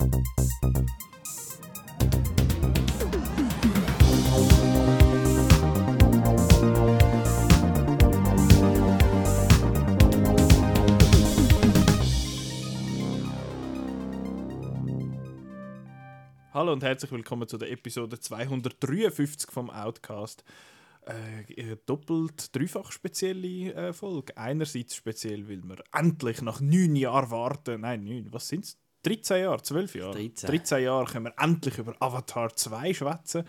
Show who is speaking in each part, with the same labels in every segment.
Speaker 1: Hallo und herzlich willkommen zu der Episode 253 vom Outcast. Äh, eine doppelt, dreifach spezielle äh, Folge. Einerseits speziell, weil wir endlich nach neun Jahren warten. Nein, neun, was sind es? 13 Jahre, 12 Jahre?
Speaker 2: 13.
Speaker 1: 13 Jahre können wir endlich über Avatar 2 schwätzen.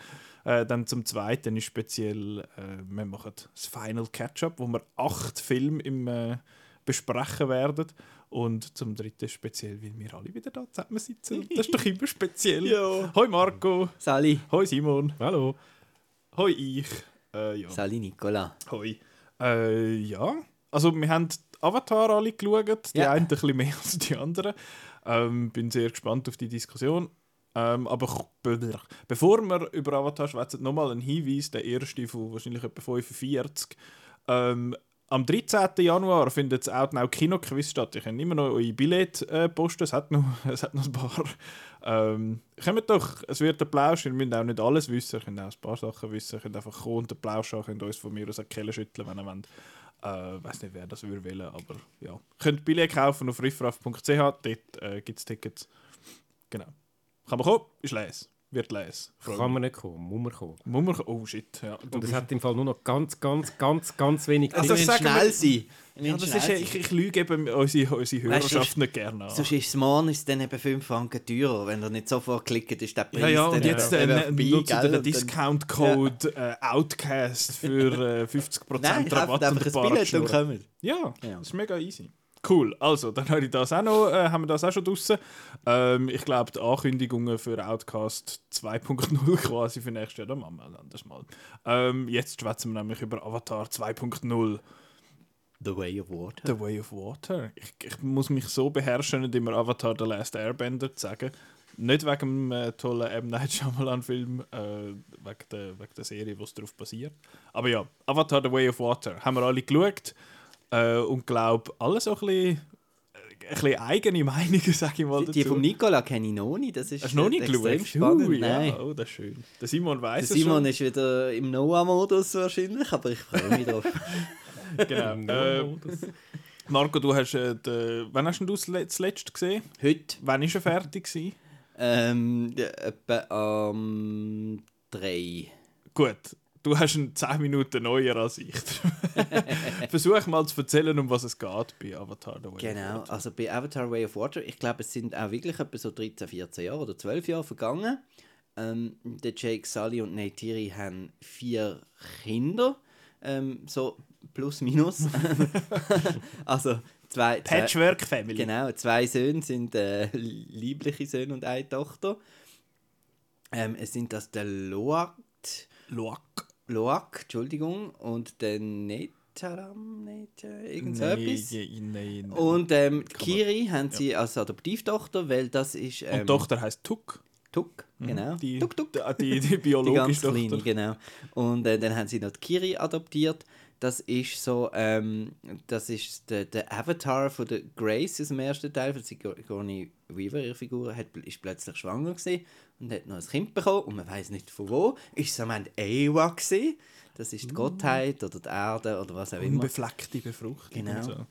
Speaker 1: Äh, dann zum Zweiten ist speziell, äh, wir machen das Final Catch-up, wo wir acht Filme im, äh, besprechen werden. Und zum Dritten speziell, weil wir alle wieder da zusammen sitzen. Das ist doch immer speziell.
Speaker 2: Ja.
Speaker 1: Hoi Marco.
Speaker 2: Sali.
Speaker 1: Hoi Simon.
Speaker 3: Hallo.
Speaker 1: Hoi ich. Äh, ja.
Speaker 2: Sali Nicola.
Speaker 1: Hoi. Äh, ja. Also wir haben Avatar alle geschaut. Die
Speaker 2: Ja.
Speaker 1: einen ein bisschen mehr als die anderen. Ähm, bin sehr gespannt auf die Diskussion. Ähm, aber bevor wir über Avatar schwätzen, nochmal ein Hinweis. Der erste von wahrscheinlich etwa 45. Ähm, am 13. Januar findet das Outnow Kino-Quiz statt. Ich kann immer noch eure Billette äh, posten. Es hat noch, es hat noch ein paar. Ähm, kommt doch, es wird ein Plausch. Ihr müsst auch nicht alles wissen. Ihr könnt auch ein paar Sachen wissen. Ihr könnt einfach kommen und einen Plausch haben. könnt uns von mir aus eine Kelle schütteln, wenn ihr wollt. Äh, weiß nicht, wer das würde wählen, aber ja. Könnt Billette kaufen auf riffraff.ch. Dort äh, gibt es Tickets. Genau. Kann man kommen? Ist les. Wird les.
Speaker 3: Kann man nicht kommen, muss man kommen.
Speaker 1: Muss man kommen? Oh shit. Ja.
Speaker 3: Und es hat im Fall nur noch ganz, ganz, ganz, ganz wenig
Speaker 1: Also
Speaker 2: Also, wir- schnell sein.
Speaker 1: Ja, das ist, ich, ich lüge eben unsere, unsere Hörerschaft
Speaker 2: sonst-
Speaker 1: nicht gerne an.
Speaker 2: Sonst ist es morgen ist dann eben 5 Franken teurer. Wenn ihr nicht sofort klickt, ist der Preis
Speaker 1: Ja, ja, und
Speaker 2: dann
Speaker 1: jetzt
Speaker 2: eben
Speaker 1: äh, nutzt
Speaker 2: gell?
Speaker 1: den
Speaker 2: dann-
Speaker 1: Discount-Code äh, Outcast für äh, 50%
Speaker 2: Nein,
Speaker 1: Rabatt
Speaker 2: kauft einfach
Speaker 1: und
Speaker 2: ein Billett und kommt.
Speaker 1: Ja,
Speaker 2: Ja.
Speaker 1: das ist mega easy. Cool, also dann habe ich das auch noch, äh, haben wir das auch schon draussen. Ähm, ich glaube, die Ankündigungen für Outcast 2.0 quasi für nächstes Jahr, da machen wir ein anderes Mal. Ähm, jetzt schwätzen wir nämlich über Avatar 2.0.
Speaker 2: The Way of Water.
Speaker 1: The Way of Water. Ich, ich muss mich so beherrschen, nicht immer Avatar The Last Airbender zu sagen. Nicht wegen dem äh, tollen M. Night Shyamalan-Film, äh, wegen, der, wegen der Serie, die darauf basiert. Aber ja, Avatar The Way of Water haben wir alle geschaut äh, und glaube, alle so ein bisschen, äh, ein bisschen eigene Meinungen, sage ich mal
Speaker 2: Die,
Speaker 1: dazu.
Speaker 2: die vom Nicola kenne ich noch nicht. Das ist
Speaker 1: Hast du noch nicht
Speaker 2: extrem
Speaker 1: geschaut?
Speaker 2: spannend.
Speaker 1: Uh, ja,
Speaker 2: Nein.
Speaker 1: oh, das ist schön. Der Simon weiß es
Speaker 2: Simon ist wieder im Noah-Modus wahrscheinlich, aber ich freue mich drauf.
Speaker 1: schon. Genau. äh, Marco, du hast, äh, den, wann hast du das le- das letzte gesehen?
Speaker 2: Heute
Speaker 1: Wann war er fertig? Gewesen?
Speaker 2: ähm, etwa am 3.
Speaker 1: Gut, du hast ihn 10 Minuten neuer als ich. Versuch mal zu erzählen, um was es geht bei Avatar The Way of
Speaker 2: Genau,
Speaker 1: Water.
Speaker 2: also bei Avatar Way of Water, ich glaube, es sind auch wirklich etwa so 13, 14 Jahre oder 12 Jahre vergangen. Ähm, der Jake Sully und Neytiri haben vier Kinder, ähm, so plus minus. also zwei, zwei,
Speaker 1: Patchwork Family.
Speaker 2: genau, zwei Söhne sind äh, liebliche Söhne und eine Tochter. Ähm, es sind das der Loak,
Speaker 1: Loak.
Speaker 2: Loak, Entschuldigung, und der Netaram, Net, irgend so etwas.
Speaker 1: nein, nein.
Speaker 2: Und ähm,
Speaker 1: Kann
Speaker 2: Kiri haben sie als Adoptivtochter, weil das ist. Ähm,
Speaker 1: Und die Tochter heisst Tuk.
Speaker 2: Tuk, genau.
Speaker 1: Die,
Speaker 2: Tuk, Tuk.
Speaker 1: Die, die, die
Speaker 2: Die
Speaker 1: biologische
Speaker 2: ganz kleine,
Speaker 1: Tochter.
Speaker 2: genau. Und äh, dann haben sie noch die Kiri adoptiert. Das ist so, ähm, das ist der, der Avatar von der Grace aus dem ersten Teil, von Sigourney Weaver, ihre Figur, hat, ist plötzlich schwanger gewesen und hat noch ein Kind bekommen und man weiß nicht von wo. Ist es am Ende Ewa gewesen? Das ist die Gottheit oder die Erde oder was auch immer.
Speaker 1: Unbefleckte Befruchtung.
Speaker 2: Genau.
Speaker 1: So.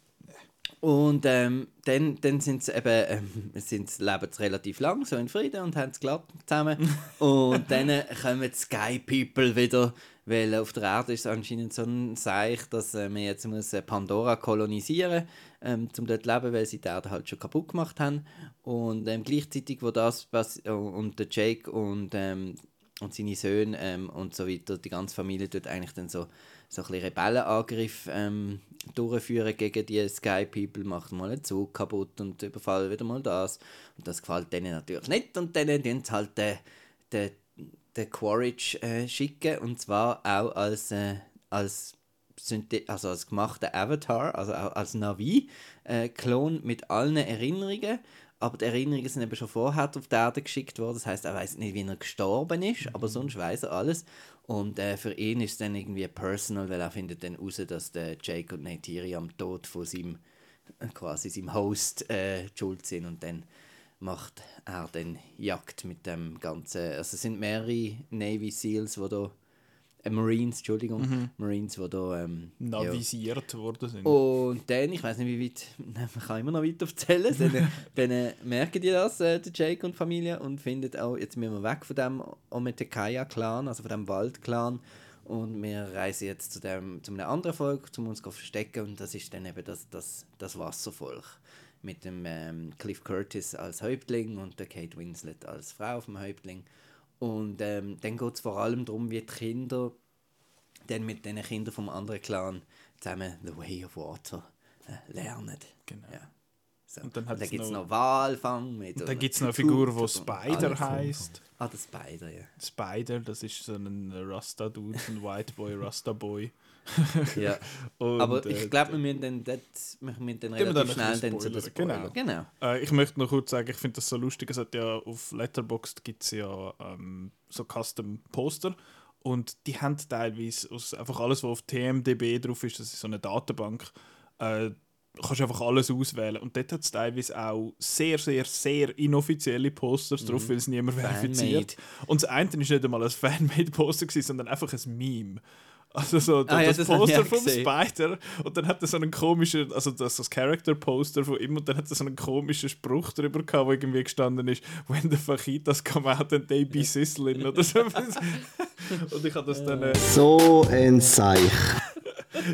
Speaker 2: Und ähm, dann, dann sind sie eben, ähm, sind, leben sie relativ lang, so in Frieden und haben es glatt zusammen. und dann äh, kommen die Sky People wieder, weil auf der Erde ist es anscheinend so ein Seich, dass äh, man jetzt muss äh, Pandora kolonisieren ähm, um dort zu leben, weil sie die Erde halt schon kaputt gemacht haben. Und ähm, gleichzeitig, wo das äh, und der Jake und, ähm, und seine Söhne ähm, und so weiter, die ganze Familie dort eigentlich dann so, so ein Rebellenangriff ähm, durchführen gegen die Sky People, macht mal einen Zug kaputt und überfallen wieder mal das. Und das gefällt denen natürlich nicht. Und dann tun sie halt den, den, den Quaritch äh, schicken und zwar auch als, äh, als, also als gemachter Avatar, also auch als Navi-Klon mit allen Erinnerungen. Aber die Erinnerungen sind eben schon vorher auf die Erde geschickt worden. Das heißt, er weiß nicht, wie er gestorben ist, aber sonst weiß er alles. Und äh, für ihn ist es dann irgendwie personal, weil er findet dann raus, dass der Jake und Neytiri am Tod von seinem, quasi seinem Host äh, schuld sind. Und dann macht er dann Jagd mit dem ganzen. Also es sind mehrere Navy Seals, wo da äh, Marines, Entschuldigung, Marines, die da ähm, ja.
Speaker 1: navisiert worden sind.
Speaker 2: Und dann, ich weiß nicht wie weit, man kann immer noch weiter erzählen, dann, dann äh, merken die das, äh, der Jake und Familie, und finden auch, jetzt müssen wir weg von dem Ometekaya-Clan, also von dem Wald-Clan, und wir reisen jetzt zu, dem, zu einem anderen Volk, um uns zu verstecken, und das ist dann eben das, das, das Wasservolk. Mit dem ähm, Cliff Curtis als Häuptling und der Kate Winslet als Frau vom Häuptling. Und ähm, dann geht es vor allem darum, wie die Kinder dann mit den Kindern vom anderen Clan zusammen The Way of Water äh, lernen.
Speaker 1: Genau.
Speaker 2: Ja. So.
Speaker 1: Und dann hat's
Speaker 2: gibt es
Speaker 1: noch-
Speaker 2: noch Walfang mit.
Speaker 1: Und dann gibt es noch eine Figur, die Spider heißt.
Speaker 2: Ah, der Spider, ja.
Speaker 1: Spider, das ist so ein Rasta-Dude, ein White Boy, Rasta-Boy.
Speaker 2: Ja.
Speaker 1: Und,
Speaker 2: Aber
Speaker 1: äh,
Speaker 2: ich glaube, wir müssen dann, wir müssen dann
Speaker 1: dann
Speaker 2: relativ
Speaker 1: ein
Speaker 2: schnell dann zu den Spoiler. Genau.
Speaker 1: Äh, ich möchte noch kurz sagen, ich finde das so lustig. Es hat ja auf Letterboxd gibt es ja ähm, so Custom Poster und die haben teilweise aus einfach alles, was auf TMDB drauf ist, das ist so eine Datenbank, äh, kannst du einfach alles auswählen. Und dort hat es teilweise auch sehr, sehr, sehr inoffizielle Posters drauf, weil es niemand verifiziert. Und das eine ist nicht einmal ein Fanmade-Poster, sondern einfach ein Meme. Also so
Speaker 2: Ah ja,
Speaker 1: das,
Speaker 2: das hab ich
Speaker 1: Poster vom
Speaker 2: gesehen.
Speaker 1: Spider und dann hat er so einen komischen, also das, das Character-Poster von ihm und dann hat er so einen komischen Spruch drüber gehabt, wo irgendwie gestanden ist, when the fajitas come out and they be sizzling oder so. und ich habe das dann, äh,
Speaker 4: So ein Seich.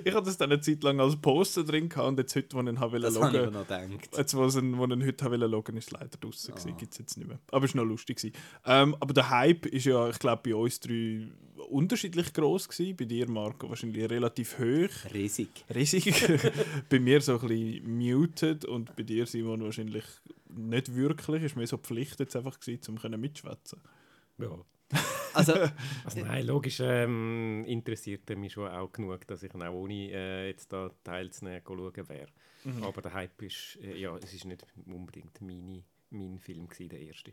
Speaker 1: Ich habe das dann eine Zeit lang als Poster drin gehabt und jetzt heute, wo ich ihn habe
Speaker 2: Das habe ich noch gedacht.
Speaker 1: Jetzt, wo ich ihn, wo ich ihn heute habe loggen ist es leider draußen
Speaker 2: Ah.
Speaker 1: gibt es jetzt nicht mehr. Aber es war noch lustig. gewesen. Ähm, aber der Hype ist ja, ich glaube, bei uns drei unterschiedlich groß gewesen. Bei dir, Marco, wahrscheinlich relativ hoch.
Speaker 2: Riesig.
Speaker 1: riesig. bei mir so ein bisschen muted und bei dir, Simon, wahrscheinlich nicht wirklich. Ist mir so Pflicht jetzt einfach gewesen, um können mitschwätzen.
Speaker 3: Ja.
Speaker 2: Also,
Speaker 3: Also nein, logisch ähm, interessiert er mich schon auch genug, dass ich auch ohne äh, jetzt da teilzunehmen schauen wäre. Aber der Hype ist, äh, ja, es ist nicht unbedingt meine, mein Film gewesen, der erste.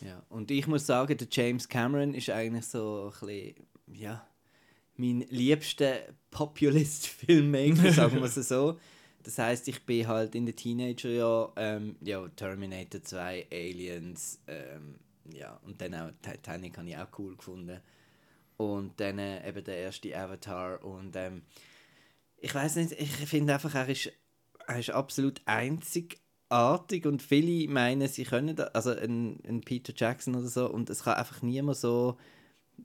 Speaker 2: ja. Und ich muss sagen, der James Cameron ist eigentlich so ein bisschen, ja, mein liebster Populist-Filmmaker, sagen wir es so. Das heißt, ich bin halt in den Teenagerjahren, ähm, ja, Terminator 2, Aliens, ähm, ja, und dann auch Titanic habe ich auch cool gefunden. Und dann äh, eben der erste Avatar und ähm, ich weiß nicht, ich finde einfach, er ist, er ist absolut einzigartig und viele meinen, sie können da, also ein, ein Peter Jackson oder so und es kann einfach niemand so,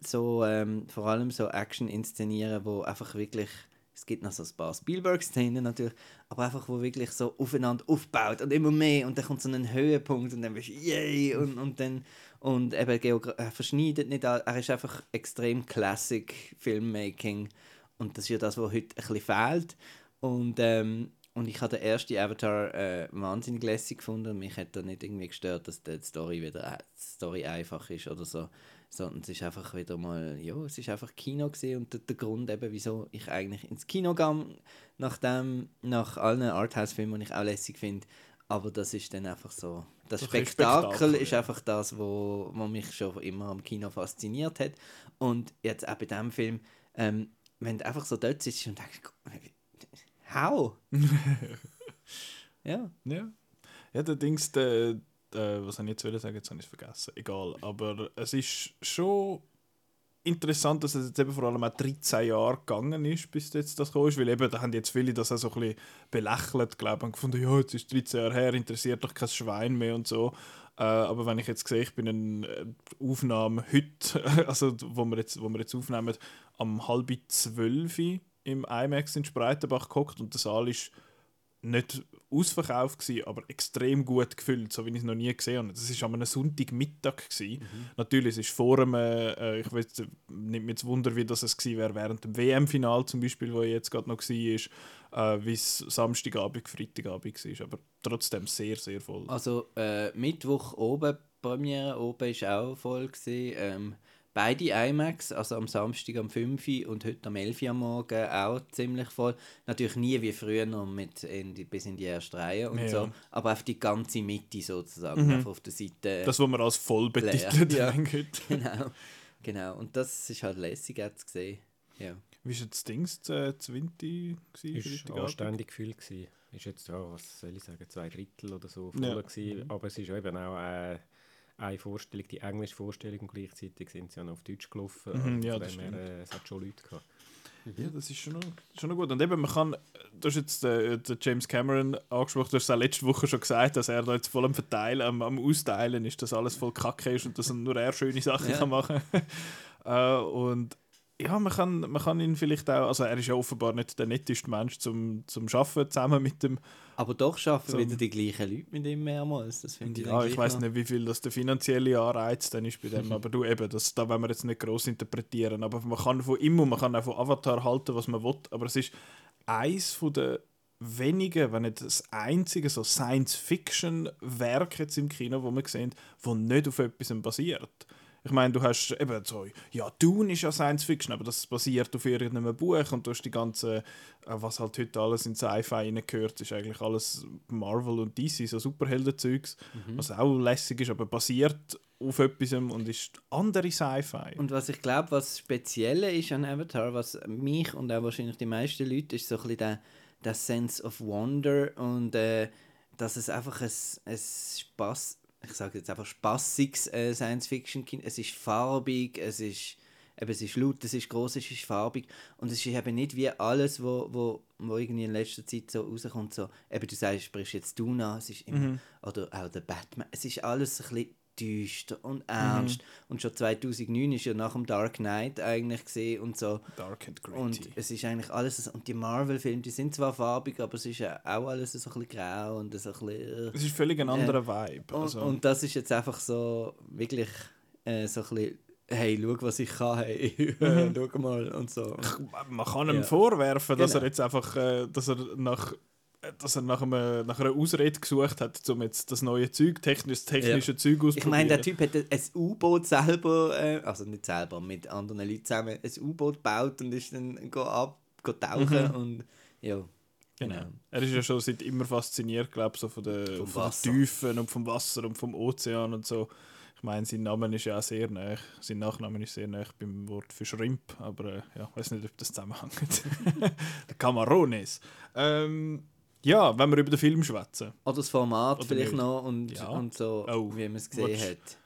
Speaker 2: so ähm, vor allem so Action inszenieren, wo einfach wirklich, es gibt noch so ein paar Spielberg-Szenen natürlich, aber einfach, wo wirklich so aufeinander aufbaut und immer mehr und dann kommt so ein Höhepunkt und dann bist du yay und, und dann und eben Geogra er verschneidet nicht, er ist einfach extrem Classic Filmmaking. Und das ist ja das, was heute ein bisschen fehlt. Und ähm, und ich habe den ersten Avatar äh, wahnsinnig lässig gefunden. Und mich hat da nicht irgendwie gestört, dass die Story wieder äh, die Story einfach ist oder so, sondern es ist einfach wieder mal, ja, es ist einfach Kino gewesen. Und der, der Grund eben, wieso ich eigentlich ins Kino gehe, nach dem, nach allen Arthouse-Filmen, die ich auch lässig finde, aber das ist dann einfach so, das Spektakel,
Speaker 1: Spektakel,
Speaker 2: ist einfach das, wo, wo mich schon immer am Kino fasziniert hat und jetzt auch bei diesem Film, ähm, wenn du einfach so dort sitzt und denkst, how? ja.
Speaker 1: Ja. Ja, der Dings, der, der, was ich jetzt wollen sagen, jetzt habe ich es vergessen. Egal. Aber es ist schon interessant, dass es jetzt eben vor allem auch 13 Jahre gegangen ist, bis jetzt das gekommen ist. Weil eben, da haben jetzt viele das auch so ein bisschen belächelt, glaube ich, und gefunden, ja, jetzt ist 13 Jahre her, interessiert doch kein Schwein mehr und so. Äh, aber wenn ich jetzt sehe, ich bin in äh, Aufnahme heute, also wo wir jetzt, wo wir jetzt aufnehmen, am halb zwölf im IMAX in Spreitenbach gehockt und der Saal ist nicht ausverkauft gewesen, aber extrem gut gefüllt, so wie ich es noch nie gesehen habe. Das war einem Sonntagmittag. Gewesen. Natürlich, es ist vor dem, äh, ich weiß, nimmt mir jetzt Wunder, wie das es gewesen wäre während dem WM-Final zum Beispiel, wo jetzt gerade noch war, äh, wie es Samstagabend, Freitagabend war. Aber trotzdem sehr, sehr voll.
Speaker 2: Also äh, Mittwoch oben, Premiere oben ist auch voll gewesen. Ähm, beide IMAX, also am Samstag am 5 Uhr und heute am 11 Uhr am Morgen auch ziemlich voll. Natürlich nie wie früher noch mit in die, bis in die erste Reihe und
Speaker 1: Ja.
Speaker 2: so, aber auf die ganze Mitte sozusagen, einfach auf der Seite.
Speaker 1: Das, was man als voll betitelt
Speaker 2: Ja. genau, genau. Und das ist halt lässig jetzt gesehen. Ja.
Speaker 1: Wie war das Ding, das Winti?
Speaker 3: Es war anständig viel. Gewesen. Ist jetzt, ja, was soll ich sagen, zwei Drittel oder so voll
Speaker 1: Ja.
Speaker 3: gewesen. Aber es ist eben auch äh, eine Vorstellung, die englische Vorstellung und gleichzeitig sind sie ja noch auf Deutsch gelaufen.
Speaker 1: Mhm,
Speaker 3: Und
Speaker 1: ja, das stimmt.
Speaker 3: äh, es hat schon Leute gehabt.
Speaker 1: Ja, das ist schon noch, schon noch gut. Und eben, man kann, du hast jetzt äh, den James Cameron angesprochen, du hast es auch letzte Woche schon gesagt, dass er da jetzt voll am Verteilen, am, am Austeilen ist, dass alles voll kacke ist und dass nur er schöne Sachen
Speaker 2: Ja.
Speaker 1: kann machen äh, Und ja, man kann, man kann ihn vielleicht auch, also er ist ja offenbar nicht der netteste Mensch zum, zum Arbeiten zusammen mit dem,
Speaker 2: Aber doch schaffen
Speaker 1: So.
Speaker 2: wieder die gleichen Leute mit ihm mehrmals. Das finde ich
Speaker 1: ja, ich weiß nicht, wie viel das der finanzielle Anreiz dann ist bei dem, aber du eben, das, da wollen wir jetzt nicht groß interpretieren, aber man kann von ihm und man kann auch von Avatar halten, was man will, aber es ist eins von der wenigen, wenn nicht das einzige so Science-Fiction-Werk jetzt im Kino, wo wir sehen, wo nicht auf etwas basiert. Ich meine, du hast eben so, ja, Dune ist ja Science-Fiction, aber das basiert auf irgendeinem Buch und du hast die ganze, äh, was halt heute alles in Sci-Fi reingehört, ist eigentlich alles Marvel und DC, so Superhelden-Zeugs, was auch lässig ist, aber basiert auf etwas und ist andere Sci-Fi.
Speaker 2: Und was ich glaube, was Spezielle ist an Avatar, was mich und auch wahrscheinlich die meisten Leute, ist so ein bisschen der, der Sense of Wonder und äh, dass es einfach ein, ein Spaß, ich sage jetzt einfach spaßiges äh, Science-Fiction-Kind, es ist farbig, es ist eben, es ist laut, es ist groß, es ist farbig. Und es ist eben nicht wie alles, wo, wo, wo irgendwie in letzter Zeit so rauskommt, so, eben du sagst, sprichst jetzt du an, es ist immer, oder auch der Batman, es ist alles ein bisschen düster und ernst und schon 2009 ist ja nach dem Dark Knight eigentlich gesehen und so
Speaker 1: Dark and gritty.
Speaker 2: und es ist eigentlich alles und die Marvel-Filme, die sind zwar farbig, aber es ist ja auch alles so ein bisschen grau und so ein bisschen
Speaker 1: es ist völlig ein anderer Vibe.
Speaker 2: und,
Speaker 1: Also,
Speaker 2: und das ist jetzt einfach so wirklich äh, so ein bisschen hey, schau, was ich kann, hey, schau mal und so.
Speaker 1: man kann ihm
Speaker 2: Ja.
Speaker 1: vorwerfen, dass
Speaker 2: Genau.
Speaker 1: er jetzt einfach, äh, dass er nach dass er nach, einem, nach einer Ausrede gesucht hat, um jetzt das neue Zeug, technisch, technische Zeug auszuprobieren.
Speaker 2: Ich meine, der Typ hat ein U-Boot selber, äh, also nicht selber, mit anderen Leuten zusammen, ein U-Boot gebaut und ist dann go ab, go tauchen
Speaker 1: Mhm.
Speaker 2: und ja.
Speaker 1: Genau.
Speaker 2: Genau.
Speaker 1: Er ist ja schon seit immer fasziniert, glaube so von den Tiefen und vom Wasser und vom Ozean und so. Ich meine, sein Name ist ja auch sehr nah. Sein Nachname ist sehr nah beim Wort für Shrimp, aber äh, ja, weiß nicht, ob das zusammenhängt. der Camarones. Ähm, ja, wenn wir über den Film schwätzen.
Speaker 2: Oder das Format
Speaker 1: Oder
Speaker 2: vielleicht
Speaker 1: nicht.
Speaker 2: noch und,
Speaker 1: Ja.
Speaker 2: und so,
Speaker 1: Oh.
Speaker 2: wie man es gesehen
Speaker 1: Willst-
Speaker 2: hat.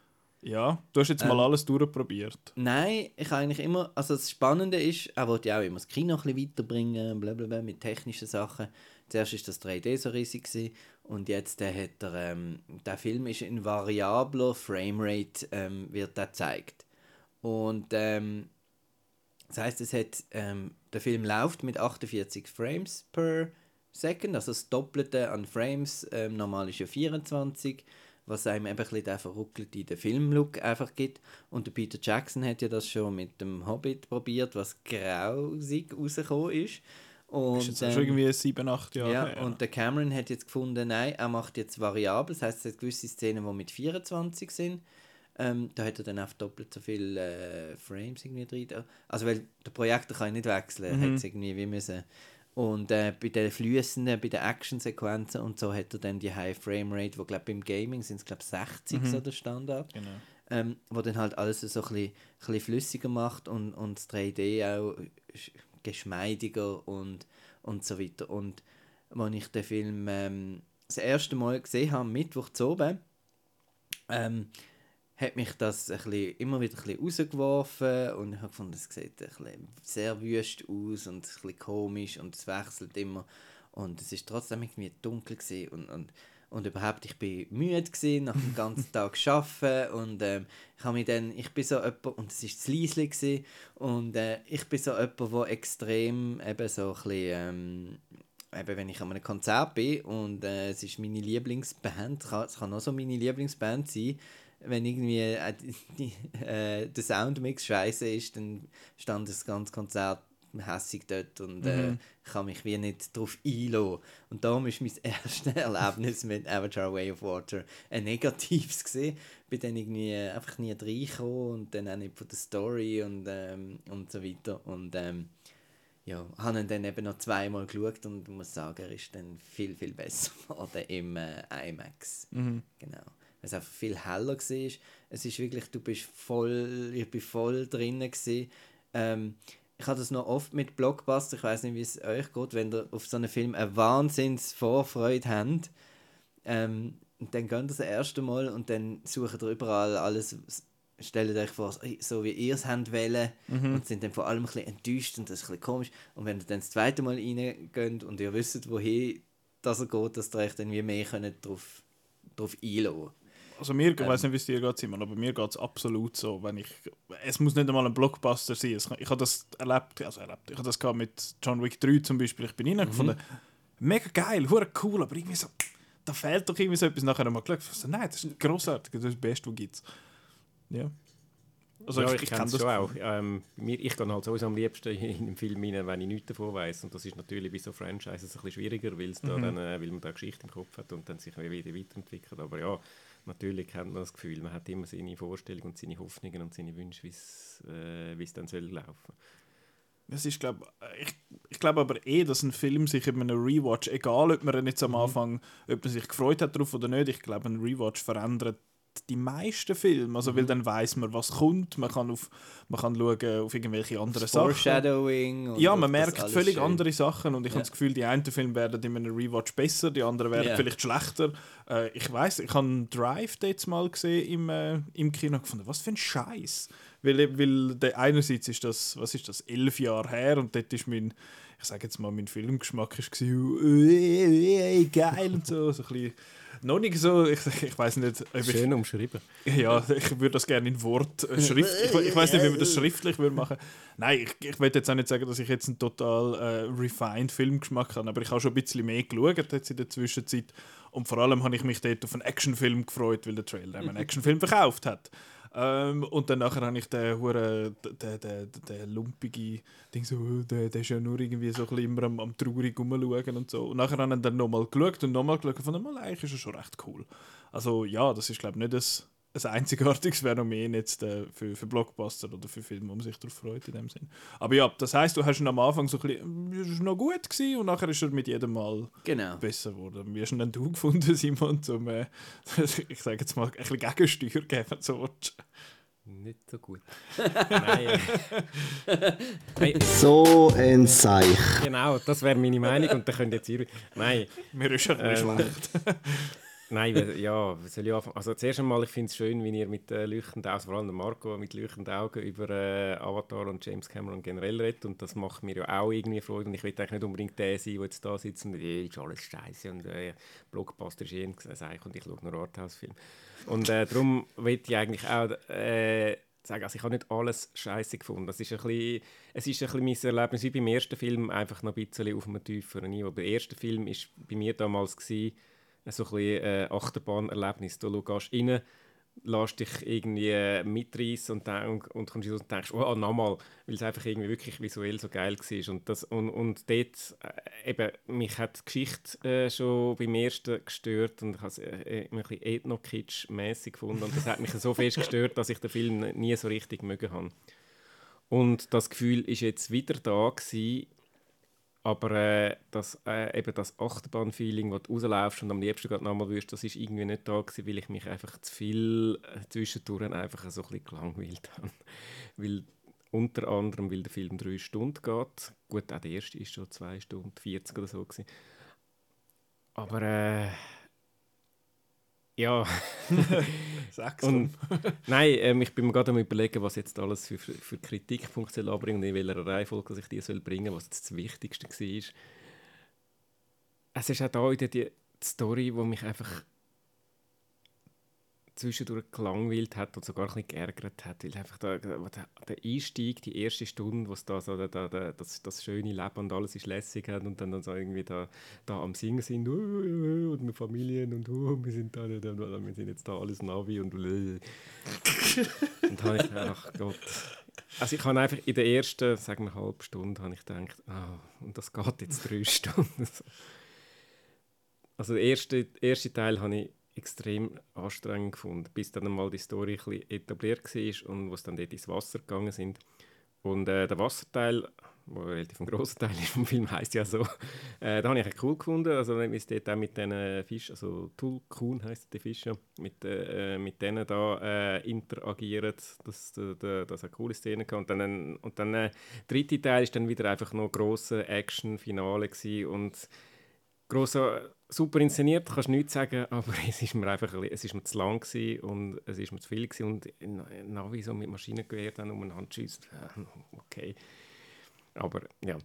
Speaker 1: Ja, du hast jetzt mal
Speaker 2: Ähm,
Speaker 1: alles durchprobiert.
Speaker 2: Nein, ich eigentlich immer, also das Spannende ist, er wollte ja auch immer das Kino ein bisschen weiterbringen, blablabla, mit technischen Sachen. Zuerst war das 3D so riesig gewesen, und jetzt äh, hat er, ähm, der Film ist in variabler Framerate, ähm, wird der gezeigt. Und ähm, das heißt, es hat, ähm, der Film läuft mit 48 Frames per Second, also das Doppelte an Frames, ähm, normal ist ja 24, was einem eben ein bisschen den verruckelten den Filmlook einfach gibt. Und der Peter Jackson hat ja das schon mit dem Hobbit probiert, was grausig rausgekommen ist. Und,
Speaker 1: ist jetzt auch
Speaker 2: ähm,
Speaker 1: schon irgendwie 7, 8 Jahre
Speaker 2: ja,
Speaker 1: her.
Speaker 2: und der Cameron hat jetzt gefunden, nein, er macht jetzt variabel, das heißt, es hat gewisse Szenen, die mit 24 sind. Ähm, da hat er dann auf doppelt so viele äh, Frames irgendwie drin. Also, weil der Projektor kann ja nicht wechseln,
Speaker 1: Mhm.
Speaker 2: hat es irgendwie wie müssen. Und äh, bei den Flüssenden, bei den Actionsequenzen und so hat er dann die High Frame Rate, wo glaube beim Gaming sind es glaube 60
Speaker 1: Mhm.
Speaker 2: so der Standard
Speaker 1: genau.
Speaker 2: ähm, wo dann halt alles so ein bisschen, bisschen flüssiger macht und, und das 3D auch sch- geschmeidiger und, und so weiter. Und als ich den Film ähm, das erste Mal gesehen habe, Mittwoch zu oben, ähm, hat mich das ein bisschen, immer wieder ein bisschen rausgeworfen und ich habe gefunden, es sieht ein bisschen sehr wüst aus und ein bisschen komisch und es wechselt immer. Und es ist trotzdem irgendwie dunkel gewesen und, und, und überhaupt, ich bin müde gewesen, nach dem ganzen Tag arbeiten und ähm, ich habe mich dann, ich bin so jemand, und es ist zu leise und äh, ich bin so jemand, der extrem eben so ein bisschen, ähm, eben wenn ich an einem Konzert bin und äh, es ist meine Lieblingsband, kann- es kann auch so meine Lieblingsband sein, wenn irgendwie äh, die, äh, der Soundmix scheiße ist, dann stand das ganze Konzert hässig dort und äh, ich kann mich wie nicht darauf einlassen. Und darum ist mein erstes Erlebnis mit Avatar Way of Water ein negatives gesehen. Bin dann irgendwie einfach nie reingekommen und dann auch nicht von der Story und, ähm, und so weiter. Und ähm, ja, habe ihn dann eben noch zweimal geschaut und muss sagen, er ist dann viel, viel besser geworden im äh, IMAX.
Speaker 1: Mhm.
Speaker 2: Genau. Weil es einfach viel heller war. Es ist wirklich, du bist voll, ich bin voll drinnen gewesen. Ähm, ich habe das noch oft mit Blockbuster, ich weiß nicht, wie es euch geht, wenn ihr auf so einen Film eine Wahnsinns Vorfreude habt, ähm, dann geht ihr das erste Mal und dann sucht ihr überall alles, stellt euch vor, so wie ihr es habt wollen
Speaker 1: Mhm.
Speaker 2: und sind dann vor allem ein bisschen enttäuscht und das ist ein bisschen komisch. Und wenn ihr dann das zweite Mal reingeht und ihr wisst, wohin das er geht, dass ihr euch dann wie mehr könnt drauf, drauf einlassen
Speaker 1: Also mir, ich
Speaker 2: Ähm.
Speaker 1: weiß nicht, wie es dir geht, Simon, aber mir geht es absolut so, wenn ich, es muss nicht einmal ein Blockbuster sein, es, ich habe das erlebt, also erlebt, ich habe das gehabt mit John Wick 3 zum Beispiel, ich bin
Speaker 2: Mhm.
Speaker 1: reingefunden, mega geil, hure cool, aber irgendwie so, da fehlt doch irgendwie so etwas, nachher nochmal geschaut, so, nein, das ist grossartig, das ist das Beste, was gibt Ja. Also
Speaker 3: ja,
Speaker 1: ich, ich
Speaker 3: kenne das schon auch. Ähm, mir, ich gehe halt sowieso am liebsten in einem Film rein, wenn ich nichts davon weiß. Und das ist natürlich bei so Franchises ein bisschen schwieriger, weil, es da
Speaker 1: Mhm.
Speaker 3: dann, äh, weil man da eine Geschichte im Kopf hat und dann sich wieder weiterentwickelt. Aber ja, natürlich kennt man das Gefühl, man hat immer seine Vorstellungen und seine Hoffnungen und seine Wünsche, wie es äh, es dann soll laufen.
Speaker 1: Ist, glaub, ich, ich glaube aber eh, dass ein Film sich in einem Rewatch, egal ob man jetzt am Anfang, ob man sich gefreut hat darauf oder nicht, ich glaube, ein Rewatch verändert die meisten Filme. Also, weil dann weiß man, was kommt, man kann, auf, man kann schauen auf irgendwelche anderen Sachen.
Speaker 2: Foreshadowing.
Speaker 1: Ja, man merkt völlig
Speaker 2: schön.
Speaker 1: andere Sachen und ich
Speaker 2: Ja.
Speaker 1: habe das Gefühl, die einen Filme werden in einem Rewatch besser, die anderen werden
Speaker 2: Ja.
Speaker 1: vielleicht schlechter. Äh, ich weiß, ich habe Drive jetzt mal gesehen im, äh, im Kino und gefunden, was für ein Scheiß. Weil, weil der, einerseits ist das, was ist das, elf Jahre her und dort ist mein, ich sage jetzt mal, mein Filmgeschmack ist gewesen, äh, äh, geil und so, so ein bisschen, noch nicht so, ich, ich weiß nicht, ob ich,
Speaker 3: Schön umschrieben.
Speaker 1: ja, ich würde das gerne in Wort, äh, Schrift, ich, ich weiß nicht, wie man das schriftlich würde machen. Nein, ich, ich will jetzt auch nicht sagen, dass ich jetzt einen total äh, refined Filmgeschmack habe, aber ich habe schon ein bisschen mehr geschaut jetzt in der Zwischenzeit und vor allem habe ich mich dort auf einen Actionfilm gefreut, weil der Trailer einen Actionfilm verkauft hat. Ähm, und dann nachher habe ich den hure den, den, den lumpige Ding so, oh, der, der ist ja nur irgendwie so ein bisschen immer am, am traurig rumschauen und so. Und nachher habe ich dann nochmal geschaut und nochmal geschaut und fand, mal, eigentlich ist er schon recht cool. Also ja, das ist glaube ich nicht ein, ein einzigartiges Phänomen jetzt äh, für, für Blockbuster oder für Filme, wo man sich darauf freut in dem Sinn. Aber ja, das heißt, du hast ihn am Anfang so ein bisschen, äh, ist noch gut gewesen und nachher ist er mit jedem Mal
Speaker 2: Genau.
Speaker 1: besser geworden. Wie hast du ihn denn du gefunden, Simon, zum, äh, ich sage jetzt mal, ein bisschen Gegensteuer geben, so willst?
Speaker 3: Nicht so gut. Nein, Nein,
Speaker 4: So ein Seich.
Speaker 3: genau, das wäre meine Meinung und dann könnt ihr jetzt. Nein,
Speaker 1: Mir ist ein bisschen
Speaker 3: Ähm,
Speaker 1: schlecht.
Speaker 3: Nein, ja, soll ich anfangen? Also zuerst einmal, ich finde es schön, wie ihr mit äh, leuchtenden Augen, vor allem Marco, mit leuchtenden Augen über äh, Avatar und James Cameron generell redet und das macht mir ja auch irgendwie Freude und ich will eigentlich nicht unbedingt der sein, der jetzt da sitzt und äh, ist alles scheiße und äh, Blockbuster ist eh ein Seich und ich schaue nur Arthouse-Film. Und äh, darum will ich eigentlich auch äh, sagen, also ich habe nicht alles scheiße gefunden. Das ist ein bisschen, es ist ein bisschen mein Erlebnis wie beim ersten Film, einfach noch ein bisschen auf einem tieferen Niveau. Der erste Film war bei mir damals gewesen, so ein bisschen äh, Achterbahnerlebnis. Du schaust rein, lässt dich irgendwie äh, mitreißen und, dann, und kommst und denkst, oh, nochmal, weil es einfach irgendwie wirklich visuell so geil war. Und, das, und, und dort, äh, eben, mich hat die Geschichte äh, schon beim ersten gestört und ich habe es äh, ein Ethno-Kitsch-mässig gefunden und das hat mich so fest gestört, dass ich den Film nie so richtig mögen habe. Und das Gefühl ist jetzt wieder da gewesen, aber äh, das, äh, eben das Achterbahn-Feeling, das du rauslaufst und am liebsten gerade nochmal wirst, das ist irgendwie nicht da gewesen, weil ich mich einfach zu viel äh, zwischendurch einfach so ein bisschen gelangweilt habe. weil, unter anderem, weil der Film drei Stunden geht. Gut, auch der erste ist schon zwei Stunden 40 oder so. Gewesen. Aber äh, ja,
Speaker 1: Sechs.
Speaker 3: und, nein, ähm, ich bin mir gerade am überlegen, was jetzt alles für, für, für Kritikpunkte anbringen und in welcher Reihenfolge ich die soll bringen was jetzt das Wichtigste war. Es ist auch da wieder die, die Story, die mich einfach zwischendurch gelangweilt hat und sogar ein bisschen geärgert hat, weil einfach der, der, Einstieg, die erste Stunde, wo es da so da, da, da, das, das schöne Leben und alles ist lässig hat und dann, dann so irgendwie da, da am Singen sind uh, uh, und mit Familien und uh, wir sind da, da, da, wir sind jetzt da alles Navi und und dann habe ich ach Gott. Also ich habe einfach in der ersten, sagen wir, halben Stunde habe ich gedacht, ah, und das geht jetzt drei Stunden. Also der erste, erste Teil habe ich extrem anstrengend gefunden, bis dann mal die Story ein bisschen etabliert war und wo es dann dort ins Wasser gegangen sind. Und äh, der Wasserteil, wo relativ ein grosser Teil vom Film heisst ja so. Äh, da habe ich echt cool gefunden, also wie es dort auch mit diesen Fischen, also Tulkun heisst die Fische, mit, äh, mit denen da äh, interagieren, dass da, das eine coole Szene hatte. Und dann, und dann äh, der dritte Teil ist dann wieder einfach noch grosse Action-Finale und grosser super inszeniert, kannst du nichts sagen, aber es ist mir einfach es ist mir zu lang und es ist mir zu viel gewesen und Navi so mit Maschinengewehr dann umeinander schießt, äh, okay. Aber ja.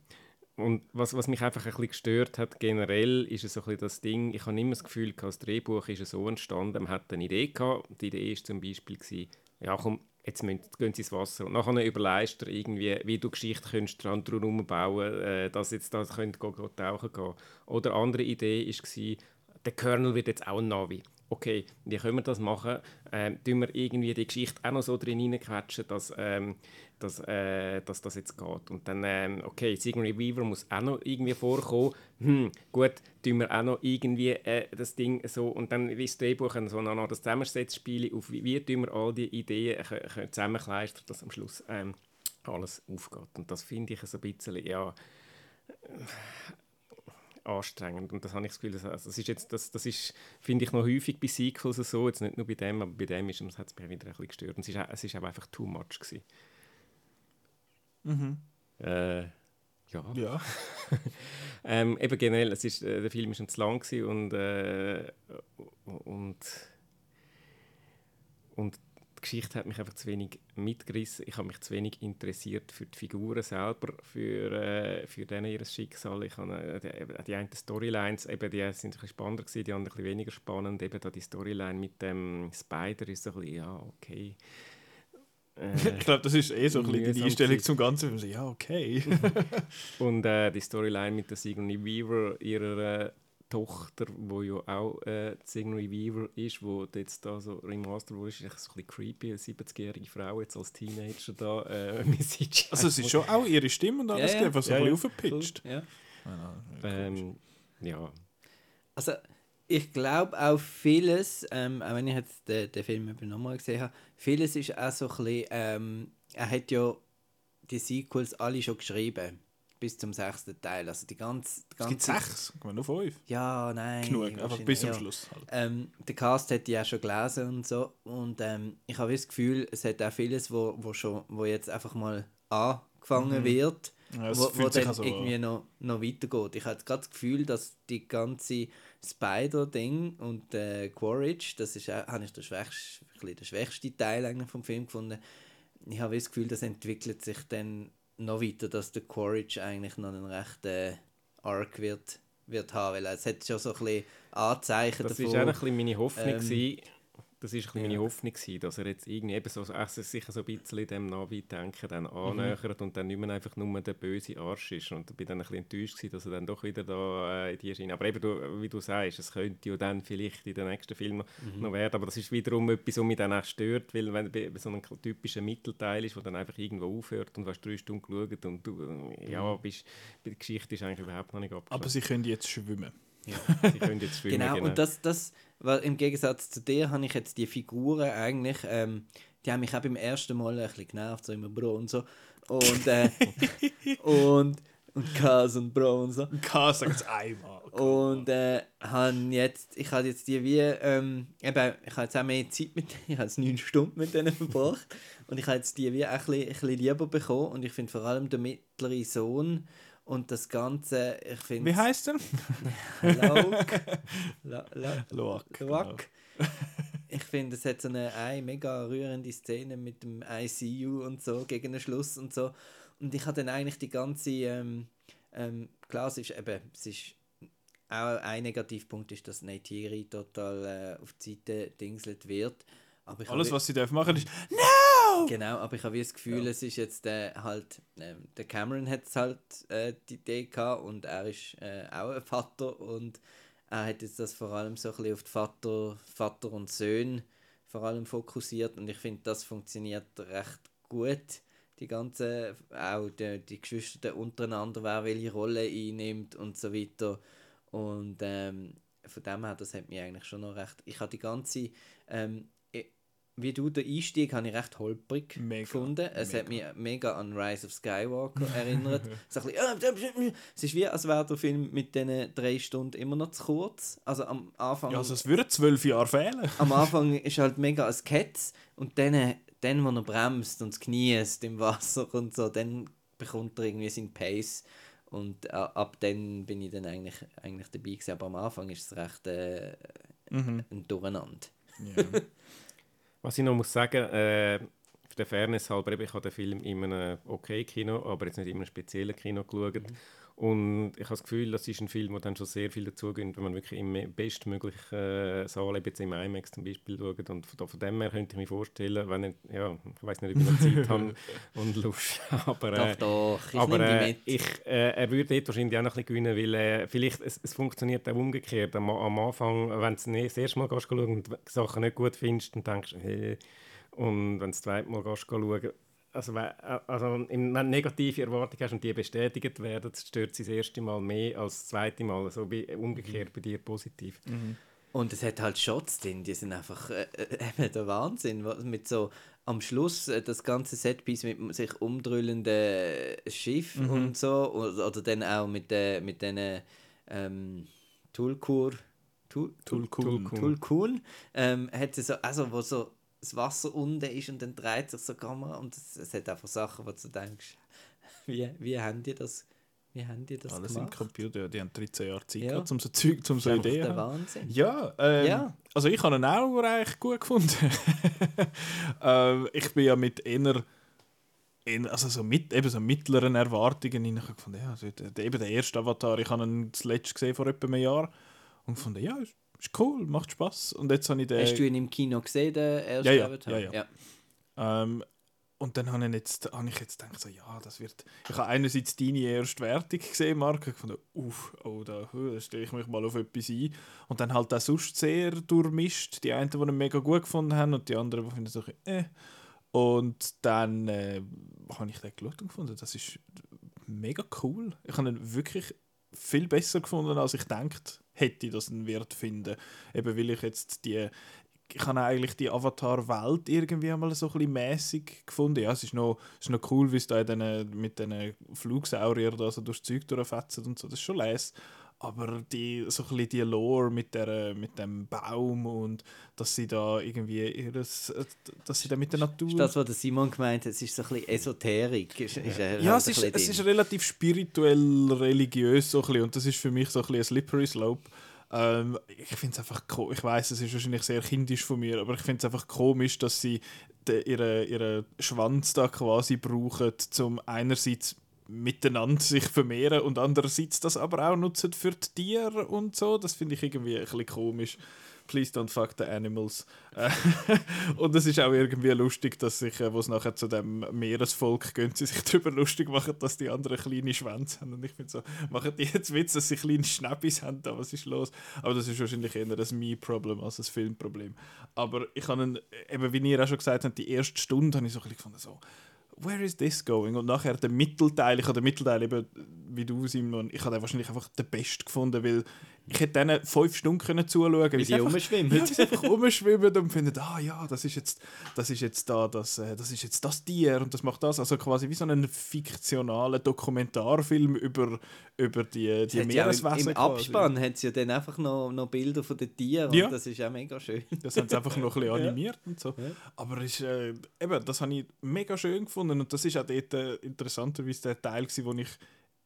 Speaker 3: Und was, was mich einfach ein bisschen gestört hat, generell, ist es so ein bisschen das Ding, ich habe immer das Gefühl, das Drehbuch ist so entstanden, man hat eine Idee gehabt, die Idee war zum Beispiel, gewesen, ja komm, jetzt müssen, gehen sie ins Wasser. Und nachher überlegst du irgendwie, wie du Geschichte könntest dran herum bauen äh, dass jetzt da könnt go, go tauchen gehen. Oder eine andere Idee war, der Colonel wird jetzt auch ein Navi. Okay, wie können wir das machen? Ähm, tun wir irgendwie die Geschichte auch noch so drin hineinquetschen, dass ähm, dass, äh, dass das jetzt geht. Und dann, ähm, okay, Sigourney Weaver muss auch noch irgendwie vorkommen. Hm, gut, tun wir auch noch irgendwie äh, das Ding so und dann wie das Drehbuch so noch das Zusammensetzspiel auf wie, wie tun wir all die Ideen zusammenkleistern, dass am Schluss ähm, alles aufgeht. Und das finde ich so ein bisschen, ja, anstrengend. Und das habe ich das Gefühl, das, also das ist jetzt, das, das ist, finde ich, noch häufig bei Sequels so, jetzt nicht nur bei dem, aber bei dem ist, hat es mich wieder ein bisschen gestört. Und es ist, es ist einfach too much gewesen.
Speaker 1: Mhm.
Speaker 3: Äh, ja.
Speaker 1: Ja.
Speaker 3: ähm, eben generell, es ist, äh, der Film war schon zu lang und, äh, und, und Geschichte hat mich einfach zu wenig mitgerissen. Ich habe mich zu wenig interessiert für die Figuren selber, für, äh, für denen ihr Schicksal. Ich habe, äh, die, die einen Storylines, eben, die sind ein bisschen spannender gewesen, die anderen ein bisschen weniger spannend. Eben da die Storyline mit dem Spider ist so ein bisschen, ja, okay
Speaker 1: äh, ich glaube, das ist eh so ein bisschen die Einstellung zum Ganzen. Ja, okay.
Speaker 3: und äh, die Storyline mit der Sigourney Weaver, ihrer äh, Tochter, wo ja auch äh, Sigourney Weaver ist, wo jetzt da so remastered wurde, ist echt so ein bisschen creepy, eine 70-jährige Frau jetzt als Teenager da äh,
Speaker 1: Also es ist schon auch ihre Stimme und alles, ja, ja. was so ja, ein bisschen ja. aufgepitcht.
Speaker 3: Ja. Ähm, ja.
Speaker 2: Also ich glaube auch vieles, ähm, auch wenn ich jetzt den, den Film eben nochmal gesehen habe, vieles ist auch so ein bisschen, ähm, er hat ja die Sequels alle schon geschrieben, bis zum sechsten Teil, also die ganze... Die ganze
Speaker 1: es gibt sechs, kommen nur fünf.
Speaker 2: Ja, nein.
Speaker 1: Genug, einfach bis zum ja. Schluss. Halt.
Speaker 2: Ähm, der Cast hat die auch schon gelesen und so und ähm, ich habe das Gefühl, es hat auch vieles, wo, wo, schon, wo jetzt einfach mal angefangen mhm. wird, ja, wo, wo dann so irgendwie noch, noch weitergeht. Ich habe gerade das Gefühl, dass die ganze Spider-Ding und äh, Quaritch, das ist auch, habe ich der schwächste, der schwächste Teil vom Film gefunden. Ich habe das Gefühl, das entwickelt sich dann noch weiter, dass der Quaritch eigentlich noch einen rechten Arc wird, wird haben, weil es hat schon so ein bisschen Anzeichen
Speaker 3: das davon. Das war auch ein bisschen meine Hoffnung, ähm, das war ja. meine Hoffnung, gewesen, dass er jetzt irgendwie eben so, also sicher so ein bisschen dem Navi-Denken dann mhm. annähert mhm. und dann nicht mehr einfach nur der böse Arsch ist. Und ich bin dann ein bisschen enttäuscht, gewesen, dass er dann doch wieder da äh, in die Schiene... Aber eben, du, wie du sagst, es könnte ja dann vielleicht in den nächsten Film mhm. noch werden, aber das ist wiederum etwas, was mich dann auch stört, weil wenn bei so einem typischen Mittelteil ist, der dann einfach irgendwo aufhört und du hast drei Stunden geschaut und du, äh, ja, mhm. bist, die Geschichte ist eigentlich überhaupt noch nicht abgeschlossen.
Speaker 1: Aber sie können jetzt schwimmen.
Speaker 3: Ja. Sie können jetzt schwimmen.
Speaker 2: genau, genau, und das, das, weil im Gegensatz zu dir habe ich jetzt die Figuren eigentlich, ähm, die haben mich auch beim ersten Mal ein bisschen genervt, so immer Bro und so. Und, äh, und, und Kas und Bro und so.
Speaker 1: Kas sagt es einmal.
Speaker 2: Und äh, han jetzt, ich habe jetzt die wie, ähm, eben, ich habe jetzt auch mehr Zeit mit denen, ich habe jetzt neun Stunden mit denen verbracht. und ich habe jetzt die wie auch ein bisschen, ein bisschen lieber bekommen. Und ich finde vor allem der mittlere Sohn und das Ganze, ich finde.
Speaker 1: Wie heißt er?
Speaker 2: Loak. Genau. Ich finde, es hat so eine, eine mega rührende Szene mit dem ICU und so gegen den Schluss und so. Und ich habe dann eigentlich die ganze. Ähm, ähm, klar, es ist eben. Es ist auch ein Negativpunkt ist, dass Neytiri total äh, auf die Seite dingselt wird.
Speaker 1: Alles, was sie dürfen machen, ist No!
Speaker 2: Genau, aber ich habe das Gefühl, ja. es ist jetzt äh, halt, äh, der Cameron hat halt äh, die Idee gehabt und er ist äh, auch ein Vater und er hat jetzt das vor allem so ein bisschen auf die Vater, Vater und Söhne vor allem fokussiert und ich finde, das funktioniert recht gut. Die ganze, auch die, die Geschwister untereinander, wer welche Rolle einnimmt und so weiter. Und ähm, von dem her, das hat mich eigentlich schon noch recht. Ich habe die ganze ähm, wie du, den Einstieg habe ich recht holprig
Speaker 1: Mega,
Speaker 2: gefunden. Es hat mich
Speaker 1: mega.
Speaker 2: mega an Rise of Skywalker erinnert. so ein bisschen, es ist wie, als wäre der Film mit diesen drei Stunden immer noch zu kurz. Also am Anfang,
Speaker 1: Ja, also es würden zwölf Jahre fehlen.
Speaker 2: am Anfang ist halt mega ein Ketz und dann, dann, wo er bremst und kniest im Wasser und so, dann bekommt er irgendwie seinen Pace. Und äh, ab dann bin ich dann eigentlich, eigentlich dabei gewesen. Aber am Anfang ist es recht äh,
Speaker 1: Mhm.
Speaker 2: ein Durcheinander.
Speaker 1: Ja.
Speaker 3: Was ich noch muss sagen, äh, für der Fairness halber, ich habe den Film in einem okay Kino, aber jetzt nicht in einem speziellen Kino geschaut. Und ich habe das Gefühl, das ist ein Film, der dann schon sehr viel dazugehört, wenn man wirklich im bestmöglichen äh, Saal, eben jetzt im IMAX zum Beispiel, schaut. Und von, von dem her könnte ich mir vorstellen, wenn ich, ja, ich weiß nicht, ob ich noch Zeit habe und Lust, aber... Äh,
Speaker 2: doch, doch, ich
Speaker 3: aber äh, ich, äh, er würde dort wahrscheinlich auch noch ein bisschen gewinnen, weil äh, vielleicht es, es funktioniert auch umgekehrt. Am, am Anfang, wenn du das erste Mal schauen und die Sachen nicht gut findest, dann denkst du, hey. Und wenn du das zweite Mal schauen, also, also wenn du negative Erwartungen hast und die bestätigt werden, stört sie das erste Mal mehr als das zweite Mal. Also umgekehrt bei dir positiv.
Speaker 2: Und es hat halt Shots drin, die sind einfach äh, äh, der Wahnsinn. was- Mit so am Schluss äh, das ganze Setpiece mit sich umdrüllenden Schiff und so. Oder, oder dann auch mit, äh, mit diesen ähm, Tulkur. Tul,
Speaker 1: Tulkun.
Speaker 2: Tulkun. Ähm, hat sie so, also wo so das Wasser unten ist und dann dreht sich so die Kamera und es, es hat einfach Sachen, wo du denkst, wie, wie haben die das, wie haben die das
Speaker 1: Alles im
Speaker 2: gemacht?
Speaker 1: Computer, die haben 13 Jahre Zeit
Speaker 2: Ja.
Speaker 1: gehabt, um so Zeug, um so
Speaker 2: Das
Speaker 1: Ideen
Speaker 2: der. Wahnsinn.
Speaker 1: Ja, ähm,
Speaker 2: Ja.
Speaker 1: also ich habe ihn auch eigentlich gut gefunden. ähm, ich bin ja mit eher also so, mit, eben so mittleren Erwartungen hinein gefunden. Ja, also der, eben der erste Avatar, ich habe ihn zuletzt gesehen vor etwa einem Jahr und gefunden, ja, ist, ist cool, macht Spaß. Und jetzt habe ich den...
Speaker 2: Hast du ihn im Kino gesehen, den ersten
Speaker 1: Ja, ja,
Speaker 2: Avatar?
Speaker 1: ja, ja. Ähm, und dann habe ich, jetzt, habe ich jetzt gedacht, so, ja, das wird... Ich habe einerseits deine erste Wertung gesehen, Marc, und gefunden, uff, oh, da, da stelle ich mich mal auf etwas ein. Und dann halt auch sonst sehr durchmischt. Die einen, die ihn mega gut gefunden haben und die anderen, die finden so, äh. Und dann äh, habe ich den geschaut und gefunden, das ist mega cool. Ich habe ihn wirklich viel besser gefunden, als ich gedacht hätte, dass ich ihn wird finden. Eben weil ich jetzt die ich habe eigentlich die Avatar-Welt irgendwie einmal so ein bisschen mäßig gefunden. Ja, es ist noch, es ist noch cool, wie es da den, mit den Flugsauriern da so durchs Zeug durchfetzen und so. Das ist schon les. Aber die, so ein die Lore mit, der, mit dem Baum und dass sie da irgendwie ihres, dass sie da mit der Natur...
Speaker 2: Ist das, was der Simon gemeint hat, es ist so ein bisschen Esoterik. Ist, ist er
Speaker 1: Ja,
Speaker 2: halt
Speaker 1: es ist, es ist relativ spirituell, religiös so ein bisschen, und das ist für mich so ein, bisschen ein slippery slope. Ähm, ich finde es einfach ich weiß, es ist wahrscheinlich sehr kindisch von mir, aber ich finde es einfach komisch, dass sie de, ihre, ihre Schwanz da quasi brauchen, um einerseits miteinander sich vermehren und andererseits das aber auch nutzen für die Tiere und so. Das finde ich irgendwie ein bisschen komisch. Please don't fuck the animals. Äh, und es ist auch irgendwie lustig, dass sich, äh, wo es nachher zu dem Meeresvolk gehen, sie sich darüber lustig machen, dass die anderen kleine Schwänze haben. Und ich finde so, machen die jetzt Witz, dass sie kleine Schnappis haben, da, was ist los? Aber das ist wahrscheinlich eher ein Me-Problem als ein Filmproblem. Aber ich habe, eben wie ihr auch schon gesagt habt, die erste Stunde habe ich so ein bisschen gefunden, so, where is this going? Und nachher der Mittelteil, ich habe den Mittelteil eben, wie du, Simon, ich habe den wahrscheinlich einfach den besten gefunden, weil ich hätte denen fünf Stunden können zuschauen
Speaker 2: Wie
Speaker 1: sie
Speaker 2: rumschwimmen.
Speaker 1: Ja, einfach rumschwimmen und finden, ah ja, das ist jetzt, das ist jetzt da, das, äh, das ist jetzt das Tier und das macht das. Also quasi wie so ein fiktionaler Dokumentarfilm über, über die, die
Speaker 2: Es hat ja
Speaker 1: Meereswesen.
Speaker 2: im. Abspann hat es ja dann einfach noch, noch Bilder von den Tieren
Speaker 1: Ja.
Speaker 2: und das ist auch mega schön.
Speaker 1: Das haben sie einfach noch ein bisschen
Speaker 2: Ja.
Speaker 1: animiert und so.
Speaker 2: Ja.
Speaker 1: Aber ist, äh, eben, das habe ich mega schön gefunden und das ist auch dort äh, interessanterweise der Teil gewesen, wo ich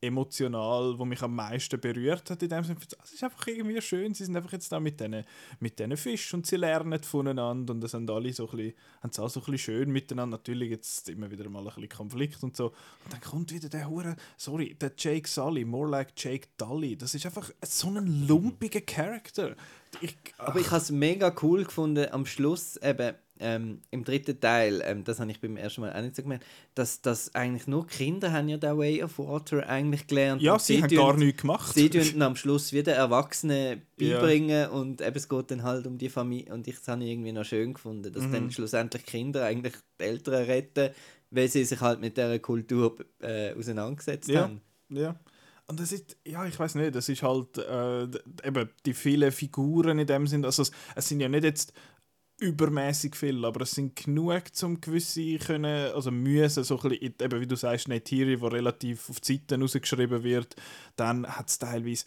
Speaker 1: emotional, wo mich am meisten berührt hat in dem Sinne, es ist einfach irgendwie schön, sie sind einfach jetzt da mit diesen mit Fischen und sie lernen voneinander und das sind alle so ein bisschen, haben so ein schön miteinander, natürlich jetzt immer wieder mal ein bisschen Konflikt und so. Und dann kommt wieder der Hure, sorry, der Jake Sully, more like Jake Dully, das ist einfach so ein lumpiger Charakter. Ich,
Speaker 2: Aber ich habe es mega cool gefunden am Schluss, eben ähm, im dritten Teil, ähm, das habe ich beim ersten Mal auch nicht so gemerkt, dass, dass eigentlich nur Kinder haben ja den Way of Water eigentlich gelernt.
Speaker 1: ja,
Speaker 2: Und
Speaker 1: sie, haben
Speaker 2: tun-
Speaker 1: gar nichts gemacht.
Speaker 2: Sie tun am Schluss wieder Erwachsene beibringen und eben es geht dann halt um die Familie und ich das habe ich irgendwie noch schön gefunden, dass
Speaker 1: Mhm.
Speaker 2: dann schlussendlich Kinder eigentlich die Eltern retten, weil sie sich halt mit dieser Kultur äh, auseinandergesetzt
Speaker 1: Ja.
Speaker 2: haben.
Speaker 1: Ja. Und das ist, ja, ich weiß nicht, das ist halt äh, eben die vielen Figuren in dem Sinn, also es, es sind ja nicht jetzt übermäßig viel, aber es sind genug, um gewisse können, also müssen, so ein bisschen, eben wie du sagst, Neytiri, wo relativ auf die Seiten rausgeschrieben wird, dann hat es teilweise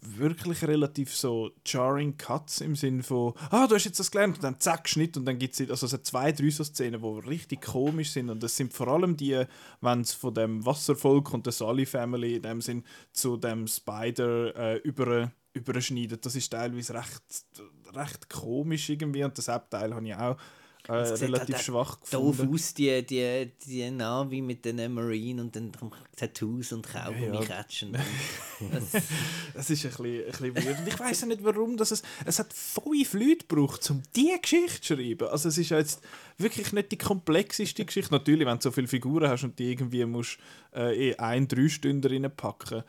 Speaker 1: wirklich relativ so jarring Cuts im Sinn von ah, du hast jetzt das gelernt und dann zack, Schnitt und dann gibt es also es zwei, drei so Szenen, die richtig komisch sind und das sind vor allem die, wenn es von dem Wasservolk und der Sully Family in dem Sinn zu dem Spider äh, über überschneidet. Das ist teilweise recht, recht komisch irgendwie und das Abteil habe ich auch äh, relativ
Speaker 2: halt
Speaker 1: schwach
Speaker 2: Doof
Speaker 1: gefunden.
Speaker 2: aus, die, die, die Navi mit den Marine und dann Tattoos und Kaugummi
Speaker 1: Ja, ja.
Speaker 2: Das,
Speaker 1: Das ist ein bisschen, ein bisschen weird. Ich weiß ja nicht, warum. Dass es, es hat fünf Leute gebraucht, um diese Geschichte zu schreiben. Also es ist ja jetzt wirklich nicht die komplexeste Geschichte. Natürlich, wenn du so viele Figuren hast und die irgendwie musst, äh, in ein, drei Stunden reinpacken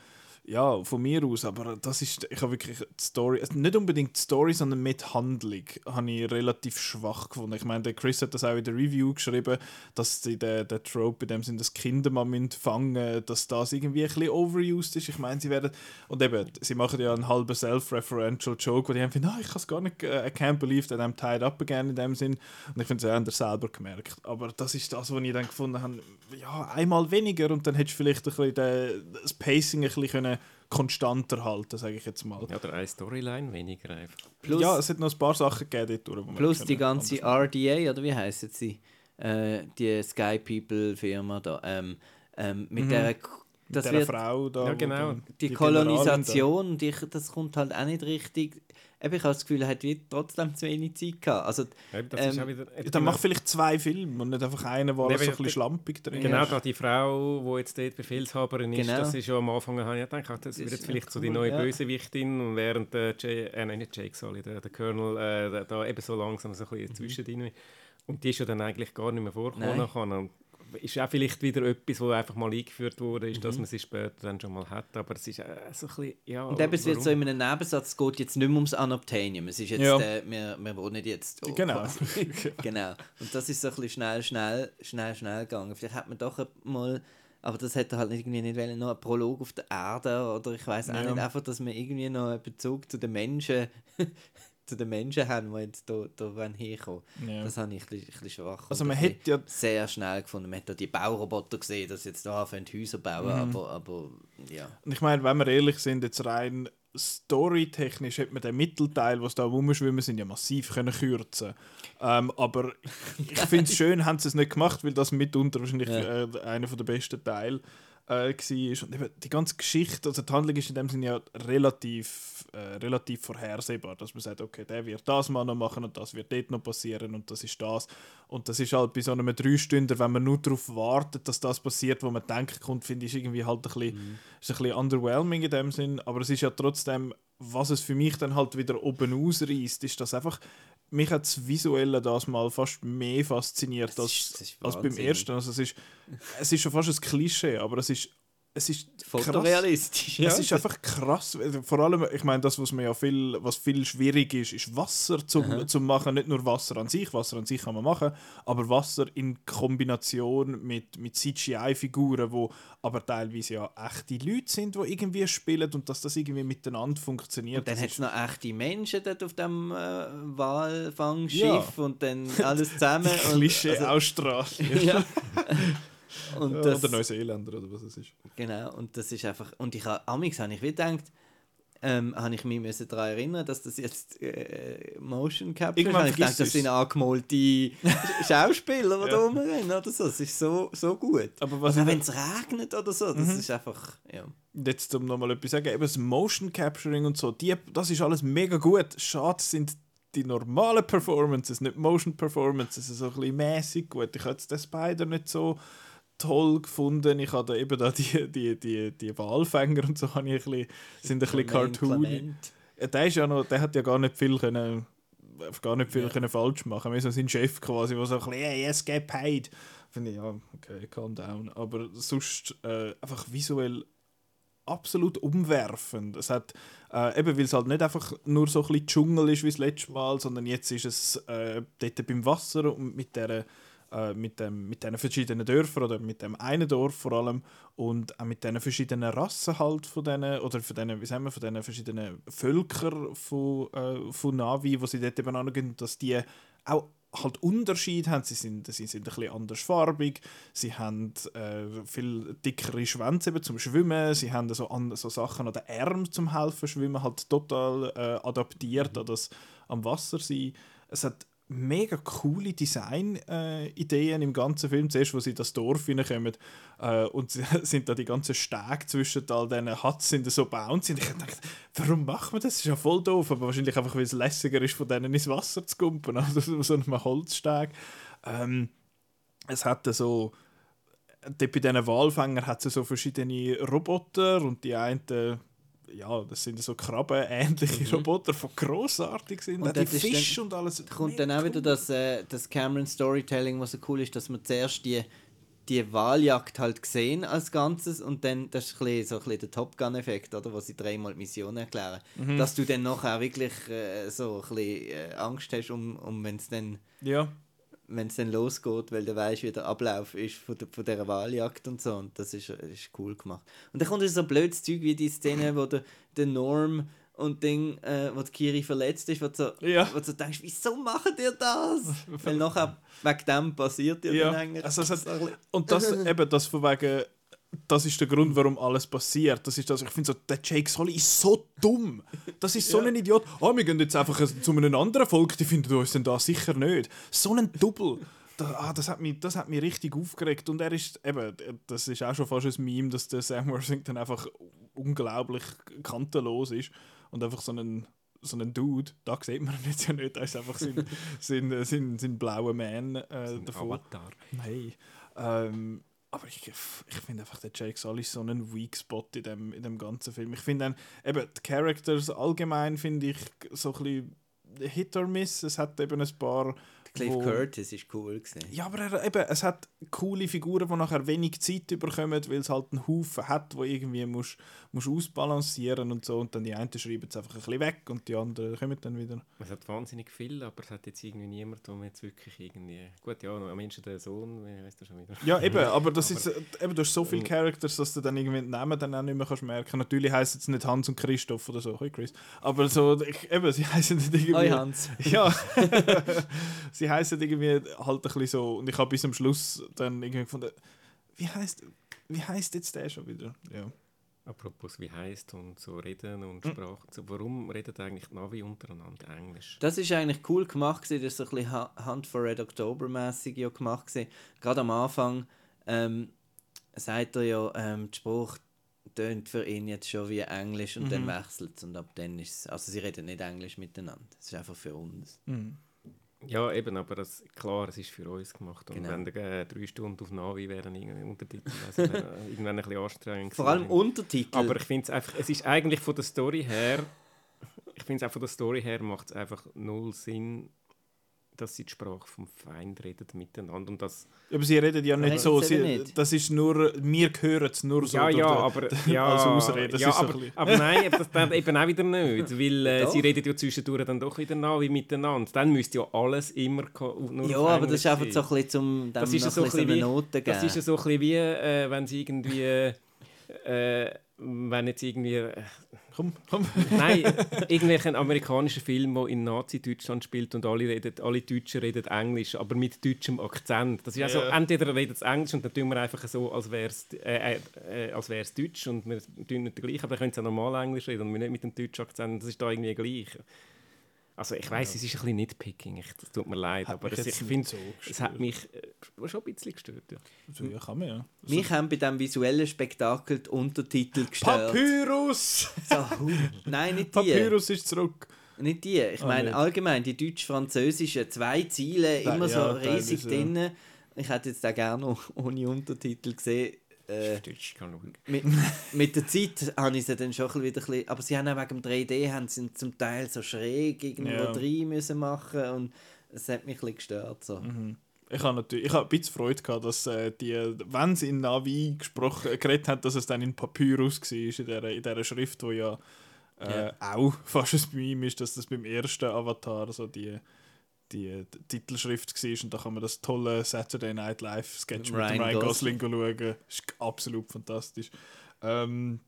Speaker 1: ja, von mir aus, aber das ist, ich habe wirklich die Story, also nicht unbedingt die Story, sondern mit Handlung, habe ich relativ schwach gefunden. Ich meine, der Chris hat das auch in der Review geschrieben, dass sie den, den Trope in dem Sinne, dass Kinder mal müssen fangen dass das irgendwie ein bisschen overused ist. Ich meine, sie werden, und eben, sie machen ja einen halben self-referential Joke, wo die haben, ah, ich kann es gar nicht, äh, I can't believe that I'm tied up again in dem Sinn. Und ich finde, sie haben das selber gemerkt. Aber das ist das, was ich dann gefunden habe, ja, einmal weniger und dann hättest du vielleicht ein bisschen den, das Pacing ein bisschen können konstanter halten, sage ich jetzt mal.
Speaker 3: Ja, oder eine Storyline weniger einfach.
Speaker 2: plus
Speaker 1: ja, es hat noch ein paar Sachen gegeben dort,
Speaker 2: plus die ganze RDA, oder wie heißt sie? Äh, die Sky People Firma da. Ähm, ähm, mit
Speaker 1: Mhm.
Speaker 2: der, das
Speaker 1: der
Speaker 2: wird
Speaker 1: Frau da.
Speaker 3: Ja, genau.
Speaker 2: die,
Speaker 1: Generalin
Speaker 2: Kolonisation, die, das kommt halt auch nicht richtig. Eben, ich habe das Gefühl, er hat trotzdem zu wenig Zeit gehabt. Also,
Speaker 3: Ja, das
Speaker 2: Ähm,
Speaker 3: wieder,
Speaker 1: Da, dann mach vielleicht zwei Filme und nicht einfach einen, wo
Speaker 3: Nee,
Speaker 1: alles so ein bisschen schlampig drin
Speaker 3: Genau,
Speaker 1: ist.
Speaker 3: da die Frau, die jetzt dort Befehlshaberin ist,
Speaker 2: Genau.
Speaker 3: das ist schon am Anfang, habe ich gedacht, das
Speaker 2: Das
Speaker 3: wird
Speaker 2: ist
Speaker 3: jetzt vielleicht so
Speaker 2: cool,
Speaker 3: die neue
Speaker 2: ja.
Speaker 3: Bösewichtin und während der Jay, äh, nein, nicht Jake, sorry, der, der Colonel äh, da- eben so langsam so ein
Speaker 2: Mhm.
Speaker 3: bisschen zwischendrin. Und die ist ja dann eigentlich gar nicht mehr vorgekommen.
Speaker 2: Nein.
Speaker 3: Ist auch vielleicht wieder etwas, wo einfach mal eingeführt wurde, ist,
Speaker 2: Mhm.
Speaker 3: dass man sie später dann schon mal hat. Aber es ist äh, so ein bisschen, ja...
Speaker 2: und eben, es wird so in einem Nebensatz, es geht jetzt nicht mehr ums Unobtainium. Es ist jetzt,
Speaker 1: Ja.
Speaker 2: äh, wir, wir wohnen jetzt hier.
Speaker 1: Genau.
Speaker 2: genau. Und das ist so ein bisschen schnell, schnell, schnell, schnell gegangen. Vielleicht hat man doch mal, aber das hätte halt irgendwie nicht wollen, noch einen Prolog auf der Erde oder ich weiß auch
Speaker 1: Ja.
Speaker 2: nicht, einfach, dass wir irgendwie noch einen Bezug zu den Menschen, zu den Menschen haben, die jetzt da, da wollen herkommen.
Speaker 1: Ja.
Speaker 2: Das habe ich ein bisschen, ein bisschen schwach.
Speaker 1: Also man hätte ja
Speaker 2: sehr schnell gefunden. Man hat da die Bauroboter gesehen, dass jetzt da anfangen Häuser bauen,
Speaker 1: Mhm.
Speaker 2: aber, aber ja.
Speaker 1: Und ich meine, wenn wir ehrlich sind, jetzt rein storytechnisch hätte man den Mittelteil, was da rumschwimmen sind, ja massiv können kürzen ähm, Aber ich finde es schön, haben sie es nicht gemacht, weil das mitunter wahrscheinlich
Speaker 2: Ja.
Speaker 1: äh, einer der besten Teile äh, war. Und eben die ganze Geschichte, also die Handlung ist in dem Sinne ja relativ, äh, relativ vorhersehbar, dass man sagt, okay, der wird das mal noch machen und das wird dort noch passieren und das ist das. Und das ist halt bei so einem Dreistünder, wenn man nur darauf wartet, dass das passiert, wo man denkt, kommt, finde ich, ist irgendwie halt ein bisschen, ist ein bisschen underwhelming in dem Sinn, aber es ist ja trotzdem, was es für mich dann halt wieder oben ausreißt, ist das einfach, mich hat das Visuelle das mal fast mehr fasziniert
Speaker 2: Das
Speaker 1: als,
Speaker 2: ist- ist
Speaker 1: als beim ersten. Also es ist, es ist schon fast ein Klischee, aber es ist, es ist krass.
Speaker 2: Fotorealistisch.
Speaker 1: Es ist einfach krass. Vor allem, ich meine, das, was mir ja viel, was viel schwierig ist, ist Wasser zum, zum machen. Nicht nur Wasser an sich, Wasser an sich kann man machen, aber Wasser in Kombination mit, mit CGI-Figuren, wo aber teilweise ja echte Leute sind, die irgendwie spielen und dass das irgendwie miteinander funktioniert.
Speaker 2: Und dann hat es noch echte Menschen dort auf dem äh, Walfangschiff
Speaker 1: Ja.
Speaker 2: und dann alles zusammen.
Speaker 1: Klischee
Speaker 2: also,
Speaker 1: Australien.
Speaker 2: ja. und das,
Speaker 1: Oder Neuseeländer oder was es ist.
Speaker 2: genau, und das ist einfach, und ich habe, amix habe ich wie gedacht, ähm, habe ich mich müssen daran erinnern, dass das jetzt äh, Motion Capture ist. Ich
Speaker 1: vergisst
Speaker 2: das sind angemalte Schauspieler, die da rumrennen oder so. Das ist so, so gut.
Speaker 1: Aber was
Speaker 2: wenn es regnet oder so, das ist einfach, ja.
Speaker 1: jetzt um nochmal etwas zu sagen, eben das Motion Capturing und so, die, das ist alles mega gut. Schade sind die normalen Performances, nicht Motion Performances, so ein bisschen mäßig gut. Ich jetzt den Spider nicht so toll gefunden. Ich habe da eben da die, die, die, die Walfänger und so habe ich ein bisschen, sind ein bisschen cartoony. Ja, Der, ist ja noch, der hat ja gar nicht viel können, gar nicht viel können falsch machen. Wir so sein Chef quasi, der so ein bisschen, hey, yes, get paid. Finde ich, ja, okay, calm down. Aber sonst äh, einfach visuell absolut umwerfend. Es hat, äh, eben weil es halt nicht einfach nur so ein bisschen Dschungel ist wie das letzte Mal, sondern jetzt ist es äh, dort beim Wasser und mit der äh, mit, dem, mit diesen verschiedenen Dörfern oder mit dem einen Dorf vor allem und auch mit diesen verschiedenen Rassen halt von denen, oder von diesen, wie sagen wir, von diesen verschiedenen Völkern von, äh, von Navi, wo sie dort eben angehen, dass die auch halt Unterschied haben. Sie sind, sie sind ein bisschen andersfarbig, sie haben äh, viel dickere Schwänze eben zum Schwimmen, sie haben so, an, so Sachen an den Armen zum helfen schwimmen, halt total äh, adaptiert an das am Wasser sein. Es hat mega coole Design-Ideen äh, im ganzen Film. Zuerst, wo sie in das Dorf hineinkommen äh, und sind da die ganzen Stege zwischen all diesen Huts sind so gebaut sind. Ich dachte, warum macht man das? Das ist ja voll doof, aber wahrscheinlich einfach, weil es lässiger ist, von denen ins Wasser zu kumpen, also so einem Holzsteg. Ähm, es hat so bei diesen Walfängern hat es so verschiedene Roboter und die einen ja, das sind so Krabben-ähnliche mhm. Roboter, die grossartig sind. Und die Fische und alles.
Speaker 2: kommt dann auch wieder das, äh, das Cameron Storytelling, was so cool ist, dass man zuerst die, die Wahljagd halt gesehen als Ganzes und dann, das ist ein bisschen, so ein bisschen der Top Gun-Effekt, oder, wo sie dreimal die Mission erklären. Mhm. Dass du dann nachher wirklich äh, so ein bisschen äh, Angst hast, um, um wenn es dann...
Speaker 1: Ja
Speaker 2: wenn es dann losgeht, weil du weißt, wie der Ablauf ist von, der, von dieser Wahljagd und so. Und das ist, ist cool gemacht. Und dann kommt so blödes Zeug wie die Szene, wo der, der Norm und Ding, äh, wo Kiri verletzt ist, wo du, so, ja. wo du denkst, wieso machen die das? weil nachher wegen dem passiert ja, ja. dann eigentlich.
Speaker 1: Also, hat, und das eben, das von wegen das ist der Grund, warum alles passiert. Das ist das, ich finde so, der Jake Sully ist so dumm. Das ist so ja. ein Idiot. oh, wir gehen jetzt einfach zu einem anderen Volk, die finden uns denn da sicher nicht. So ein Double. Da, ah, das, hat mich, das hat mich richtig aufgeregt. Und er ist, eben, das ist auch schon fast ein Meme, dass der Sam Worthington einfach unglaublich kantenlos ist und einfach so ein so einen Dude, da sieht man ihn jetzt ja nicht, da ist einfach sein, sein, sein, sein blauer Man äh, davon.
Speaker 3: Avatar.
Speaker 1: Nein. Ähm, aber ich, ich finde einfach, der Jake Sully so ein Weak Spot in dem, in dem ganzen Film. Ich finde dann, eben, die Characters allgemein finde ich so ein bisschen Hit or Miss. Es hat eben ein paar
Speaker 2: Cliff Curtis ist cool gewesen.
Speaker 1: Ja, aber er, eben, es hat coole Figuren, die nachher wenig Zeit bekommen, weil es halt einen Haufen hat, wo irgendwie musst, musst ausbalancieren und so. Und dann die einen schreiben es einfach ein bisschen weg und die anderen kommen dann wieder.
Speaker 3: Es hat wahnsinnig viel, aber es hat jetzt irgendwie niemand, der jetzt wirklich irgendwie... Gut, ja, am Menschen der Sohn, wie heißt das schon wieder?
Speaker 1: Ja, eben, aber das aber, ist... Eben, du hast so viele Characters, dass du dann irgendwie den Namen dann auch nicht mehr kannst merken. Natürlich heisst es nicht Hans und Christoph oder so. Hoi Chris. Aber so, ich, eben, sie heißen nicht irgendwie...
Speaker 2: Hoi Hans.
Speaker 1: Ja. sie heißen irgendwie halt ein bisschen so. Und ich habe bis zum Schluss dann irgendwie gefunden, wie heißt wie heißt jetzt der schon wieder? Ja.
Speaker 3: Apropos, wie heißt und so reden und hm. Sprache. So, warum redet eigentlich die Navi untereinander Englisch?
Speaker 2: Das ist eigentlich cool gemacht. Das ist so ein bisschen Hunt for Red October mäßig ja gemacht. Gerade am Anfang ähm, sagt er ja, ähm, der Spruch tönt für ihn jetzt schon wie Englisch und mhm. dann wechselt es. Und ab dann ist es. Also, sie reden nicht Englisch miteinander. Das ist einfach für uns.
Speaker 1: Mhm.
Speaker 3: Ja, eben, aber das, klar, es ist für uns gemacht. Und genau. wenn äh, drei Stunden auf Navi wären, irgendwie Untertitel, also wäre irgendwann ein bisschen anstrengend.
Speaker 2: Vor allem Untertitel.
Speaker 3: Aber ich finde es einfach, es ist eigentlich von der Story her, ich finde es auch von der Story her macht es einfach null Sinn, dass sie die Sprache vom Feind reden miteinander und das
Speaker 1: aber sie reden ja nicht so sie, nicht. das ist nur wir hören es nur so
Speaker 3: ja ja aber ja,
Speaker 1: als Ausrede
Speaker 3: ja, aber, so aber nein das dann eben auch wieder nicht weil äh, sie reden ja zwischendurch dann doch wieder nach wie miteinander dann müsste ja alles immer
Speaker 2: nur ja aber das ist einfach so ein bisschen zum
Speaker 3: das ist so ein bisschen wie, Note geben. das ist ja so ein bisschen wie äh, wenn sie irgendwie äh, wenn jetzt irgendwie. Äh,
Speaker 1: komm, komm.
Speaker 3: Nein, irgendwelchen amerikanischen Film, der in Nazi-Deutschland spielt und alle, reden, alle Deutschen reden Englisch, aber mit deutschem Akzent. Das ist also, entweder redet es Englisch und dann tun wir einfach so, als wäre es äh, äh, äh Deutsch und wir tun nicht gleich, aber dann können sie ja normal Englisch reden und wir nicht mit dem deutschen Akzent. Das ist da irgendwie gleich. Also ich weiß, ja. es ist ein bisschen nitpicking, ich, das tut mir leid, hat aber das, ich finde, so es hat mich äh, schon ein bisschen gestört. Ja.
Speaker 1: So, ja, kann man ja.
Speaker 2: Also, mich haben bei diesem visuellen Spektakel die Untertitel gestört.
Speaker 1: Papyrus!
Speaker 2: So, nein, nicht die.
Speaker 1: Papyrus ist zurück.
Speaker 2: Nicht die. Ich ah, meine nicht. allgemein, die deutsch-französischen zwei Ziele, immer so riesig drin. Ich hätte jetzt auch gerne ohne Untertitel gesehen äh, mit, mit der Zeit habe ich sie dann schon wieder ein bisschen, aber sie haben auch wegen dem 3D haben sie zum Teil so schräg irgendwo ja. rein müssen machen und es hat mich ein bisschen gestört. So.
Speaker 1: Mhm. Ich habe natürlich, ich habe ein bisschen Freude gehabt, dass äh, die, wenn sie in Navi gesprochen, äh, geredet haben, dass es dann in Papyrus war, in dieser, in dieser Schrift, wo ja, äh, ja. auch fast ein Meme ist, dass das beim ersten Avatar so die die, die Titelschrift war und da kann man das tolle Saturday Night Live Sketch mit Ryan, Gosling, Gosling schauen. Das ist absolut fantastisch. Ähm,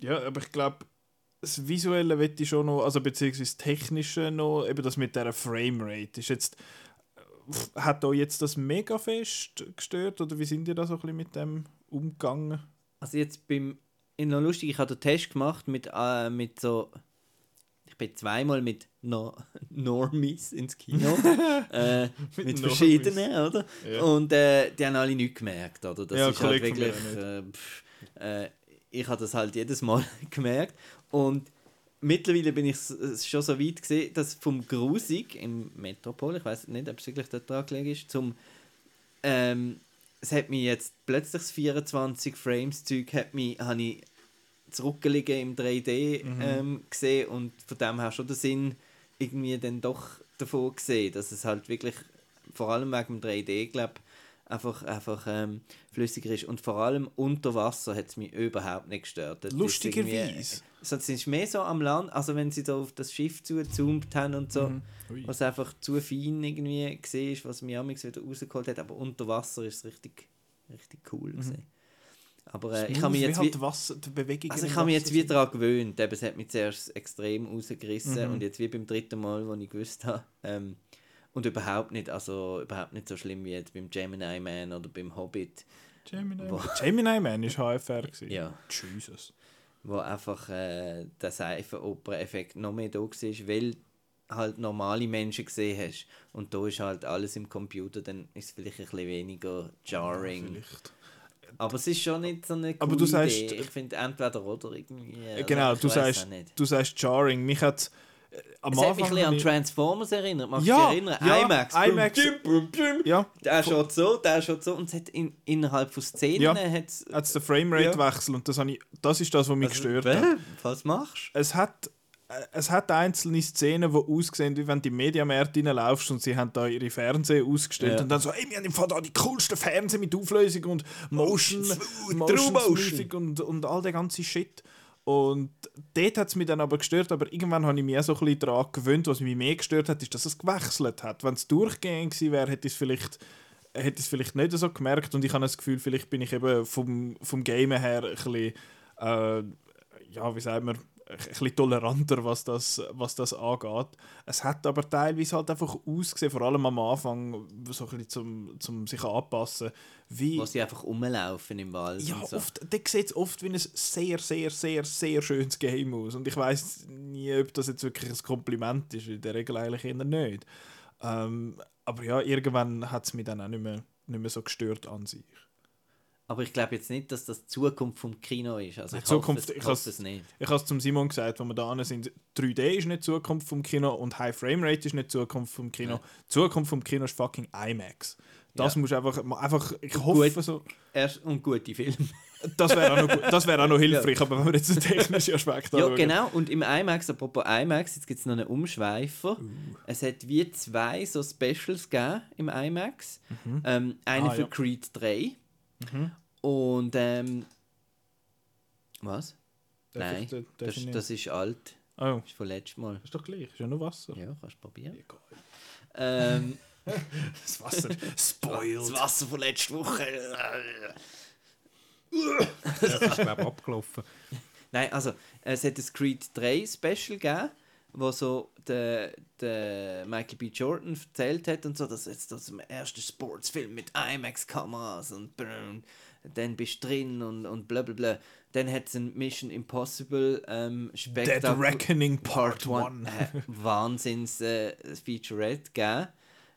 Speaker 1: ja, aber ich glaube, das Visuelle wird ich schon noch, also beziehungsweise das Technische noch, eben das mit dieser Framerate ist jetzt pff, hat euch jetzt das mega fest gestört oder wie sind ihr da so ein bisschen mit dem umgegangen?
Speaker 2: Also jetzt beim, noch lustig, ich habe den Test gemacht mit, äh, mit so, ich bin zweimal mit no Normies ins Kino, äh, mit,
Speaker 1: Mit
Speaker 2: verschiedenen, oder?
Speaker 1: Ja.
Speaker 2: Und äh, die haben alle nichts gemerkt, oder? Das
Speaker 1: Ja,
Speaker 2: ist halt wirklich, äh, pff, äh, ich habe das halt jedes Mal gemerkt und mittlerweile bin ich s- schon so weit gesehen, dass vom Grusig im Metropol, ich weiß nicht, ob es wirklich dort dran gelegen ist, zum ähm, es hat mich jetzt plötzlich das 24 Frames Zeug hat mich, habe ich zurückgelegen im 3D
Speaker 1: Mhm.
Speaker 2: ähm, gesehen und von dem her schon den Sinn irgendwie dann doch davon gesehen, dass es halt wirklich vor allem wegen dem 3D glaube einfach, einfach ähm, flüssiger ist und vor allem unter Wasser hat es mich überhaupt nicht gestört. Das
Speaker 1: Lustigerweise.
Speaker 2: irgendwie- So, es ist mehr so am Land, also wenn sie da auf das Schiff zugezoomt haben und so,
Speaker 1: Mhm.
Speaker 2: Was einfach zu fein irgendwie gesehen ist, was mich amigs wieder rausgeholt hat, aber unter Wasser ist es richtig, richtig cool gewesen. Aber äh, ich habe mich
Speaker 1: wie
Speaker 2: jetzt
Speaker 1: halt
Speaker 2: wie,
Speaker 1: Wasser, die Bewegung
Speaker 2: also ich habe mich jetzt
Speaker 1: Wasser
Speaker 2: wieder daran gewöhnt, eben, es hat mich zuerst extrem rausgerissen
Speaker 1: Mhm.
Speaker 2: und jetzt wie beim dritten Mal, wo ich gewusst habe, ähm, und überhaupt nicht, also überhaupt nicht so schlimm wie jetzt beim Gemini Man oder beim Hobbit,
Speaker 1: Gemini,
Speaker 2: Wo-
Speaker 1: Man. Gemini Man ist HFR gewesen.
Speaker 2: Ja.
Speaker 1: Jesus.
Speaker 2: wo einfach äh, der Seifenoper-Effekt noch mehr da war, weil halt normale Menschen gesehen hast und da ist halt alles im Computer, dann ist es vielleicht ein bisschen weniger jarring.
Speaker 1: Vielleicht.
Speaker 2: Aber es ist schon nicht so eine
Speaker 1: Aber du sagst-
Speaker 2: Idee. Ich finde entweder oder irgendwie. also
Speaker 1: genau, du sagst, du sagst Jarring. Mich hat äh, am
Speaker 2: Es hat mich ein
Speaker 1: Anfang...
Speaker 2: bisschen an Transformers erinnert. Magst du
Speaker 1: Ja,
Speaker 2: dich erinnern?
Speaker 1: ja,
Speaker 2: IMAX.
Speaker 1: IMAX.
Speaker 2: Bum, bum, bum.
Speaker 1: ja,
Speaker 2: Der schaut so, der schaut so. Und es hat in, innerhalb von Szenen
Speaker 1: Ja.
Speaker 2: hat's,
Speaker 1: hat es den Framerate-Wechsel und das, ich, das ist das, was mich gestört hat.
Speaker 2: Was machst
Speaker 1: es hat es hat einzelne Szenen, die aussehen, wie wenn du in die Mediamärkte reinlaufst und sie haben da ihre Fernseher ausgestellt
Speaker 2: Ja.
Speaker 1: und dann so, ey, wir haben im Fall da die coolsten Fernseher mit Auflösung und Motion,
Speaker 2: True
Speaker 1: Motion
Speaker 2: Motion.
Speaker 1: Und, und all der ganze Shit. Und dort hat es mich dann aber gestört, aber irgendwann habe ich mich auch so ein bisschen daran gewöhnt, was mich mehr gestört hat, ist, dass es gewechselt hat. Wenn es durchgehend gewesen wäre, hätte ich es vielleicht hätte es vielleicht nicht so gemerkt und ich habe das Gefühl, vielleicht bin ich eben vom, vom Gamen her ein bisschen, äh, ja, wie sagt man, ein bisschen toleranter, was das, was das angeht. Es hat aber teilweise halt einfach ausgesehen, vor allem am Anfang, so ein bisschen zum, zum sich anpassen, wie...
Speaker 2: Wo sie einfach rumlaufen im Wald.
Speaker 1: Ja,
Speaker 2: so.
Speaker 1: oft, da sieht es oft wie ein sehr, sehr, sehr, sehr schönes Game aus. Und ich weiß nie, ob das jetzt wirklich ein Kompliment ist, in der Regel eigentlich eher nicht. Ähm, aber ja, irgendwann hat es mich dann auch nicht mehr, nicht mehr so gestört an sich.
Speaker 2: Aber ich glaube jetzt nicht, dass das die Zukunft vom Kino ist. Also ich
Speaker 1: Zukunft-
Speaker 2: hoffe,
Speaker 1: ich
Speaker 2: hoffe es nicht.
Speaker 1: Ich habe es zum Simon gesagt, wo wir da sind, 3D ist nicht die Zukunft vom Kino und High Frame Rate ist nicht die Zukunft vom Kino.
Speaker 2: Ja.
Speaker 1: Die Zukunft vom Kino ist fucking IMAX. Das
Speaker 2: Ja.
Speaker 1: muss einfach, einfach ich hoffe
Speaker 2: Gut.
Speaker 1: so,
Speaker 2: Erst und gute Filme.
Speaker 1: das wäre auch, noch das wär auch noch hilfreich, aber wenn wir jetzt den technischen Aspekt
Speaker 2: Ja,
Speaker 1: anschauen.
Speaker 2: genau. Und im IMAX, apropos IMAX, jetzt gibt es noch einen Umschweifer.
Speaker 1: Uh.
Speaker 2: Es hat wie zwei so Specials gegeben im IMAX. Ähm, eine
Speaker 1: Ah,
Speaker 2: für
Speaker 1: ja.
Speaker 2: Creed 3.
Speaker 1: Mhm.
Speaker 2: Und ähm, was?
Speaker 1: Darf
Speaker 2: Nein,
Speaker 1: ich-
Speaker 2: das, das ist alt.
Speaker 1: Oh,
Speaker 2: Das ist von letztem Mal.
Speaker 1: ist doch gleich, ist ja nur Wasser.
Speaker 2: Ja, kannst du probieren.
Speaker 1: Egal.
Speaker 2: Ähm,
Speaker 1: Das Wasser
Speaker 2: das
Speaker 1: spoiled.
Speaker 2: Wasser von letzter Woche.
Speaker 3: Das ist, glaube ich, abgelaufen.
Speaker 2: Nein, also es hat ein Creed 3 Special gegeben, wo so der, der Michael B. Jordan erzählt hat und so, dass jetzt das zum ersten Sportsfilm mit IMAX-Kameras und brrr, dann bist du drin und, und bla bla bla. Dann hat es ein Mission Impossible ähm,
Speaker 1: Dead
Speaker 2: Spektakel
Speaker 1: Reckoning Part
Speaker 2: Part
Speaker 1: 1.
Speaker 2: 1 äh, Wahnsinns äh, Featurette gegeben,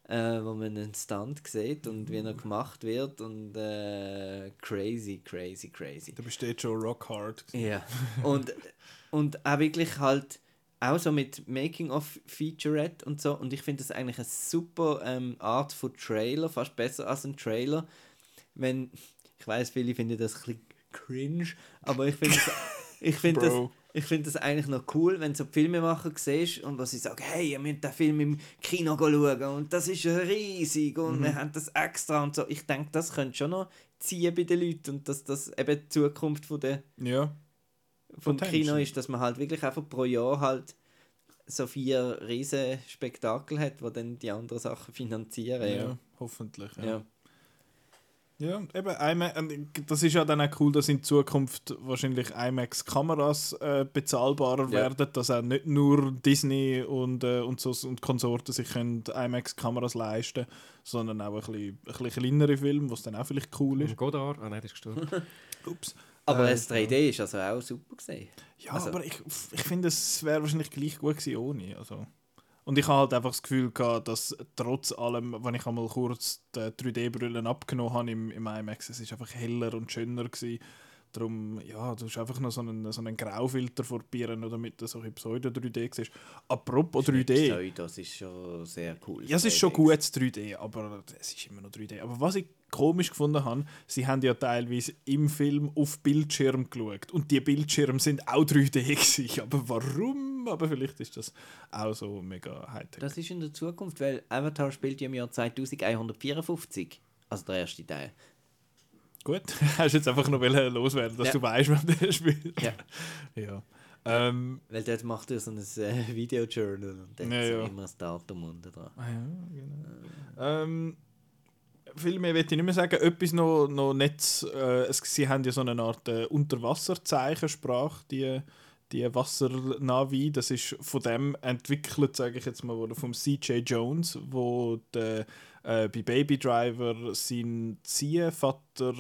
Speaker 2: äh, wo man einen Stunt sieht und wie er gemacht wird und äh, crazy, crazy, crazy.
Speaker 1: Da besteht schon rock hard.
Speaker 2: Ja. Und, und auch wirklich halt auch so mit Making-of Featurette und so. Und ich finde das eigentlich eine super ähm, Art von Trailer, fast besser als ein Trailer. Wenn, ich weiß, viele finden das ein bisschen cringe, aber ich finde das, ich finde das, ich finde das eigentlich noch cool, wenn du so Filmemacher siehst und was sie sagen, hey, ihr müsst den Film im Kino schauen und das ist riesig und wir haben das extra und so. Ich denke, das könnte schon noch ziehen bei den Leuten und dass das eben die Zukunft von der
Speaker 1: Ja.
Speaker 2: Vom. Kino ist, dass man halt wirklich einfach pro Jahr halt so vier riesen Spektakel hat, die dann die anderen Sachen finanzieren.
Speaker 1: ja,
Speaker 2: Ja.
Speaker 1: hoffentlich. Ja.
Speaker 2: Ja.
Speaker 1: Ja, eben, IMAX, und das ist ja dann auch cool, dass in Zukunft wahrscheinlich IMAX-Kameras äh, bezahlbarer
Speaker 2: Ja.
Speaker 1: werden, dass auch nicht nur Disney und, äh, und, so, und Konsorten sich können IMAX-Kameras leisten sondern auch ein bisschen, ein bisschen kleinere Filme, was dann auch vielleicht cool ist.
Speaker 3: Und Godard, ah nein, das ist gestorben.
Speaker 1: Ups.
Speaker 2: Aber
Speaker 1: Äh,
Speaker 2: das 3D ist also auch super gesehen.
Speaker 1: Ja,
Speaker 2: Also-
Speaker 1: aber ich, ich finde, es wäre wahrscheinlich gleich gut gewesen ohne. Also. Und ich habe halt einfach das Gefühl gehabt, dass trotz allem, wenn ich einmal kurz die 3D-Brillen abgenommen habe im, im IMAX, es ist einfach heller und schöner gewesen. Darum, ja, du hast einfach noch so einen, so einen Graufilter vor Birne, damit du so ein Pseudo 3D siehst. Apropos 3D.
Speaker 2: Sorry, das ist schon sehr cool.
Speaker 1: Ja, es ist schon gutes 3D, aber es ist immer noch 3D. Aber was ich komisch gefunden habe, sie haben ja teilweise im Film auf Bildschirm geschaut. Und die Bildschirme sind auch 3D gewesen. Aber warum? Aber vielleicht ist das auch so mega Hightech.
Speaker 2: Das ist in der Zukunft, weil Avatar spielt ja im Jahr 2154. Also der erste Teil.
Speaker 1: Gut, hast jetzt einfach noch wollen loswerden, dass
Speaker 2: Ja.
Speaker 1: du weißt, wann der spielt.
Speaker 2: Ja.
Speaker 1: ja. Ähm,
Speaker 2: Weil dort macht er so ein äh, Videojournal und dann
Speaker 1: Ja, ja.
Speaker 2: immer ein Datum unten dran.
Speaker 1: Ah ja, genau. Ähm, viel mehr will ich nicht mehr sagen. Etwas noch, noch nicht. Äh, es, sie haben ja so eine Art äh, Unterwasserzeichensprache, die, die Wassernavi. Das ist von dem entwickelt, sage ich jetzt mal, oder vom CJ Jones, wo der, äh, bei Baby Driver sein Ziehvater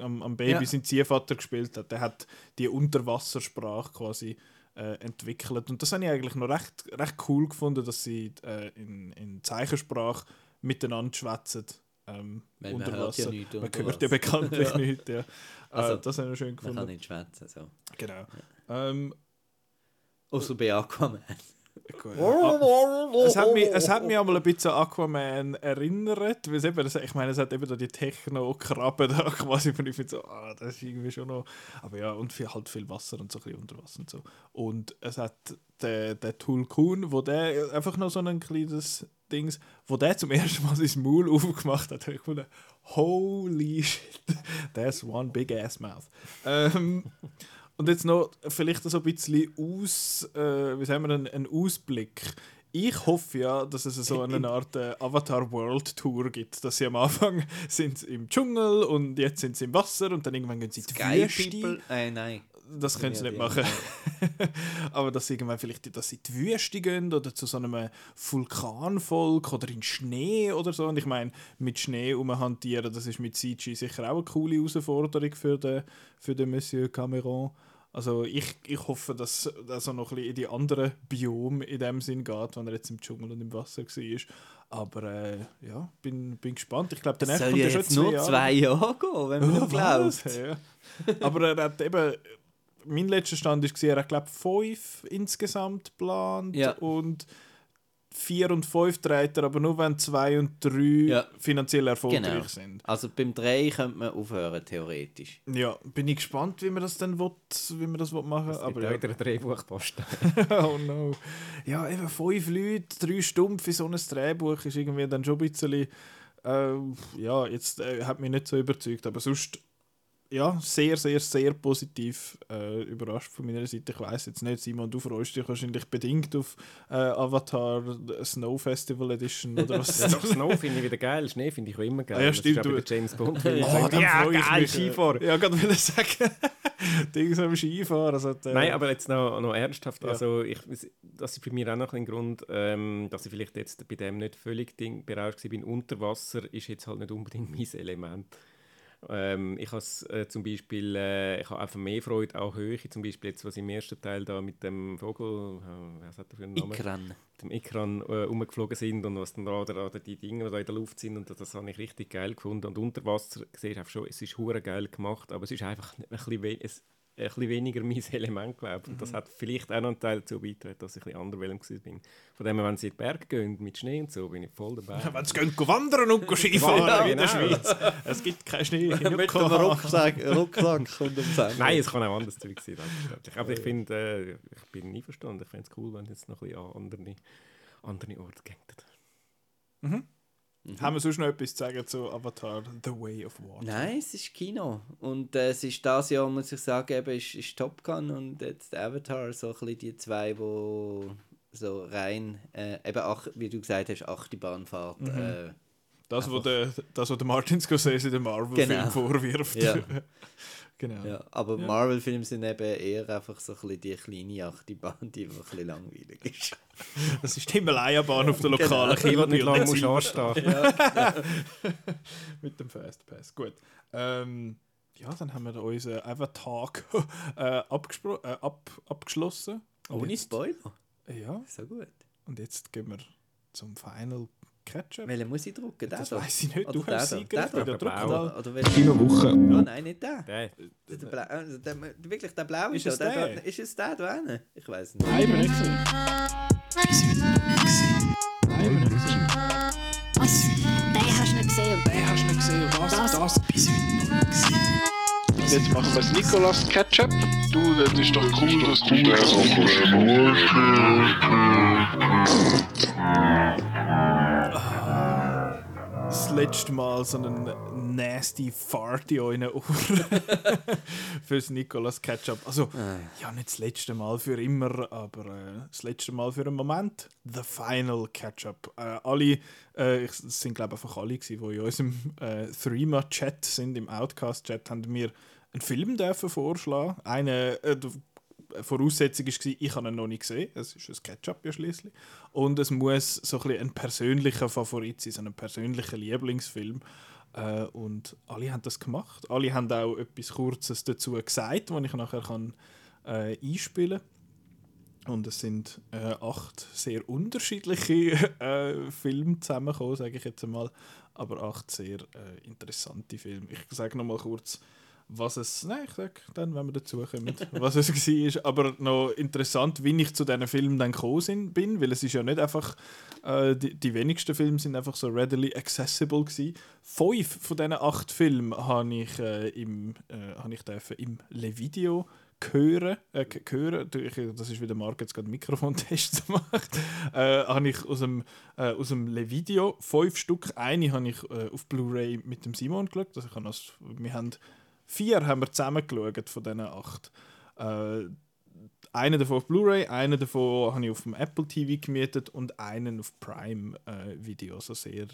Speaker 1: am, am Baby
Speaker 2: Ja.
Speaker 1: sein Ziehvater gespielt hat. Der hat die Unterwassersprache quasi äh, entwickelt. Und das habe ich eigentlich noch recht, recht cool gefunden, dass sie äh, in, in Zeichensprache miteinander schwätzen. Ähm,
Speaker 2: man
Speaker 1: unter
Speaker 2: hört ja nichts
Speaker 1: Man hört ja bekanntlich
Speaker 2: Ja.
Speaker 1: nichts. Ja.
Speaker 2: Also,
Speaker 1: äh, das habe ich noch schön
Speaker 2: Man kann
Speaker 1: gefunden.
Speaker 2: nicht schwätzen. So.
Speaker 1: Genau. Ähm,
Speaker 2: Außer bei Aquaman.
Speaker 1: gut. Ah, es, hat mich, es hat mich einmal ein bisschen an Aquaman erinnert, weil es eben, das- ich meine, es hat eben da die Techno-Krabben da quasi, und ich finde so, ah, das ist irgendwie schon noch, aber ja, und viel, halt viel Wasser und so ein bisschen unter Wasser und so. Und es hat der, der Tulkun, wo der einfach noch so ein kleines Dings, wo der zum ersten Mal sein Maul aufgemacht hat, habe ich gefunden, holy shit, that's one big ass mouth. Ähm, und jetzt noch vielleicht so ein bisschen aus, äh, wie sagen wir, einen, einen Ausblick. Ich hoffe ja, dass es so eine Art äh, Avatar World Tour gibt, dass sie am Anfang sind im Dschungel und jetzt sind sie im Wasser und dann irgendwann gehen sie in die
Speaker 2: Sky
Speaker 1: Wüste.
Speaker 2: People? Äh, nein.
Speaker 1: Das können sie nicht machen. Aber dass sie irgendwann vielleicht dass sie in die Wüste gehen oder zu so einem Vulkanvolk oder in Schnee oder so. Und ich meine, mit Schnee umhantieren, das ist mit CG sicher auch eine coole Herausforderung für den, für den Monsieur Cameron. Also ich, ich hoffe, dass er noch ein bisschen in die anderen Biome in dem Sinn geht, wenn er jetzt im Dschungel und im Wasser war. Aber äh, ja, bin, bin gespannt. Ich glaube, der nächste kommt
Speaker 2: ja jetzt
Speaker 1: zwei
Speaker 2: nur
Speaker 1: Jahre.
Speaker 2: zwei Jahre gehen, wenn man
Speaker 1: Oh,
Speaker 2: glaubt.
Speaker 1: Ja. Aber er hat eben, mein letzter Stand war, er hat glaube fünf insgesamt geplant
Speaker 2: Ja.
Speaker 1: und vier und fünf dreht er, aber nur wenn zwei und drei
Speaker 2: Ja.
Speaker 1: finanziell erfolgreich
Speaker 2: Genau.
Speaker 1: sind.
Speaker 2: Also beim 3 könnte man aufhören, theoretisch.
Speaker 1: Ja, bin ich gespannt, wie man das dann will, wie man das will machen
Speaker 3: Es gibt
Speaker 1: aber ja.
Speaker 3: wieder ein Drehbuchpost.
Speaker 1: oh no. Ja, eben fünf Leute, drei Stunden für so ein Drehbuch ist irgendwie dann schon ein bisschen. Äh, ja, jetzt äh, hat mich nicht so überzeugt, aber sonst. Ja, sehr, sehr, sehr positiv äh, überrascht von meiner Seite. Ich weiß jetzt nicht, Simon, du freust dich wahrscheinlich bedingt auf äh, Avatar Snow Festival Edition oder was?
Speaker 3: Ja, doch, Snow finde ich wieder geil, Schnee finde ich auch immer geil.
Speaker 1: Ja,
Speaker 3: Das
Speaker 1: stimmt, du-
Speaker 3: bei James Bond.
Speaker 1: Oh,
Speaker 3: ja,
Speaker 1: freue ich
Speaker 3: geil,
Speaker 1: mich. äh,
Speaker 3: Skifahren.
Speaker 1: Ja, gerade will ich sagen. Dings am Skifahren. Also, die,
Speaker 3: Nein, aber jetzt noch, noch ernsthaft.
Speaker 1: Ja.
Speaker 3: Also ich, das ist für mich auch noch ein Grund, ähm, dass ich vielleicht jetzt bei dem nicht völlig ding, berauscht bin. Unter Wasser ist jetzt halt nicht unbedingt mein Element. Ähm, ich habe äh, zum Beispiel, äh, ich einfach mehr Freude auch Höhe, zum Beispiel jetzt, was im ersten Teil da mit dem Vogel, äh, was hat er für einen Namen?
Speaker 2: Ikran.
Speaker 3: dem Ikran äh, umgeflogen sind und was dann da oder, oder die Dinge da in der Luft sind und das, das habe ich richtig geil gefunden und unter Wasser siehst du einfach schon, es ist hure geil gemacht, aber es ist einfach ein bisschen, es, ein bisschen weniger mein Element, glaube. Und das hat vielleicht auch noch einen Teil dazu beigetragen, dass ich ein bisschen anderweitig gewesen bin. Von dem her, wenn sie in die Berge gehen mit Schnee und so, bin ich voll dabei.
Speaker 1: Wenn sie gehen wandern und gehen Skifahren
Speaker 3: Ja,
Speaker 1: in der
Speaker 3: genau.
Speaker 1: Schweiz. Es gibt keinen Schnee.
Speaker 2: Mit dem. Rucksack, Rucksack und dem Sänger.
Speaker 3: Nein, es kann auch anders Zeug sein. Aber ich finde, äh, ich bin nie verstanden. Ich fände es cool, wenn jetzt noch ein bisschen an andere, andere Orte gehen.
Speaker 1: Haben wir sonst noch etwas zu sagen zu Avatar The Way of Water?
Speaker 2: Nein, es ist Kino. Und äh, es ist das Jahr, muss ich sagen, eben, ist, ist Top Gun und jetzt Avatar, so ein bisschen die zwei, wo so rein, äh, eben, ach, wie du gesagt hast, Achterbahnfahrt.
Speaker 1: Mhm.
Speaker 2: Äh,
Speaker 1: Das, was der, das, was der Martin Scorsese den Marvel-Film
Speaker 2: Genau.
Speaker 1: vorwirft.
Speaker 2: Ja.
Speaker 1: genau.
Speaker 2: Ja, aber
Speaker 1: Ja.
Speaker 2: Marvel-Filme sind eben eher einfach so ein bisschen die kleine Achterbahn, die einfach ein bisschen langweilig ist.
Speaker 1: Das ist die Himalayanbahn auf der lokalen
Speaker 3: Ich will nicht lange musst anstehen.
Speaker 1: Mit dem Fastpass. Gut. Ähm, ja, dann haben wir unseren Avatar äh, äh, ab abgeschlossen.
Speaker 2: Ohne Spoiler.
Speaker 1: Ja,
Speaker 2: So gut.
Speaker 1: und jetzt gehen wir zum Final Catch-up.
Speaker 2: Welchen muss ich drucken? Den
Speaker 1: Das
Speaker 2: da?
Speaker 1: weiß ich nicht. Du
Speaker 2: Oder
Speaker 1: hast
Speaker 2: der
Speaker 1: sie
Speaker 2: da?
Speaker 1: gerade
Speaker 2: Der
Speaker 3: da? Blau.
Speaker 2: Oder, oder welchen?
Speaker 4: Kinowoche.
Speaker 2: Oh nein, nicht der.
Speaker 3: Der,
Speaker 2: Der, der, Blau, also der, wirklich der blaue
Speaker 1: Ist
Speaker 2: da,
Speaker 1: es
Speaker 2: der?
Speaker 1: der?
Speaker 2: da- Ist es der da hinten? Ich weiß nicht.
Speaker 1: Nein, bin nicht gesehen. Nein, nicht gesehen.
Speaker 5: Was? Den hast du nicht gesehen.
Speaker 1: Den hast du nicht gesehen. Und das,
Speaker 5: Das-
Speaker 1: das bis heute noch nicht gesehen.
Speaker 6: Jetzt machen wir das Nicolas Ketchup. Du, das ist doch cool, dass du das
Speaker 1: das letzte Mal so einen nasty Fart in euren Ohren fürs Nicolas Ketchup. Also, ja, nicht das letzte Mal für immer, aber äh, das letzte Mal für einen Moment. The Final Ketchup. Äh, alle, äh, ich, es sind glaube ich einfach alle, gewesen, die in unserem äh, Threema-Chat sind, im Outcast-Chat, haben mir einen Film dürfen vorschlagen. Eine äh, Voraussetzung war, ich habe ihn noch nicht gesehen. Es ist ein Ketchup ja schließlich. Und es muss so ein, ein persönlicher Favorit sein, so ein persönlicher Lieblingsfilm. Äh, und alle haben das gemacht. Alle haben auch etwas Kurzes dazu gesagt, was ich nachher kann, äh, einspielen. Und es sind äh, acht sehr unterschiedliche äh, Filme zusammengekommen, sage ich jetzt einmal. Aber acht sehr äh, interessante Filme. Ich sage noch mal kurz, was es. Nein, ich sage dann, wenn wir dazu kommen, was es war. Aber noch interessant, wie ich zu diesen Filmen dann gekommen bin, weil es ist ja nicht einfach. Äh, die, die wenigsten Filme sind einfach so readily accessible gewesen. Fünf von diesen acht Filmen habe ich, äh, im, äh, habe ich dürfen im Le-Video hören, äh, hören. Das ist wieder Marc jetzt gerade Mikrofontests macht, äh, habe ich aus dem, äh, aus dem Le-Video fünf Stück. Eine habe ich äh, auf Blu-ray mit dem Simon geschaut. Also ich habe das, wir haben vier haben wir zusammen geschaut von diesen acht. Äh, einen davon auf Blu-ray, einen davon habe ich auf dem Apple TV gemietet und einen auf Prime äh, Video. Also sehr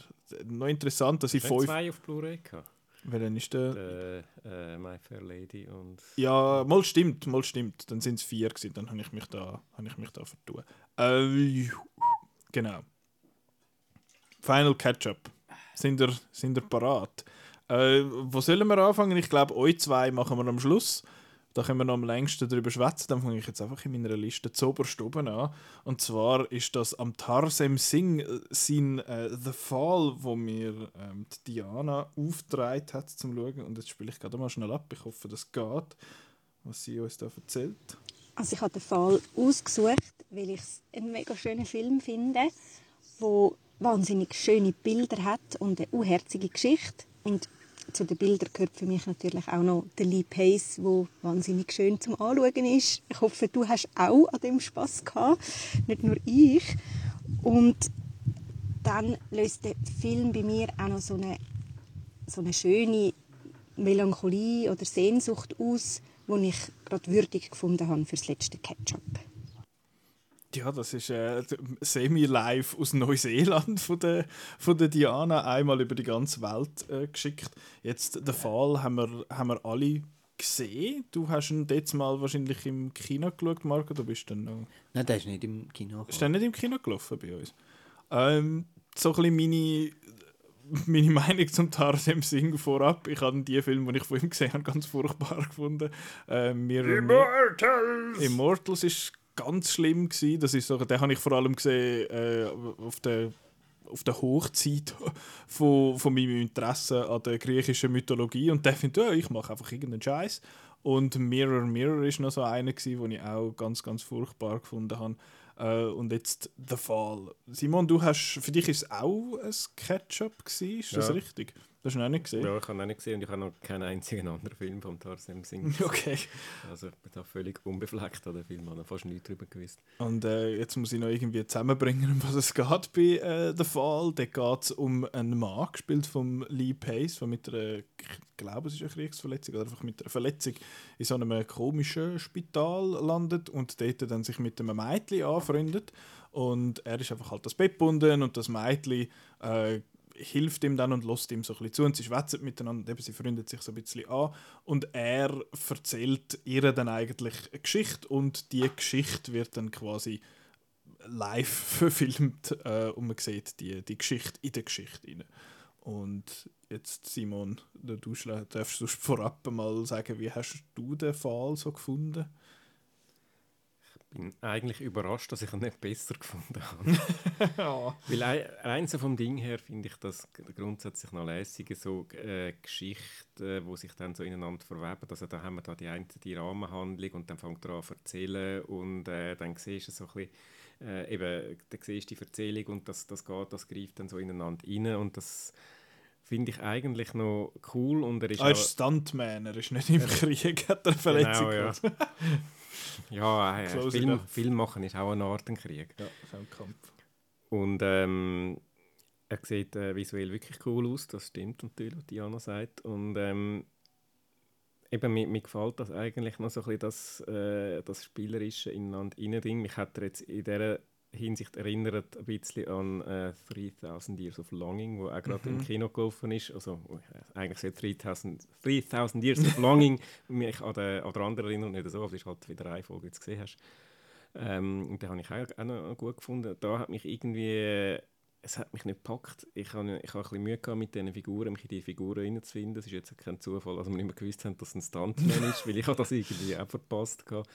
Speaker 1: noch interessant, dass ich fünf.
Speaker 3: zwei auf Blu-ray gehabt.
Speaker 1: Welchen ist der?
Speaker 3: Der, äh, My Fair Lady und...
Speaker 1: Ja, mal stimmt, mal stimmt. Dann sind es vier gewesen, dann habe ich mich da, habe ich mich da vertun. Äh, genau. Final Catch-up. Sind ihr, sind ihr parat? Äh, wo sollen wir anfangen? Ich glaube, euch zwei machen wir am Schluss. Da können wir noch am längsten darüber schwätzen. Dann fange ich jetzt einfach in meiner Liste zoberst oben an. Und zwar ist das am Tarsem Singh äh, sein äh, The Fall, wo mir ähm, die Diana aufgetragen hat zum Schauen. Und jetzt spiele ich gerade mal schnell ab. Ich hoffe, das geht, was sie uns da erzählt.
Speaker 7: Also ich habe den Fall ausgesucht, weil ich es einen mega schönen Film finde, wo wahnsinnig schöne Bilder hat und eine unherzige Geschichte. Und zu den Bildern gehört für mich natürlich auch noch der Lee Pace, wo wahnsinnig schön zum Anschauen ist. Ich hoffe, du hast auch an dem Spaß gehabt, nicht nur ich. Und dann löst der Film bei mir auch noch so eine, so eine schöne Melancholie oder Sehnsucht aus, die ich gerade würdig gefunden habe fürs letzte Ketchup.
Speaker 1: Ja, das ist äh, semi-live aus Neuseeland von der, von der Diana, einmal über die ganze Welt äh, geschickt. Jetzt den Fall haben wir, haben wir alle gesehen. Du hast ihn jetzt mal wahrscheinlich im Kino geschaut, Marco, du bist dann noch...
Speaker 2: Nein, der ist nicht im Kino.
Speaker 1: Ist der nicht im Kino gelaufen bei uns? Ähm, so ein bisschen meine, meine Meinung zum Tarsem Singh vorab. Ich habe die Filme, die ich von ihm gesehen habe, ganz furchtbar gefunden. Äh, Mirror, Immortals! Immortals ist ganz schlimm gewesen. Das ist so, den habe ich vor allem gesehen äh, auf der auf der Hochzeit von, von meinem Interesse an der griechischen Mythologie und der findet, ja, ich mache einfach irgendeinen Scheiß. Und Mirror Mirror ist noch so einer gewesen, den ich auch ganz ganz furchtbar gefunden habe. Äh, und jetzt The Fall. Simon, du hast für dich ist es auch ein Ketchup gewesen, ist das
Speaker 3: Ja.
Speaker 1: richtig? Das hast du noch nicht gesehen.
Speaker 3: Ja, ich habe ihn nicht gesehen und ich habe noch keinen einzigen anderen Film vom Tarsem Singh.
Speaker 1: Okay.
Speaker 3: Also ich bin da völlig unbefleckt an den Film, ich habe fast nichts darüber gewusst.
Speaker 1: Und äh, jetzt muss ich noch irgendwie zusammenbringen, um was es geht bei äh, The Fall. Da geht es um einen Mann, gespielt von Lee Pace, der mit einer, ich glaube, es ist eine Kriegsverletzung, oder einfach mit einer Verletzung in so einem komischen Spital landet und dort dann sich mit einem Mädchen anfreundet. Und er ist einfach halt das Bett gebunden und das Mädchen äh, hilft ihm dann und lässt ihm so ein bisschen zu und sie schwätzen miteinander, und eben, sie freundet sich so ein bisschen an und er erzählt ihr dann eigentlich eine Geschichte und die Geschichte wird dann quasi live verfilmt äh, und man sieht die, die Geschichte in der Geschichte rein. Und jetzt, Simon, du darfst du vorab mal sagen, wie hast du den Fall so gefunden?
Speaker 3: Ich bin eigentlich überrascht, dass ich ihn nicht besser gefunden habe.
Speaker 1: ja.
Speaker 3: Weil ein- rein so vom Ding her finde ich das grundsätzlich noch lässig, so äh, Geschichten, äh, wo sich dann so ineinander verweben. Also da haben wir da die eine die Rahmenhandlung und dann fängt er an zu erzählen und äh, dann siehst du so ein bisschen, äh, eben, dann siehst du die Erzählung und das, das geht, das greift dann so ineinander rein und das finde ich eigentlich noch cool und er ist
Speaker 1: Er
Speaker 3: auch-
Speaker 1: ist Stuntman, er ist nicht im Krieg, hat er Verletzung
Speaker 3: Genau, ja.
Speaker 1: gehabt.
Speaker 3: ja, äh, Film. Film machen ist auch eine Art ein Krieg.
Speaker 1: Ja, ist auch ein Kampf.
Speaker 3: Und ähm, er sieht äh, visuell wirklich cool aus, das stimmt natürlich, was Diana sagt. Und ähm, eben, mir, mir gefällt das eigentlich noch so ein bisschen das, äh, das Spielerische ineinander rein. Mich hat er jetzt in dieser Hinsicht erinnert ein bisschen an äh, 3000 Years of Longing, wo auch gerade im Kino gelaufen ist. Also äh, eigentlich sollte 3000, 3000 Years of Longing mich an den, an den anderen erinnern, nicht so, aber es ist halt wieder eine Folge, die du gesehen hast. Ähm, und den habe ich auch, auch noch gut gefunden. Da hat mich irgendwie, äh, es hat mich nicht gepackt. Ich habe ich habe ein bisschen Mühe gehabt mit diesen Figuren, mich in diese Figuren reinzufinden. Das ist jetzt kein Zufall, dass wir nicht mehr gewusst haben, dass es ein Stuntman ist, weil ich habe das irgendwie auch verpasst gehabt.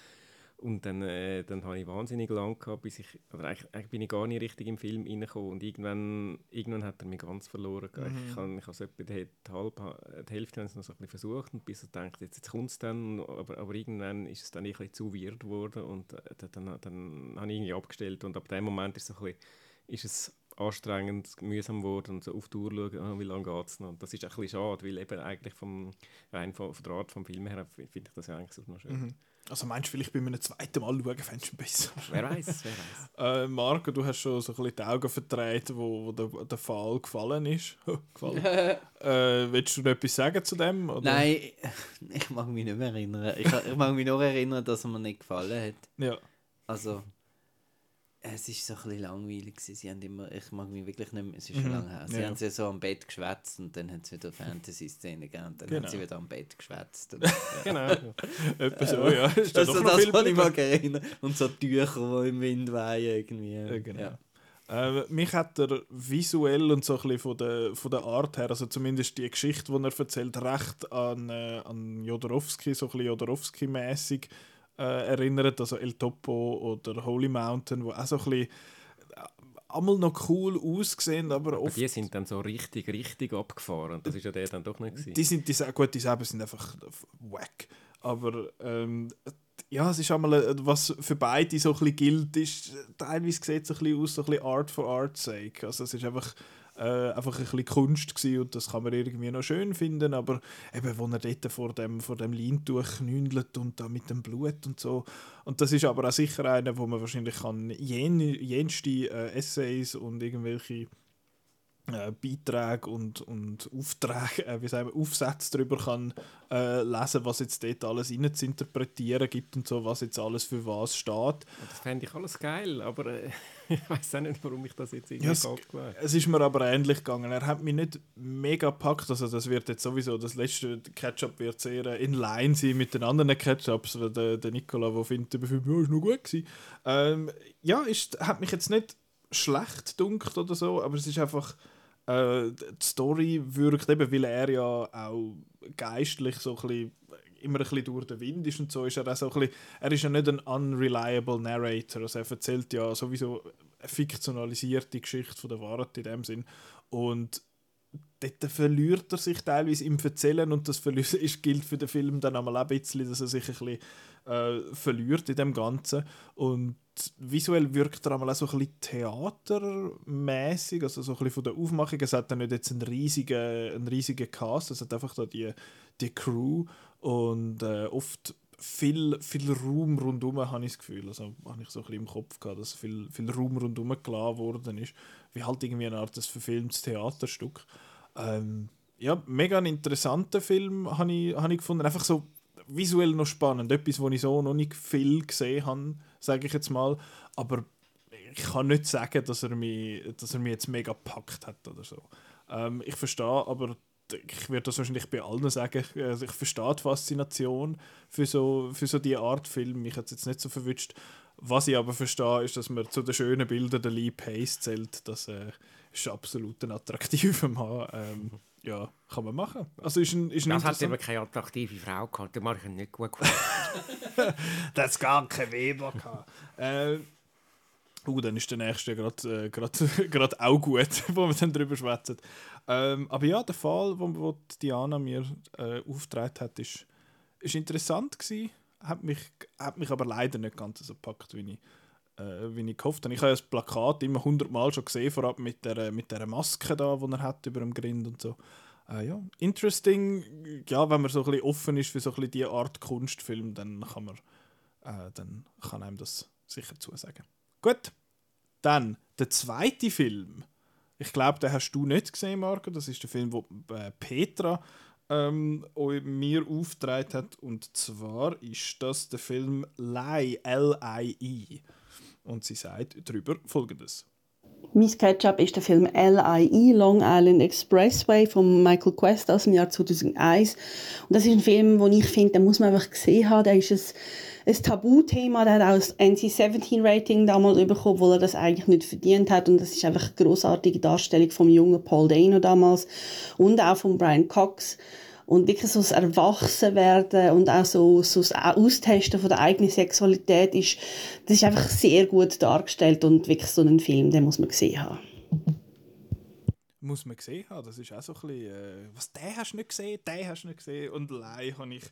Speaker 3: Und dann, äh, dann habe ich wahnsinnig lang gehabt, bis ich, oder eigentlich, eigentlich bin ich gar nicht richtig im Film reingekommen und irgendwann, irgendwann hat er mich ganz verloren. gehabt. Ich habe ich habe so etwa die, halbe, die Hälfte haben noch so ein bisschen versucht und bis ich dachte, jetzt, jetzt kommt es dann, aber, aber irgendwann ist es dann ein bisschen zu weird geworden und äh, dann, dann, dann habe ich irgendwie abgestellt und ab dem Moment ist, so ein bisschen, ist es anstrengend, mühsam geworden und so auf die Uhr schauen, ah, wie lange geht es noch. Und das ist ein bisschen schade, weil eben eigentlich vom, rein von, von der Art vom Film her finde ich das ja eigentlich so noch schön.
Speaker 1: Also meinst du, vielleicht bei einem zweiten Mal schauen, fändest du besser?
Speaker 3: Wer weiß, wer weiß.
Speaker 1: Äh, Marco, du hast schon so ein bisschen die Augen vertreten, wo, wo der, der Fall gefallen ist. gefallen. äh, willst du noch etwas sagen zu dem? Oder?
Speaker 2: Nein, ich mag mich nicht mehr erinnern. Ich, ich mag mich nur erinnern, dass er mir nicht gefallen hat.
Speaker 1: Ja.
Speaker 2: Also, es war so ein bisschen langweilig. gewesen. Sie haben immer, ich mag mich wirklich nicht mehr, es ist schon lange her. Sie
Speaker 1: Mhm. Ja.
Speaker 2: haben sie so am Bett geschwätzt und dann hat es wieder Fantasy-Szenen gegeben und dann
Speaker 1: Genau.
Speaker 2: haben sie wieder am Bett geschwätzt. Und,
Speaker 3: Genau.
Speaker 1: Etwas so, ja. Ist
Speaker 2: also das
Speaker 1: viel
Speaker 2: kann ich mag erinnern. Und so Tücher, die im Wind wehen irgendwie.
Speaker 1: Ja, genau.
Speaker 2: Ja.
Speaker 1: Äh, mich hat er visuell und so ein bisschen von der, von der Art her, also zumindest die Geschichte, die er erzählt, recht an, äh, an Jodorowsky, so ein bisschen Jodorowsky-mäßig äh, erinnert, also El Topo oder Holy Mountain, wo auch so ein bisschen äh, einmal noch cool aussehen, aber oft...
Speaker 3: Die sind dann so richtig, richtig abgefahren. Das ist ja der dann doch nicht gewesen.
Speaker 1: Die sind, die, gut, die selber sind einfach wack. Aber ähm, ja, es ist einmal, äh, was für beide so ein bisschen gilt, ist, teilweise sieht es ein bisschen aus, so ein bisschen Art for Art's sake. Also es ist einfach, äh, einfach ein bisschen Kunst gewesen und das kann man irgendwie noch schön finden, aber eben, wo er dort vor dem, vor dem Leintuch knündelt und da mit dem Blut und so. Und das ist aber auch sicher einer, wo man wahrscheinlich kann jen, jenste äh, Essays und irgendwelche äh, Beiträge und, und Aufträge, äh, wie sagen wir, Aufsätze darüber kann äh, lesen, was jetzt dort alles rein zu interpretieren gibt und so, was jetzt alles für was steht.
Speaker 3: Das fände ich alles geil, aber äh, ich weiß auch nicht, warum ich das jetzt irgendwie
Speaker 1: Ja, es, es ist mir aber ähnlich gegangen. Er hat mich nicht mega gepackt. Also das wird jetzt sowieso, das letzte Ketchup wird sehr äh, in line sein mit den anderen Ketchups. weil Der, der Nicola, der findet, der Film ja, ist noch gut gewesen. Ähm, ja, ist, hat mich jetzt nicht schlecht dunkt oder so, aber es ist einfach äh, die Story wirkt eben, weil er ja auch geistlich so ein bisschen immer ein bisschen durch den Wind ist und so, ist er auch so ein bisschen, er ist ja nicht ein unreliable Narrator, also er erzählt ja sowieso eine fiktionalisierte Geschichte von der Wahrheit in dem Sinn. Und dort verliert er sich teilweise im Erzählen und das ist, gilt für den Film dann einmal auch ein bisschen, dass er sich ein bisschen äh, verliert in dem Ganzen. Und visuell wirkt er auch so ein bisschen theatermäßig, also so ein bisschen von der Aufmachung. Es hat dann nicht jetzt einen riesigen, einen riesigen Cast, es hat einfach da die, die Crew und äh, oft viel, viel Raum rundherum, habe ich das Gefühl. Also habe ich so ein bisschen im Kopf gehabt, dass viel, viel Raum rundherum gelassen worden ist. Wie halt irgendwie eine Art des verfilmtes Theaterstück. Ähm, ja, mega interessanter Film, habe ich, habe ich gefunden. Einfach so visuell noch spannend. Etwas, wo ich so noch nicht viel gesehen habe, sage ich jetzt mal. Aber ich kann nicht sagen, dass er mich, dass er mich jetzt mega gepackt hat oder so. Ähm, ich verstehe aber, ich werde das wahrscheinlich bei allen sagen, also ich verstehe die Faszination für so, für so diese Art Film. Mich hat es jetzt nicht so verwünscht. Was ich aber verstehe, ist, dass man zu den schönen Bildern der Lee Pace zählt. Das äh, ist absolut ein attraktiver Mann. Ähm, ja, kann man machen. Also ist ein, ist ein
Speaker 3: Das hat eben keine attraktive Frau gehabt, der mache ich ihn nicht gut gefunden.
Speaker 1: Das hat gar kein Weber gehabt. äh, uh, dann ist der nächste gerade äh, grad, grad auch gut, wo wir dann drüber schwätzen. Ähm, aber ja, der Fall, wo, wo Diana mir äh, aufgetragen hat, ist, ist interessant gewesen. Hat mich, hat mich aber leider nicht ganz so gepackt, wie ich, äh, wie ich gehofft habe. Ich habe das Plakat immer hundertmal schon gesehen, vor allem mit der, mit der Maske da, die er hat über dem Grind und so. Äh, ja, interesting. Ja, wenn man so ein bisschen offen ist für so ein bisschen diese Art Kunstfilm, dann kann man äh, dann kann einem das sicher zusagen. Gut, dann der zweite Film. Ich glaube, den hast du nicht gesehen, Marco. Das ist der Film, wo äh, Petra ähm, mir aufgetragen hat. Und zwar ist das der Film Lie, L-I-E. Und sie sagt darüber folgendes.
Speaker 8: Mein Ketchup ist der Film L.I.E. Long Island Expressway von Michael Quest aus dem Jahr 2001. Und das ist ein Film, den ich finde, den muss man einfach gesehen haben. Der ist ein, ein Tabuthema. Der hat auch das NC-17-Rating damals bekommen, obwohl er das eigentlich nicht verdient hat. Und das ist einfach eine grossartige Darstellung vom jungen Paul Dano damals und auch von Brian Cox. Und wirklich so das Erwachsenwerden und auch so, so das Austesten von der eigenen Sexualität ist, das ist einfach sehr gut dargestellt und wirklich so ein Film, den muss man gesehen haben.
Speaker 1: Muss man gesehen haben. Das ist auch so ein bisschen. Äh, was, den hast du nicht gesehen, den hast du nicht gesehen. Und Lie habe ich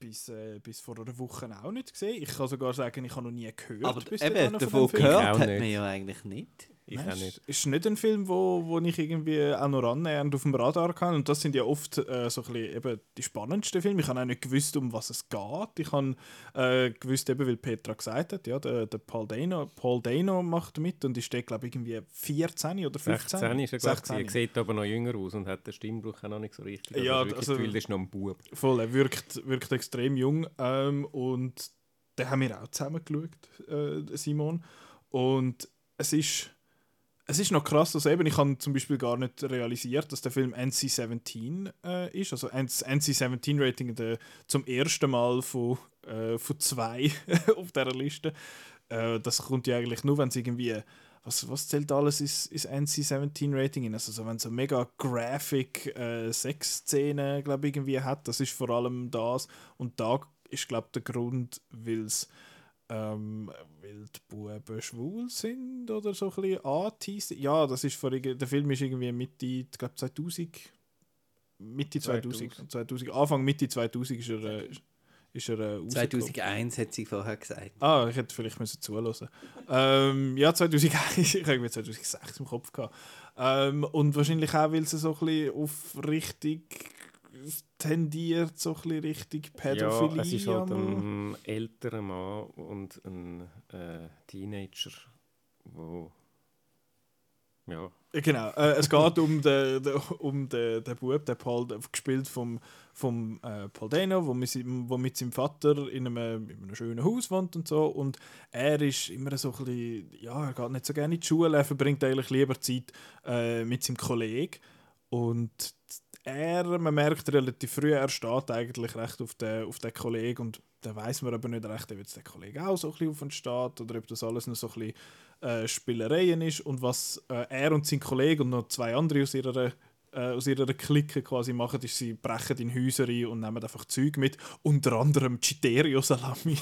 Speaker 1: bis, äh, bis vor einer Woche auch nicht gesehen. Ich kann sogar sagen, ich habe noch nie gehört.
Speaker 2: Aber
Speaker 1: bis
Speaker 2: eben, davon gehört hat man ja eigentlich nicht.
Speaker 3: Ich
Speaker 1: Nein,
Speaker 3: auch nicht.
Speaker 1: Ist nicht ein Film, wo, wo ich irgendwie auch noch annähernd auf dem Radar kann. Und das sind ja oft äh, so ein bisschen eben die spannendsten Filme. Ich habe auch nicht gewusst, um was es geht. Ich habe äh, gewusst, eben, weil Petra gesagt hat, ja, der, der Paul, Dano, Paul Dano macht mit und ist glaube ich, irgendwie 14 oder 15.
Speaker 3: 16 ist er, glaube ich.
Speaker 1: 16.
Speaker 3: Er sieht aber noch jünger aus und hat den Stimmbruch auch noch nicht so richtig. Also
Speaker 1: Ja,
Speaker 3: wirklich
Speaker 1: also-
Speaker 3: das Gefühl, das ist noch ein Bub.
Speaker 1: Voll, er wirkt, wirkt extrem jung. Ähm, und den haben wir auch zusammen geschaut, äh, Simon. Und es ist, es ist noch krass, dass eben, ich habe zum Beispiel gar nicht realisiert, dass der Film NC-17 äh, ist. Also NC-17-Rating der, zum ersten Mal von, äh, von zwei auf dieser Liste. Äh, das kommt ja eigentlich nur, wenn es irgendwie was, was zählt alles ins, ins NC-17-Rating hin? Also so, wenn es so mega graphic äh, Sexszenen, glaube ich, irgendwie hat, das ist vor allem das. Und da ist, glaube ich, der Grund, weil es ähm, weil die Buben schwul sind oder so ein bisschen anteasen. Ja, das ist vor, der Film ist irgendwie Mitte, ich glaube 2000, Mitte 2000, 2000, 2000, Anfang Mitte 2000 ist er, äh, ist er äh, rausgekommen.
Speaker 2: 2001 hat sie vorher gesagt.
Speaker 1: Ah, ich hätte vielleicht müssen zuhören. Ähm, ja, 2001, ich habe irgendwie 2006 im Kopf gehabt. Ähm, und wahrscheinlich auch, weil sie so ein bisschen auf richtig tendiert, so ein bisschen richtig Pädophilie.
Speaker 3: Ja, es ist halt ein älterer Mann und ein äh, Teenager, wo ja,
Speaker 1: Genau, äh, es geht um den, den, um den, den Bub, den Paul, der- gespielt vom, vom äh, Paul Dano, wo mit, seinem, wo mit seinem Vater in einem, in einem schönen Haus wohnt und so. Und er ist immer so ein bisschen, ja, er geht nicht so gerne in die Schule, er verbringt eigentlich lieber Zeit äh, mit seinem Kollegen. Und er, man merkt relativ früh, er steht eigentlich recht auf den, auf den Kollegen und da weiß man aber nicht recht, ob jetzt der Kollege auch so ein bisschen auf ihn steht oder ob das alles noch so ein bisschen äh, Spielereien ist. Und was äh, er und sein Kollege und noch zwei andere aus ihrer, äh, aus ihrer Clique quasi machen, ist, sie brechen in Häuser ein und nehmen einfach Zeug mit, unter anderem Citerio Salami.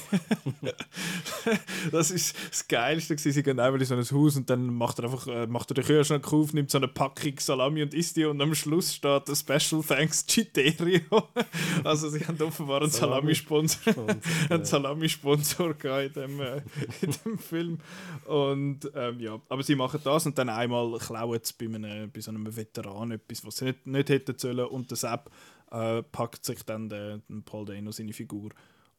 Speaker 1: das ist das Geilste gewesen. Sie gehen einfach in so ein Haus und dann macht er einfach äh, macht er den Kühlschrank auf, nimmt so eine Packung Salami und isst die und am Schluss steht Special Thanks Citerio. also sie haben offenbar einen Salami-Sponsor einen Salami-Sponsor in dem, äh, in dem Film. Und ähm, ja, aber sie machen das und dann einmal klauen sie bei, einem, bei so einem Veteran etwas, was sie nicht, nicht hätten sollen. Und der Sepp äh, packt sich dann den, den Paul Dano seine Figur.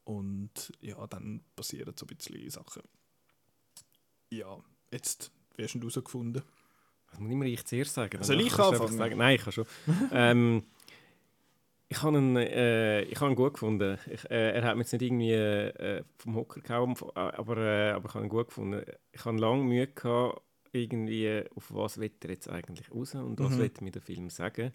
Speaker 1: Und ja, dann passieren so ein bisschen Sachen. Ja, jetzt, wie hast du ihn herausgefunden?
Speaker 3: Das muss ich mir ich zuerst sagen.
Speaker 1: Soll ich anfangen?
Speaker 3: Sagen. Nein, ich kann schon. ähm, ich habe ihn, äh, ich habe ihn gut gefunden. Ich, äh, er hat mich jetzt nicht irgendwie äh, vom Hocker gehauen, aber, äh, aber ich habe ihn gut gefunden. Ich hatte lange Mühe, gehabt, irgendwie, auf was will er jetzt eigentlich raus und was
Speaker 1: Mhm.
Speaker 3: will mir der Film sagen.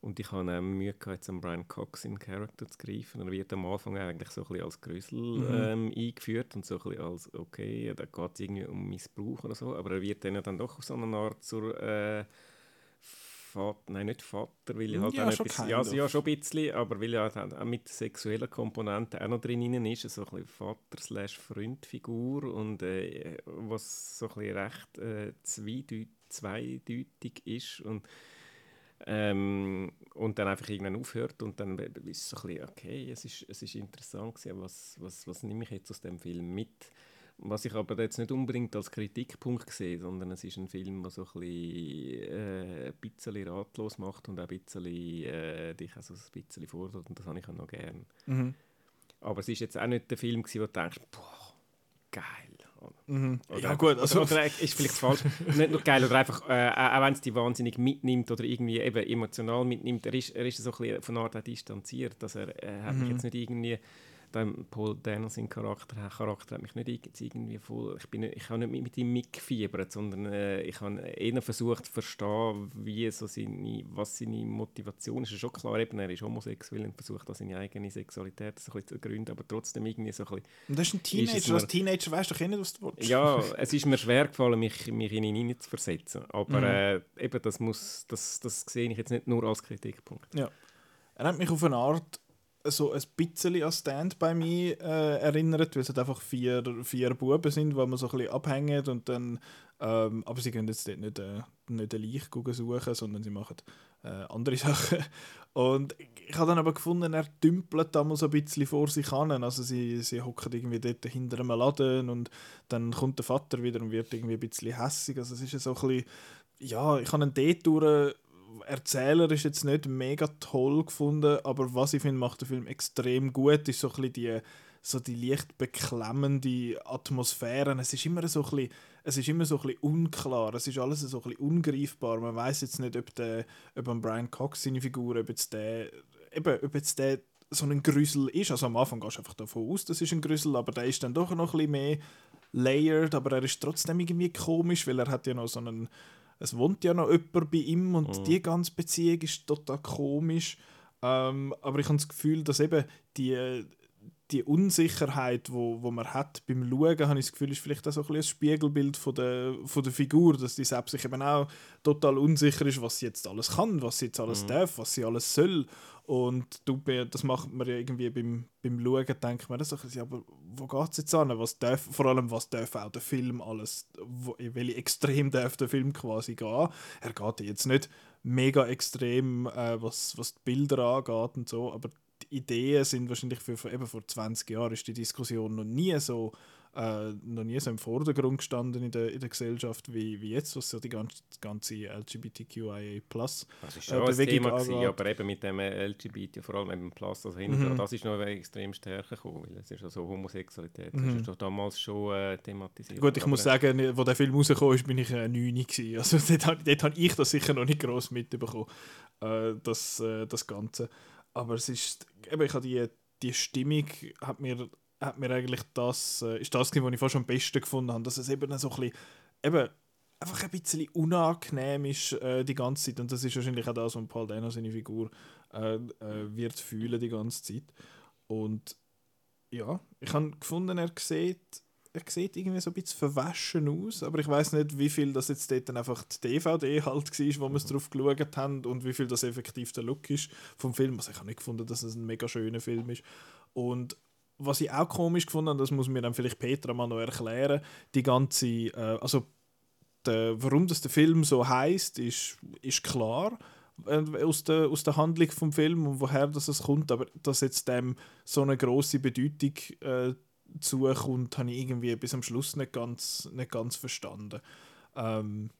Speaker 3: Und ich habe auch Mühe gehabt, jetzt an Brian Cox in Charakter zu greifen. Er wird am Anfang eigentlich so ein bisschen als Grüssel
Speaker 1: Mhm.
Speaker 3: ähm, eingeführt und so ein bisschen als, okay, da geht es irgendwie um Missbrauch oder so, aber er wird dann, ja dann doch auf so eine Art zur äh, Vater, nein, nicht Vater, weil er halt
Speaker 1: Ja,
Speaker 3: auch
Speaker 1: schon
Speaker 3: etwas, ja, ja, schon ein bisschen, aber weil halt auch mit sexuellen Komponenten auch noch drin ist, so ein bisschen Vater-Freund-Figur und äh, was so ein bisschen recht äh, zweideut zweideutig ist und ähm, und dann einfach irgendwann aufhört und dann ist es so ein bisschen, okay, es ist, es ist interessant gewesen, was, was, was nehme ich jetzt aus dem Film mit? Was ich aber jetzt nicht unbedingt als Kritikpunkt sehe, sondern es ist ein Film, der so ein bisschen, äh, ein bisschen ratlos macht und auch ein bisschen, äh, dich also ein bisschen fordert und das habe ich auch noch gern.
Speaker 1: Mhm.
Speaker 3: Aber es ist jetzt auch nicht der Film, gewesen, wo du denkst, boah, geil.
Speaker 1: Mhm.
Speaker 3: Oder
Speaker 1: Ja gut, also
Speaker 3: oder, oder ist vielleicht falsch. nicht nur geil, oder einfach, äh, auch wenn es dich wahnsinnig mitnimmt oder irgendwie eben emotional mitnimmt, er ist, er ist so ein bisschen von Art distanziert, dass er, er hat mich
Speaker 1: Mhm.
Speaker 3: jetzt nicht irgendwie, der Paul Daniels sein Charakter, Charakter hat mich nicht irg- irgendwie voll, ich bin nicht, ich habe nicht mit, ihm mitgefiebert, sondern äh, ich habe eher versucht zu verstehen, wie so seine, was seine Motivation ist. Es ist schon klar, eben, er ist homosexuell und versucht seine eigene Sexualität so ein bisschen zu gründen, aber trotzdem irgendwie so ein bisschen
Speaker 1: Und das ist ein Teenager.
Speaker 3: mir-
Speaker 1: Als Teenager weißt du doch eh nicht, was du willst.
Speaker 3: ja, es ist mir schwer gefallen, mich, mich in ihn hineinzuversetzen. Aber
Speaker 1: Mhm.
Speaker 3: äh, eben, das, muss, das, das sehe ich jetzt nicht nur als Kritikpunkt.
Speaker 1: Ja. Er hat mich auf eine Art so ein bisschen an Stand bei mir äh, erinnert, weil es halt einfach vier, vier Buben sind, die man so ein bisschen abhängen und dann, ähm, aber sie gehen jetzt dort nicht, äh, nicht Leiche gucken suchen, sondern sie machen äh, andere Sachen. Und ich habe dann aber gefunden, er dümpelt da mal so ein bisschen vor sich an. Also sie, sie hocken irgendwie dort hinter einem Laden und dann kommt der Vater wieder und wird irgendwie ein bisschen hässig. Also es ist so ein bisschen, ja, ich habe einen dort durch Erzähler ist jetzt nicht mega toll gefunden, aber was ich finde, macht der Film extrem gut, ist so ein bisschen die, so die leicht beklemmende Atmosphäre. Es ist immer so ein bisschen, es ist immer so ein bisschen unklar, es ist alles so ein bisschen ungreifbar. Man weiß jetzt nicht, ob, der, ob Brian Cox seine Figur, ob jetzt der, eben, ob jetzt der so ein Grüssel ist. Also am Anfang gehst du einfach davon aus, das ist ein Grüssel, aber der ist dann doch noch ein bisschen mehr layered, aber er ist trotzdem irgendwie komisch, weil er hat ja noch so einen es wohnt ja noch jemand bei ihm und
Speaker 3: Mhm.
Speaker 1: die ganze Beziehung ist total komisch. Ähm, aber ich habe das Gefühl, dass eben die, die Unsicherheit, wo, wo man hat beim Schauen, habe ich das Gefühl, ist vielleicht auch so ein, bisschen ein Spiegelbild von der, von der Figur, dass die selbst sich eben auch total unsicher ist, was sie jetzt alles kann, was sie jetzt alles
Speaker 3: Mhm.
Speaker 1: darf, was sie alles soll. Und du, das macht man ja irgendwie beim, beim Schauen, denkt man bisschen, ja, aber wo geht es jetzt an? Was darf, vor allem, was darf auch der Film alles, wo, in welche Extrem darf der Film quasi gehen? Er geht jetzt nicht mega extrem, äh, was, was die Bilder angeht und so, aber die Ideen sind wahrscheinlich für, für eben vor 20 Jahren ist die Diskussion noch nie so äh, noch nie so im Vordergrund gestanden in der, in der Gesellschaft wie, wie jetzt, was so die ganze, ganze LGBTQIA
Speaker 3: Das ist
Speaker 1: äh,
Speaker 3: schon ein
Speaker 1: Bewegung
Speaker 3: Thema, gewesen, aber eben mit dem LGBT, vor allem eben Plus, also hinten,
Speaker 1: Mhm.
Speaker 3: das ist noch extrem stärker gekommen, weil es ist ja so Homosexualität,
Speaker 1: Mhm.
Speaker 3: das ist ja damals schon äh, thematisiert.
Speaker 1: Gut, ich muss sagen, wo der Film rausgekommen ist, bin ich äh, 9 gewesen. Also dort, dort habe ich das sicher noch nicht gross mitbekommen, äh, das, äh, das Ganze. Aber es ist, eben, ich habe die, die Stimmung, hat mir, hat mir eigentlich das, äh, ist das was ich fast am besten gefunden habe, dass es eben so ein bisschen, eben, einfach ein bisschen unangenehm ist äh, die ganze Zeit. Und das ist wahrscheinlich auch das, was Paul Dano seine Figur äh, äh, wird fühlen die ganze Zeit. Und ja, ich habe gefunden, er sieht, er sieht irgendwie so ein bisschen verwaschen aus, aber ich weiß nicht, wie viel das jetzt dort dann einfach die DVD halt war, wo wir es drauf geschaut haben und wie viel das effektiv der Look ist vom Film. Also ich habe nicht gefunden, dass es ein mega schöner Film ist. Und was ich auch komisch gefunden habe, das muss mir dann vielleicht Petra mal noch erklären, die ganze, äh, also der, warum das der Film so heißt, ist, ist klar äh, aus der, aus der Handlung vom Film und woher das es kommt, aber dass jetzt dem so eine große Bedeutung äh, zukommt, habe ich irgendwie bis am Schluss nicht ganz, nicht ganz verstanden. Ähm,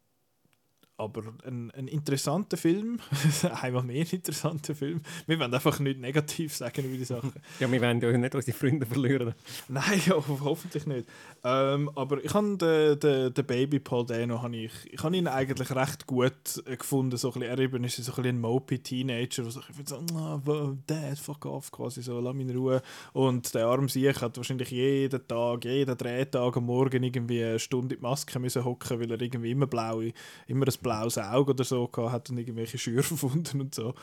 Speaker 1: aber ein, ein interessanter Film, einmal mehr ein interessanter Film. Wir wollen einfach nicht negativ sagen über die Sachen.
Speaker 3: Ja, wir wollen ja nicht unsere Freunde verlieren.
Speaker 1: Nein, ja, hoffentlich nicht. Ähm, aber ich habe den, den, den Baby Paul Dano, habe ich, ich habe ihn eigentlich recht gut gefunden. So ein bisschen, er eben ist so ein, bisschen ein mopey Teenager, der so, so oh, Dad, fuck off, quasi so, lass mich in Ruhe. Und der arme Sieg hat wahrscheinlich jeden Tag, jeden Drehtag am Morgen irgendwie eine Stunde in die Maske müssen hocken, weil er irgendwie immer blau, immer ein blaues Auge oder so gehabt hat und irgendwelche Schüre gefunden und so.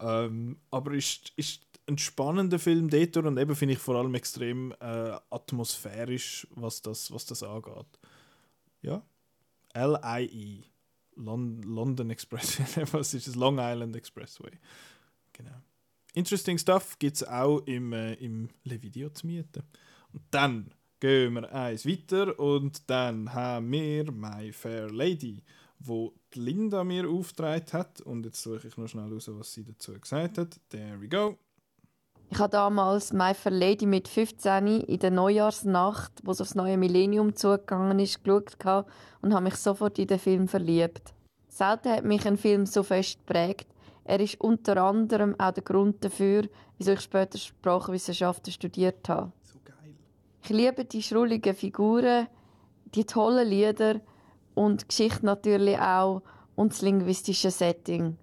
Speaker 1: Ähm, aber ist, ist ein spannender Film dort und eben finde ich vor allem extrem äh, atmosphärisch, was das, was das angeht. Ja. L-I-E. Lon London Expressway. was ist das? Long Island Expressway. Genau. Interesting Stuff gibt es auch im, äh, im Le Video zu mieten. Und dann gehen wir eins weiter und dann haben wir My Fair Lady wo die Linda mir aufgetragen hat. Und jetzt suche ich noch schnell raus, was sie dazu gesagt hat. There we go.
Speaker 9: Ich habe damals My Fair Lady mit 15 in der Neujahrsnacht, wo es aufs neue Millennium zugegangen ist, geschaut und habe mich sofort in den Film verliebt. Selten hat mich ein Film so fest geprägt. Er ist unter anderem auch der Grund dafür, wieso ich später Sprachwissenschaften studiert habe.
Speaker 1: So geil.
Speaker 9: Ich liebe die schrulligen Figuren, die tollen Lieder und Geschichte natürlich auch und das linguistische Setting.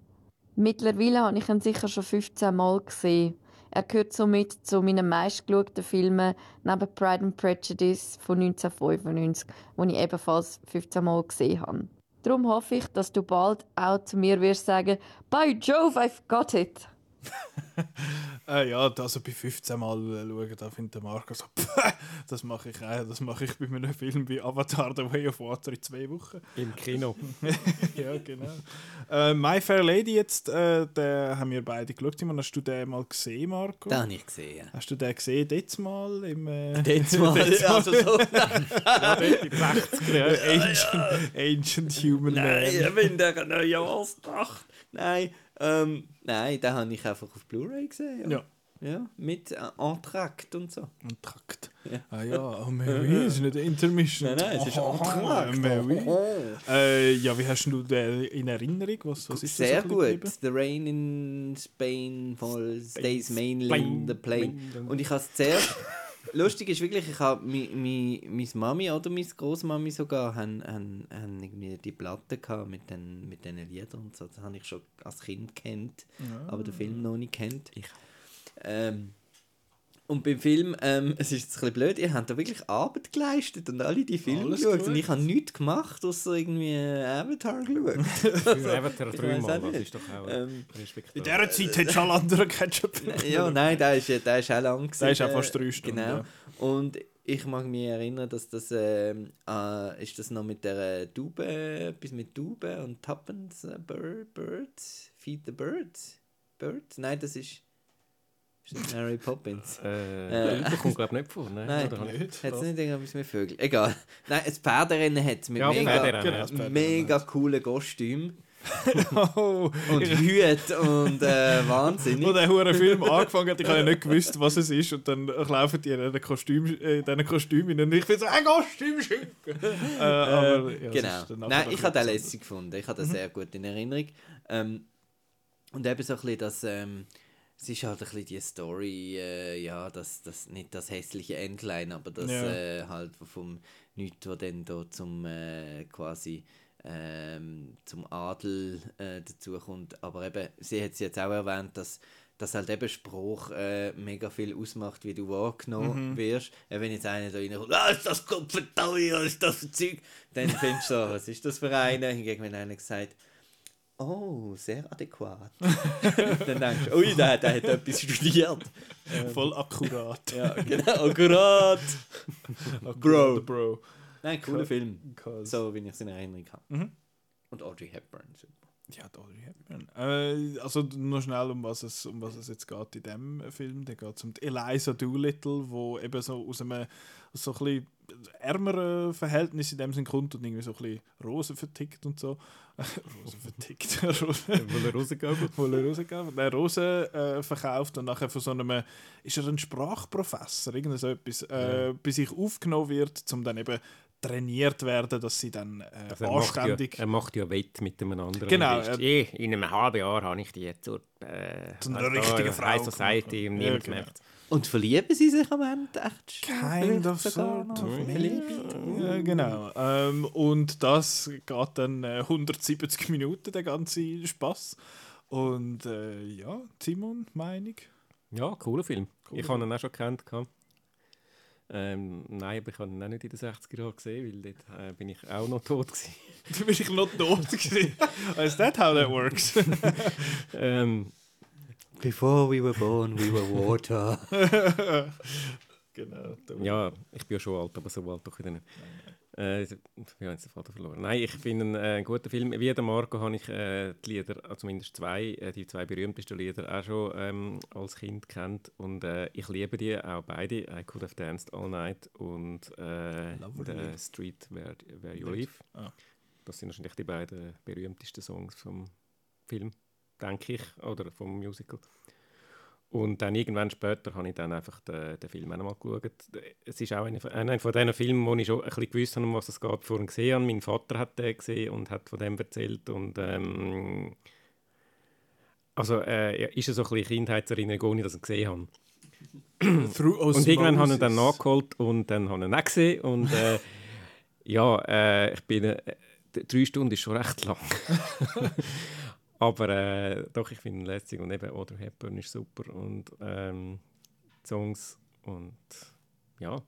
Speaker 9: Mittlerweile habe ich ihn sicher schon 15 Mal gesehen. Er gehört somit zu meinen meistgeschauten Filmen neben Pride and Prejudice von 1995, den ich ebenfalls 15 Mal gesehen habe. Darum hoffe ich, dass du bald auch zu mir wirst sagen, By Jove, I've got it!
Speaker 1: äh, ja, also bei 15 Mal äh, schauen, da findet der Marco so, das mache ich auch, das mache ich bei einem Film wie Avatar The Way of Water in zwei Wochen.
Speaker 3: Im Kino.
Speaker 1: ja, genau. Äh, My Fair Lady jetzt, äh, den haben wir beide geschaut. Hast du den mal gesehen, Marco?
Speaker 2: Den habe ich gesehen, ja.
Speaker 1: Hast du den gesehen, jetzt mal? Im, äh,
Speaker 2: Jetzt mal, also so.
Speaker 3: ja, den 60er Jahren.
Speaker 1: Ancient, Ancient Human
Speaker 2: Nein,
Speaker 1: Man.
Speaker 2: ich bin der Neujahrsnacht. Nein, ähm, nein, den habe ich einfach auf Blu-ray gesehen. Ja.
Speaker 1: Ja.
Speaker 2: Ja, mit äh, Entrakt und so.
Speaker 1: Und Trakt.
Speaker 2: Ja.
Speaker 1: Ah ja, oh Mary, ist nicht Intermission.
Speaker 2: Nein, nein, es ist
Speaker 1: oh,
Speaker 2: Entrakt.
Speaker 1: Mary. Äh, ja, wie hast du den in Erinnerung? Was, was ist
Speaker 2: Sehr gut. The Rain in Spain fall, stays mainly
Speaker 3: Spain,
Speaker 2: in the plane.
Speaker 3: Spain.
Speaker 2: Und ich habe es zuerst... Lustig ist wirklich, ich habe mi, mi, meine Mami oder meine Großmami sogar haben, haben, haben irgendwie die Platte gehabt mit den, mit den Liedern und so. Das habe ich schon als Kind kennt, aber den Film noch nicht kennt. Ähm, und beim Film, ähm, es ist jetzt ein bisschen blöd, ihr habt da wirklich Arbeit geleistet und alle die Filme
Speaker 1: Alles
Speaker 2: geschaut.
Speaker 1: gut.
Speaker 2: Und ich habe nichts gemacht, außer irgendwie äh, Avatar geschaut.
Speaker 3: Für Avatar dreimal, das ist doch auch
Speaker 2: Ähm,
Speaker 1: In dieser Zeit hättest du alle anderen Ketchup
Speaker 2: ja, nein, der ist, der ist auch lang.
Speaker 1: Der ist auch
Speaker 2: gewesen,
Speaker 1: fast drei
Speaker 2: äh,
Speaker 1: Stunden,
Speaker 2: Genau.
Speaker 1: ja.
Speaker 2: Und ich mag mich erinnern, dass das, ähm, äh, ist das noch mit der äh, Tube, etwas mit Tube und Tuppence, äh, Bird, Birds, Feed the Birds, Birds? Nein, das ist, Mary Poppins.
Speaker 3: Äh, äh, kommt glaube ich nicht vor. Nein,
Speaker 2: Nein.
Speaker 3: Ich-
Speaker 1: Nicht?
Speaker 2: Hat es nicht irgendwas mit Vögeln? Egal. Nein, ein Pferderennen hat mit
Speaker 3: Ja,
Speaker 2: mega,
Speaker 1: genau, das
Speaker 2: mega coolen Kostümen
Speaker 1: Oh,
Speaker 2: und Hüte und äh, Wahnsinnig.
Speaker 1: Wo der hure Film angefangen hat, ich habe ja nicht gewusst, was es ist. Und dann laufen die in diesen Kostüm, äh, Kostümen und ich bin so, ein Kostümschück! äh, aber, ja,
Speaker 2: genau. Nein, ich habe den lässig gefunden. Ich habe den sehr gut in Erinnerung. Ähm, und eben so ein bisschen das, ähm, es ist halt ein bisschen die Story, äh, ja, das, das, nicht das hässliche Endline, aber das
Speaker 1: Ja.
Speaker 2: äh, halt vom Nichts, wo dann da zum äh, quasi ähm, zum Adel äh, dazukommt. Aber eben, sie hat es jetzt auch erwähnt, dass dass halt eben Spruch äh, mega viel ausmacht, wie du wahrgenommen wirst. Äh, wenn jetzt einer da reinkommt, ah, ist das Kopfvertaui, was ist das für Zeug? Dann findest du so, was ist das für einer? Hingegen, wenn einer sagt, oh, sehr adäquat. dann denkst du, ui, der, der hat etwas studiert.
Speaker 1: Voll akkurat.
Speaker 2: Ja, genau, akkurat. Bro.
Speaker 1: Bro.
Speaker 2: Nein, cooler Film.
Speaker 1: Cause-
Speaker 2: So, wie ich es in Erinnerung habe.
Speaker 1: Mhm.
Speaker 2: Und Audrey Hepburn. super.
Speaker 1: Ja, die Audrey Hepburn. Äh, also nur schnell, um was, es, um was es jetzt geht in diesem Film. Da geht es um die Eliza Doolittle, wo eben so aus einem so ein bisschen ärmeren Verhältnis in dem Sinn kommt und irgendwie so ein bisschen Rosen vertickt und so. Rosen vertickt. Rosen-
Speaker 3: Will er rausgehen?
Speaker 1: wo er rausgeht, der Rosen äh, verkauft und nachher von so einem, ist er ein Sprachprofessor, irgend so etwas, äh, bei sich aufgenommen wird, um dann eben trainiert werden, dass sie dann äh,
Speaker 3: Also er, macht ja,
Speaker 1: anständig...
Speaker 3: er macht ja Wett mit einem anderen.
Speaker 1: Genau,
Speaker 3: Eh, in einem halben Jahr habe ich die zur, äh,
Speaker 1: Zu einer richtigen Frau
Speaker 3: High Society
Speaker 1: gemacht.
Speaker 3: und
Speaker 1: Ja,
Speaker 3: niemand
Speaker 1: genau.
Speaker 3: merkt
Speaker 2: Und verlieben sie sich am Ende echt schon?
Speaker 1: Kind of sort of? Ja, genau. Ähm, und das geht dann äh, 170 Minuten, der ganze Spaß. Und äh, ja, Simon, Meinung?
Speaker 3: Ja, cooler Film.
Speaker 1: Cooler
Speaker 3: ich habe ihn auch schon gekannt. gehabt. Ähm, nein, aber ich habe ihn auch nicht in den 60er Jahren gesehen, weil dort äh, bin ich auch noch tot gewesen.
Speaker 1: Du bist ich noch tot gewesen. Is that how that works?
Speaker 3: ähm,
Speaker 2: Before we were born, we were water.
Speaker 1: genau.
Speaker 3: ja, ich bin ja schon alt, aber so alt doch wieder nicht. Äh, ich habe jetzt den Vater verloren. Nein, ich finde ihn äh, guter Film. Wie der Marco habe ich äh, die Lieder, also zumindest zwei, äh, die zwei berühmtesten Lieder auch schon ähm, als Kind kennt. Und äh, ich liebe die auch beide. I Could Have Danced All Night und äh. The Street Where, Where You Live.
Speaker 1: Ah.
Speaker 3: Das sind wahrscheinlich die beiden berühmtesten Songs vom Film, denke ich, oder vom Musical. Und dann irgendwann später habe ich dann einfach den, den Film auch noch mal geschaut. Es ist auch einer, von- einer von diesen Filmen, wo ich schon ein bisschen gewusst habe, um was es geht, bevor ich gesehen habe. Mein Vater hat den gesehen und hat von dem erzählt. Und ähm, also äh, ist es so ein bisschen Kindheitserinnerung, ohne dass ich ihn gesehen habe. Und irgendwann habe ich ihn dann nachgeholt und dann habe ich ihn auch gesehen. Und äh, ja, äh, ich bin... Äh, drei Stunden ist schon recht lang. Aber äh, doch, ich finde ihn lässig und eben Audrey Hepburn ist super und ähm, die Songs und ja,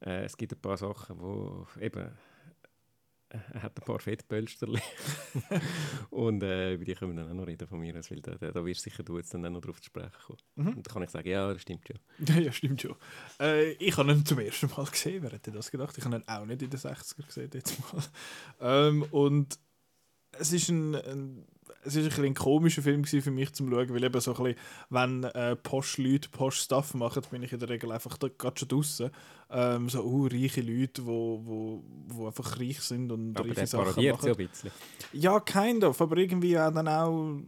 Speaker 3: äh, es gibt ein paar Sachen, wo eben äh, er hat ein paar Fettpölsterli und äh, über die können wir dann auch noch reden von mir, weil da, da, wirst sicher du jetzt dann auch noch drauf zu sprechen kommen.
Speaker 1: Mhm.
Speaker 3: Und da kann ich sagen, ja, das stimmt schon.
Speaker 1: Ja, ja, stimmt schon. Äh, ich habe ihn zum ersten Mal gesehen. Wer hätte das gedacht? Ich habe ihn auch nicht in den 60er gesehen, jetzt mal. Ähm, und es ist ein, ein, es ist ein, bisschen ein komischer Film für mich zum Schauen, weil eben so ein bisschen, wenn äh, Post-Leute Post-Stuff machen, bin ich in der Regel einfach gerade schon draußen. Ähm, so uh, reiche Leute, die wo, wo, wo einfach reich sind und
Speaker 3: Aber
Speaker 1: reiche Sachen machen.
Speaker 3: ja ein bisschen.
Speaker 1: Ja, kind of, aber irgendwie auch dann auch,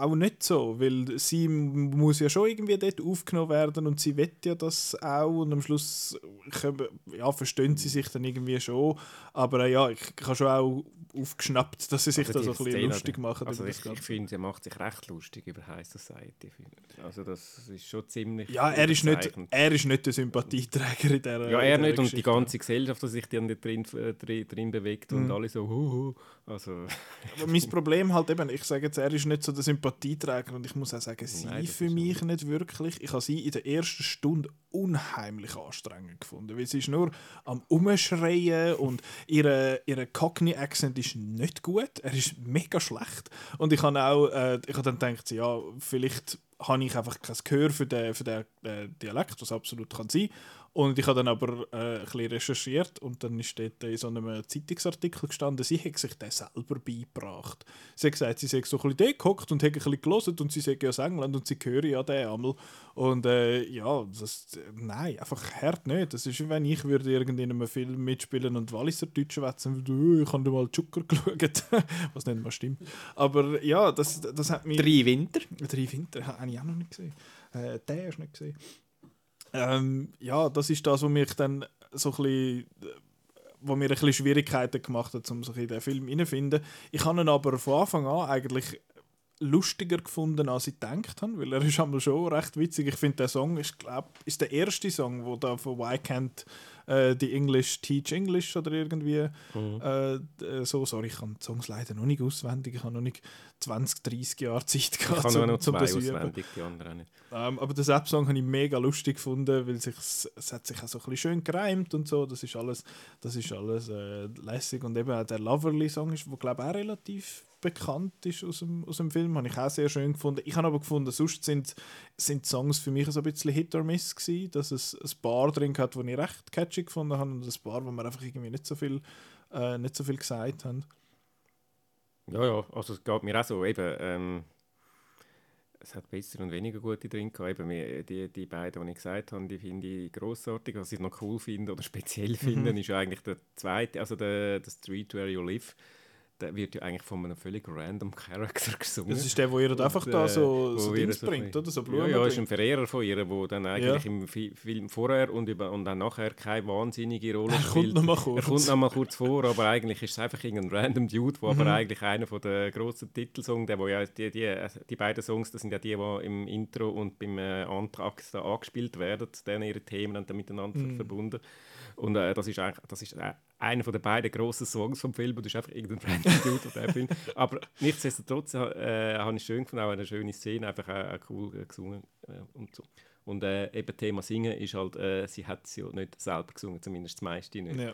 Speaker 1: auch, nicht so, weil sie muss ja schon irgendwie dort aufgenommen werden und sie will ja das auch und am Schluss kommen, ja, verstehen sie sich dann irgendwie schon, aber ja, ich, ich habe schon auch aufgeschnappt, dass sie sich
Speaker 3: Also
Speaker 1: da so ein bisschen
Speaker 3: Szene,
Speaker 1: lustig machen
Speaker 3: Also ich, ich finde, er macht sich recht lustig über High Society. Also das ist schon ziemlich
Speaker 1: Ja, er ist, nicht, er ist nicht der Sympathieträger in dieser
Speaker 3: Ja,
Speaker 1: in
Speaker 3: er nicht und die ganze Gesellschaft, die sich dann drin, äh, drin, drin bewegt und
Speaker 1: Mhm.
Speaker 3: alle so huhu. Also,
Speaker 1: Aber mein Problem halt eben, ich sage jetzt, er ist nicht so der Sympathieträger und ich muss auch sagen, sie
Speaker 3: Nein,
Speaker 1: für mich nicht wirklich. Ich habe sie in der ersten Stunde unheimlich anstrengend gefunden, weil sie ist nur am Umschreien und ihre, ihre Cockney-Accent ist nicht gut, er ist mega schlecht und ich habe auch, äh, ich habe dann gedacht, ja, vielleicht habe ich einfach kein Gehör für den, für den äh, Dialekt, was absolut kann sein und ich habe dann aber äh, ein bisschen recherchiert und dann ist dort in so einem Zeitungsartikel gestanden, sie hätte sich den selber beigebracht. Sie hat gesagt, sie sei so ein bisschen gehockt und hätte ein bisschen gelesen und sie sei aus England und sie höre ja den einmal. Und äh, ja, das, nein, einfach hart nicht. Das ist wie wenn ich würde irgendwie in einem Film mitspielen und Walliser Deutsch schwätzen würde, «Oh, ich habe mal Zucker geschaut. Was nicht mal stimmt. Aber ja, das, das hat mich...
Speaker 2: Drei Winter.
Speaker 1: Drei Winter habe ich auch noch nicht gesehen. Äh, den hast du nicht gesehen. Ähm, ja, das ist das, was mich dann so ein bisschen, wo mir ein bisschen Schwierigkeiten gemacht hat, um sich in den Film hineinzufinden. Ich habe ihn aber von Anfang an eigentlich lustiger gefunden, als ich gedacht habe, weil er ist schon recht witzig. Ich finde, der Song ist, glaub, ist der erste Song, wo da von Why Can't äh, die English Teach English oder irgendwie äh, äh, so, sorry, ich kann die Songs leider noch nicht auswendig, ich habe noch nicht 20, 30 Jahre Zeit
Speaker 3: ich
Speaker 1: gehabt,
Speaker 3: habe nur noch
Speaker 1: zum das üben.
Speaker 3: die anderen nicht.
Speaker 1: Ähm, aber den Sepp-Song habe ich mega lustig gefunden, weil sich, es hat sich auch so ein bisschen schön gereimt und so. Das ist alles, das ist alles äh, lässig. Und eben auch der Loverly-Song, ist, glaube ich auch relativ bekannt ist aus dem, aus dem Film, habe ich auch sehr schön gefunden. Ich habe aber gefunden, sonst sind, sind die Songs für mich so ein bisschen Hit or Miss gewesen, dass es ein paar drin hat, die ich recht catchy gefunden habe und ein paar, wo mir einfach irgendwie nicht so viel, äh, nicht so viel gesagt haben.
Speaker 3: Ja, ja, also es geht mir auch so. Eben, ähm, es hat besser und weniger gute drin gehabt. Eben, die, die beiden, die ich gesagt habe, die finde ich grossartig. Was ich noch cool finde oder speziell finde, ist ja eigentlich der zweite, also der, der Street Where You Live. Der wird ja eigentlich von einem völlig random Character gesungen.
Speaker 1: Das ist der, wo ihr
Speaker 3: Und,
Speaker 1: einfach da
Speaker 3: äh,
Speaker 1: so,
Speaker 3: wo
Speaker 1: so Dings
Speaker 3: so
Speaker 1: bringt, oder? So
Speaker 3: Ja,
Speaker 1: Blumen
Speaker 3: ja, ist
Speaker 1: bringt.
Speaker 3: ein Verehrer von ihr, der dann eigentlich im Fi- Film vorher und, über, und dann nachher keine wahnsinnige Rolle
Speaker 1: Er
Speaker 3: spielt.
Speaker 1: kommt noch mal kurz.
Speaker 3: Er kommt noch mal kurz vor, aber eigentlich ist es einfach irgendein random Dude, der
Speaker 1: Mhm.
Speaker 3: aber eigentlich einer von der grossen Titelsongs, der wo ja die, die, also die beiden Songs, das sind ja die, die im Intro und beim äh, Antrax da angespielt werden, dann ihre Themen und dann miteinander
Speaker 1: Mhm.
Speaker 3: verbunden. Und äh, das ist eigentlich, das ist äh, einer von den beiden grossen Songs vom Film und das ist einfach irgendein random Dude, der Film. Aber nichtsdestotrotz äh, habe ich schön gefunden, auch eine schöne Szene, einfach auch, auch cool äh, gesungen äh, und so. Und äh, eben Thema Singen ist halt, äh, sie hat es ja nicht selber gesungen, zumindest das meiste nicht.
Speaker 1: Ja.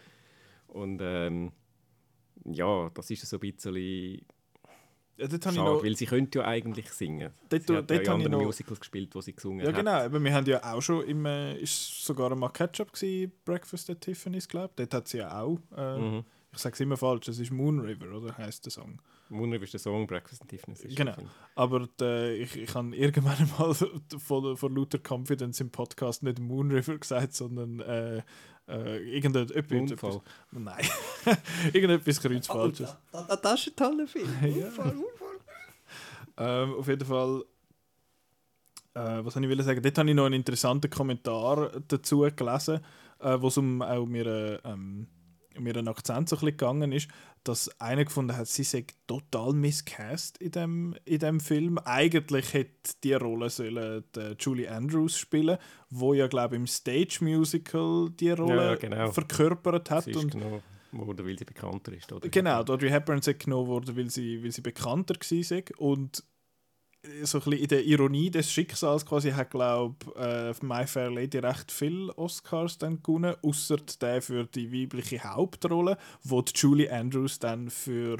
Speaker 3: Und ähm, ja, das ist so ein bisschen
Speaker 1: Ja, dort
Speaker 3: schade,
Speaker 1: noch-
Speaker 3: weil sie könnte ja eigentlich singen.
Speaker 1: Dort-
Speaker 3: sie hat
Speaker 1: dort
Speaker 3: ja in anderen Musicals gespielt, wo sie gesungen
Speaker 1: Ja,
Speaker 3: hat.
Speaker 1: genau. Aber wir haben ja auch schon im, äh, ist sogar einmal Ketchup gewesen, Breakfast at Tiffany's, glaube ich. Dort hat sie ja auch, äh,
Speaker 3: Mhm.
Speaker 1: ich sage es immer falsch, es ist Moon River, oder heißt der Song.
Speaker 3: Moon River ist der Song, Breakfast at Tiffany's ist
Speaker 1: Genau. Aber äh, ich, ich habe irgendwann mal von, von lauter Confidence im Podcast nicht Moon River gesagt, sondern äh, äh, irgendetwas. Nein. irgendetwas Kreuzfalsches.
Speaker 2: Da, da, das ist ein toller Film.
Speaker 1: Ja. Ähm, auf jeden Fall, äh, was soll ich will sagen? Dort habe ich noch einen interessanten Kommentar dazu gelesen, äh, wo es um auch mir, äh, ähm, um ihren Akzent so ein bisschen gegangen ist, dass einer gefunden hat, sie sei total miscast in dem, in dem Film. Eigentlich hätte die Rolle sollen Julie Andrews spielen, wo ja glaube ich im Stage Musical die Rolle
Speaker 3: Ja, genau.
Speaker 1: verkörpert hat
Speaker 3: worden, weil sie bekannter ist. Oder?
Speaker 1: Genau, Audrey Hepburn ist genommen worden, weil sie, weil sie bekannter war. Und so ein bisschen in der Ironie des Schicksals quasi hat, glaube äh, My Fair Lady recht viele Oscars dann gewonnen, außer der für die weibliche Hauptrolle, wo die Julie Andrews dann für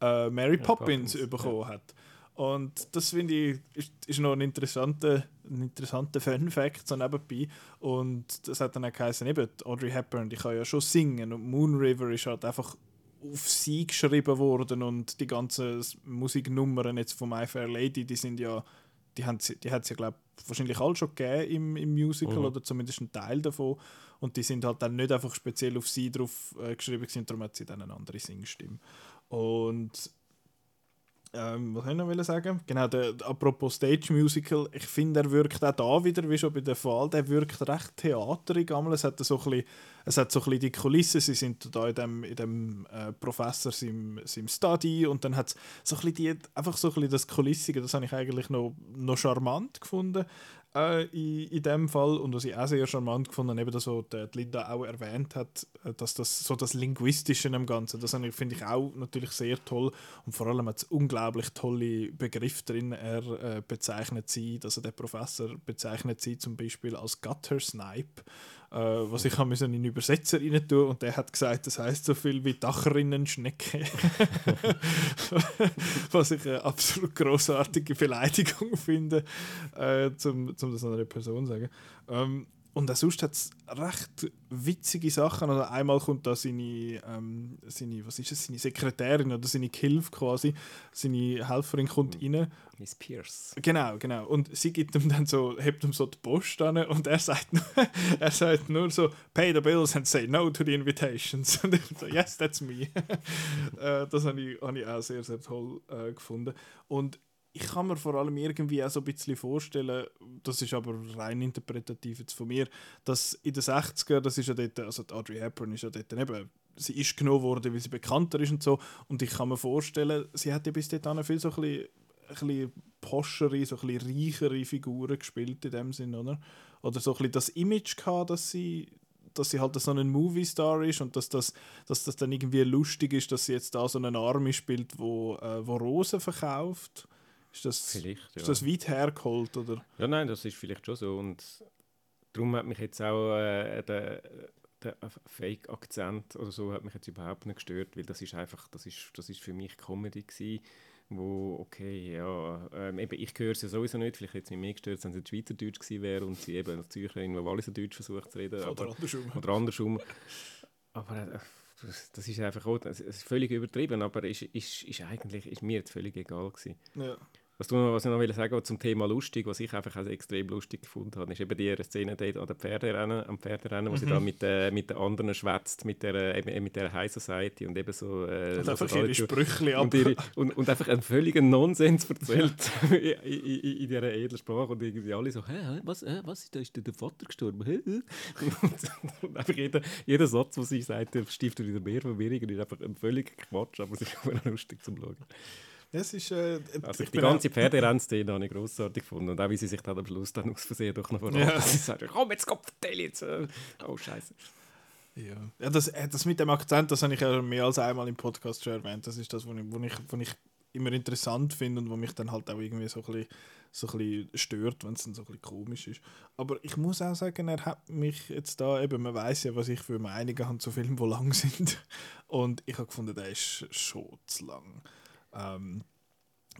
Speaker 1: äh, Mary Poppins,
Speaker 3: Poppins,
Speaker 1: bekommen hat. Und das finde ich ist, ist noch ein interessanter, ein interessanter Fun-Fact so nebenbei. Und das hat dann auch geheißen, eben, Audrey Hepburn, die kann ja schon singen. Und Moon River ist halt einfach auf sie geschrieben worden und die ganzen Musiknummern jetzt von My Fair Lady, die sind ja, die haben sie, die hat sie glaube wahrscheinlich alle schon gegeben im, im Musical
Speaker 3: Mhm.
Speaker 1: oder zumindest ein Teil davon und die sind halt dann nicht einfach speziell auf sie drauf äh, geschrieben gewesen, darum hat sie dann eine andere Singstimme. Und ähm, was soll ich noch sagen? Genau, der, apropos Stage Musical, ich finde, er wirkt auch da wieder, wie schon bei der Fall, der wirkt recht theaterig. Es hat so ein bisschen, so die Kulisse, sie sind da in dem, in dem äh, Professor seinem, seinem Study und dann hat es so ein bisschen die, einfach so ein bisschen das Kulissige, das habe ich eigentlich noch, noch charmant gefunden äh, in, in dem Fall und was ich auch sehr charmant gefunden eben das, was die Linda auch erwähnt hat, äh, dass das so das Linguistische im Ganzen, das habe finde ich auch natürlich sehr toll und vor allem hat es unglaublich tolle Begriffe drin. Er äh, bezeichnet sie, also der Professor bezeichnet sie zum Beispiel als Gutter Snipe, äh, was ich habe in den Übersetzer rein tun und der hat gesagt, das heißt so viel wie Dachrinnenschnecke. was ich eine absolut großartige Beleidigung finde, äh, zum, zum das einer Person sagen. Ähm, und auch sonst hat es recht witzige Sachen. Also einmal kommt da seine, ähm, seine, was ist es, seine Sekretärin oder seine Gehilfe quasi, seine Helferin kommt rein.
Speaker 3: Miss Pierce.
Speaker 1: Genau, genau. Und sie gibt ihm dann so, hebt ihm so die Post an und er sagt, nur, er sagt nur so, pay the bills and say no to the invitations. Und ich so, yes, that's me. äh, das habe ich, hab ich auch sehr, sehr toll äh, gefunden. Und ich kann mir vor allem irgendwie auch so ein bisschen vorstellen, das ist aber rein interpretativ jetzt von mir, dass in den 60er, das ist ja dort, also Audrey Hepburn ist ja dort eben, sie ist genommen worden, weil sie bekannter ist und so, und ich kann mir vorstellen, sie hat ja bis dahin viel so ein bisschen, ein bisschen poschere, so ein bisschen reichere Figuren gespielt in dem Sinn, oder? Oder so ein bisschen das Image gehabt, dass sie dass sie halt so ein Movie-Star ist und dass das, dass das dann irgendwie lustig ist, dass sie jetzt da so eine Army spielt, wo, äh, wo Rosen verkauft. Ist das,
Speaker 3: Vielleicht, ja.
Speaker 1: ist das weit hergeholt, oder?
Speaker 3: Ja, nein, das ist vielleicht schon so. Und darum hat mich jetzt auch äh, der, der Fake-Akzent oder so hat mich jetzt überhaupt nicht gestört, weil das ist einfach, das ist, das ist für mich Comedy gewesen, wo, okay, ja, ähm, eben, ich höre es ja sowieso nicht, vielleicht hätte es mich mehr gestört, wenn es Schweizerdeutsch gewesen wäre und sie eben als Zürcherin, die Walliser Deutsch versucht zu reden.
Speaker 1: Oder
Speaker 3: aber,
Speaker 1: andersrum.
Speaker 3: Oder andersrum. Aber äh, das, das ist einfach auch, das ist völlig übertrieben, aber ist, ist, ist eigentlich, ist mir jetzt völlig egal gewesen.
Speaker 1: Ja.
Speaker 3: Was, du, was ich noch will sagen zum Thema lustig, was ich einfach auch extrem lustig gefunden habe, ist eben die Szene dort an der Pferderennen, am Pferderennen, wo sie
Speaker 1: Mhm.
Speaker 3: da mit, äh, mit den anderen schwätzt, mit der, eben, mit der High Society und eben so... Äh,
Speaker 1: Und einfach ihre Sprüchli ab.
Speaker 3: und, ihre, und, und einfach einen völligen Nonsens erzählt in, in, in, dieser edlen Sprache und irgendwie alle so, hä, was, hä, was, da ist der, der Vater gestorben? Und, und einfach jeder, jeder Satz, den sie sagt, der stiftet wieder mehr Verwirrung und ist einfach ein völliger Quatsch, aber es ist auch lustig zum Schauen.
Speaker 1: Es ist, äh,
Speaker 3: Also
Speaker 1: ich
Speaker 3: die ganze Pferderennszene habe ich grossartig gefunden und auch wie sie sich dann am Schluss dann aus Versehen doch noch verraten.
Speaker 1: Ja.
Speaker 3: Sie sagt, komm, jetzt Kopf, jetzt. äh, Oh, scheiße.
Speaker 1: Ja, ja das, äh, das mit dem Akzent, das habe ich ja mehr als einmal im Podcast schon erwähnt. Das ist das, was ich, wo ich, wo ich immer interessant finde und wo mich dann halt auch irgendwie so ein bisschen, so ein bisschen stört, wenn es dann so ein bisschen komisch ist. Aber ich muss auch sagen, er hat mich jetzt da, eben, man weiß ja, was ich für Meinungen habe zu Filmen, die lang sind. Und ich habe gefunden, der ist schon zu lang. Ähm,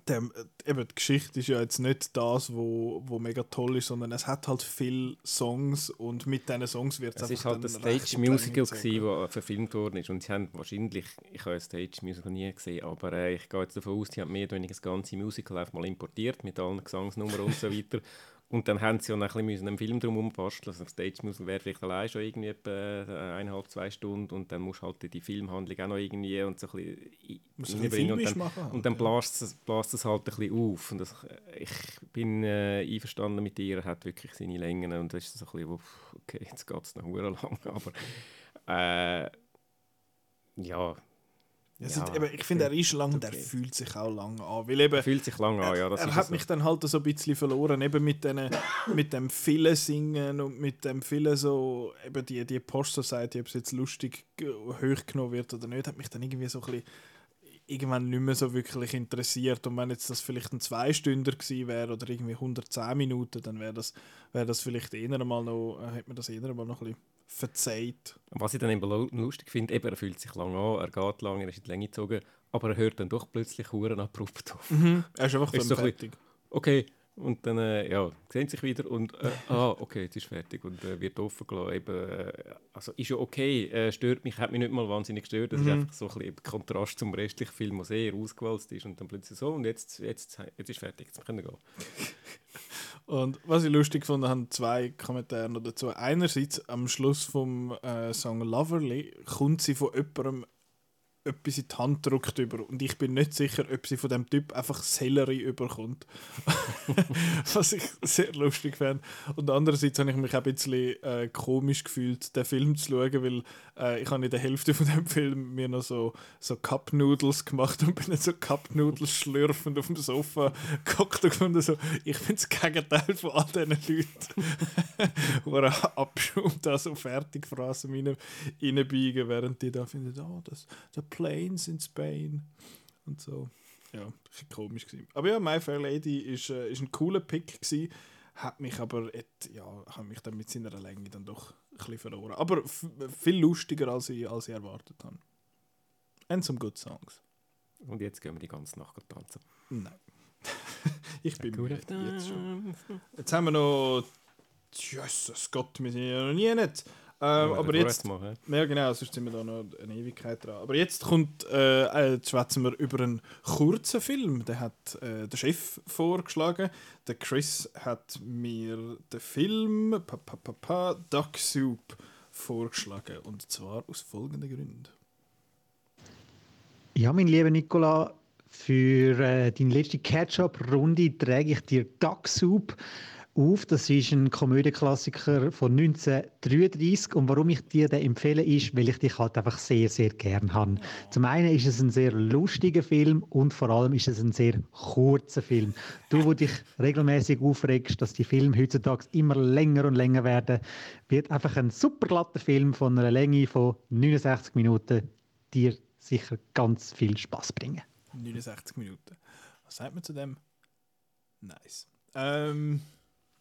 Speaker 1: der, äh, eben, die Geschichte ist ja jetzt nicht das, wo, wo mega toll ist, sondern es hat halt viele Songs und mit diesen Songs wird
Speaker 3: Es ist halt ein
Speaker 1: recht in die
Speaker 3: Stage-Musical, das verfilmt worden ist. Und sie haben wahrscheinlich, ich habe ein Stage-Musical nie gesehen, aber äh, ich gehe jetzt davon aus, sie haben mehr oder weniger das ganze Musical einfach mal importiert mit allen Gesangsnummern und so weiter. Und dann haben sie auch noch ein bisschen einen Film drum basteln. Also ein Stage-Musical wäre vielleicht allein schon irgendwie etwa äh, eineinhalb, zwei Stunden und dann musst du halt die Filmhandlung auch noch irgendwie und so ein bisschen reinbringen. und dann,
Speaker 1: machen
Speaker 3: und dann
Speaker 1: ja.
Speaker 3: bläst es, bläst es halt ein bisschen auf. Und das, ich bin äh, einverstanden mit dir, er hat wirklich seine Längen und das ist so ein bisschen, okay, jetzt geht es noch lang, aber äh, ja.
Speaker 1: Ja, es sind, eben, ich finde, er ist lang, der fühlt sich auch lang an. Weil eben,
Speaker 3: Fühlt sich lang an, ja. Das
Speaker 1: er hat
Speaker 3: so.
Speaker 1: mich dann halt so ein bisschen verloren, eben mit, den, mit dem vielen Singen und mit dem vielen so, eben die, die Post Society, ob es jetzt lustig hochgenommen wird oder nicht, hat mich dann irgendwie so ein bisschen irgendwann nicht mehr so wirklich interessiert. Und wenn jetzt das vielleicht ein Zweistünder gewesen wäre oder irgendwie 110 Minuten, dann wäre das, wär das vielleicht eher mal noch, äh, hätte man das eher mal noch ein bisschen verzeiht.
Speaker 3: Was ich dann eben lu- lustig finde, eben, er fühlt sich lang an, er geht lang, er ist in die Länge gezogen, aber er hört dann doch plötzlich Huren abrupt auf.
Speaker 1: Mhm. Er ist einfach
Speaker 3: Ist so
Speaker 1: fertig.
Speaker 3: Okay, und dann äh, ja, sehen sich wieder und äh, ah, okay, jetzt ist fertig und äh, wird offen gelassen. Eben, äh, also ist ja okay, äh, stört mich, hat mich nicht mal wahnsinnig gestört. Das
Speaker 1: Mhm.
Speaker 3: ist einfach so ein bisschen Kontrast zum restlichen Film, der sehr ausgewalzt ist und dann plötzlich so und jetzt, jetzt, jetzt ist fertig, jetzt können wir gehen.
Speaker 1: Und was ich lustig fand, haben zwei Kommentare noch dazu. Einerseits am Schluss vom äh, Song Loverly kommt sie von jemandem etwas in die Hand gedrückt über und ich bin nicht sicher, ob sie von dem Typ einfach Sellerie überkommt. Was ich sehr lustig fand. Und andererseits habe ich mich auch ein bisschen äh, komisch gefühlt, den Film zu schauen, weil äh, ich habe in der Hälfte von dem Film mir noch so, so Cup Noodles gemacht und bin dann so Cup Noodles schlürfend auf dem Sofa gehockt und gefunden so, ich bin das Gegenteil von all diesen Leuten, die Abschaum da so fertig rein, reinbiegen, während die da finden, oh, das, the planes in Spain und so. Ja, ein bisschen komisch gewesen. Aber ja, My Fair Lady ist, äh, ist ein cooler Pick gewesen, hat mich aber, et, ja, hat mich dann mit seiner Länge dann doch ein bisschen verloren. Aber viel lustiger, als ich, als ich erwartet habe. And some good songs.
Speaker 3: Und jetzt gehen wir die ganze Nacht tanzen.
Speaker 1: Nein. ich bin
Speaker 3: Gut
Speaker 1: müde, jetzt schon. Jetzt haben wir noch. Jesus Gott, wir sind ja noch nie nicht. Ähm,
Speaker 3: Ja,
Speaker 1: aber jetzt. Ja, genau, sonst sind wir da noch eine Ewigkeit dran. Aber jetzt kommt. Äh, äh, jetzt schwätzen wir über einen kurzen Film. Den hat äh, der Chef vorgeschlagen. Der Chris hat mir den Film pa, pa, pa, pa, Duck Soup vorgeschlagen. Und zwar aus folgenden Gründen.
Speaker 10: Ja, mein lieber Nicola, für äh, deine letzte Catch-up-Runde trage ich dir Duck Soup auf. Das ist ein Komödieklassiker von 1933 und warum ich dir den empfehle, ist, weil ich dich halt einfach sehr, sehr gern habe. Zum einen ist es ein sehr lustiger Film und vor allem ist es ein sehr kurzer Film. Du, wo dich regelmäßig aufregst, dass die Filme heutzutage immer länger und länger werden, wird einfach ein super glatter Film von einer Länge von 69 Minuten dir sicher ganz viel Spaß bringen.
Speaker 1: 69 Minuten. Was sagt man zu dem? Nice. Ähm,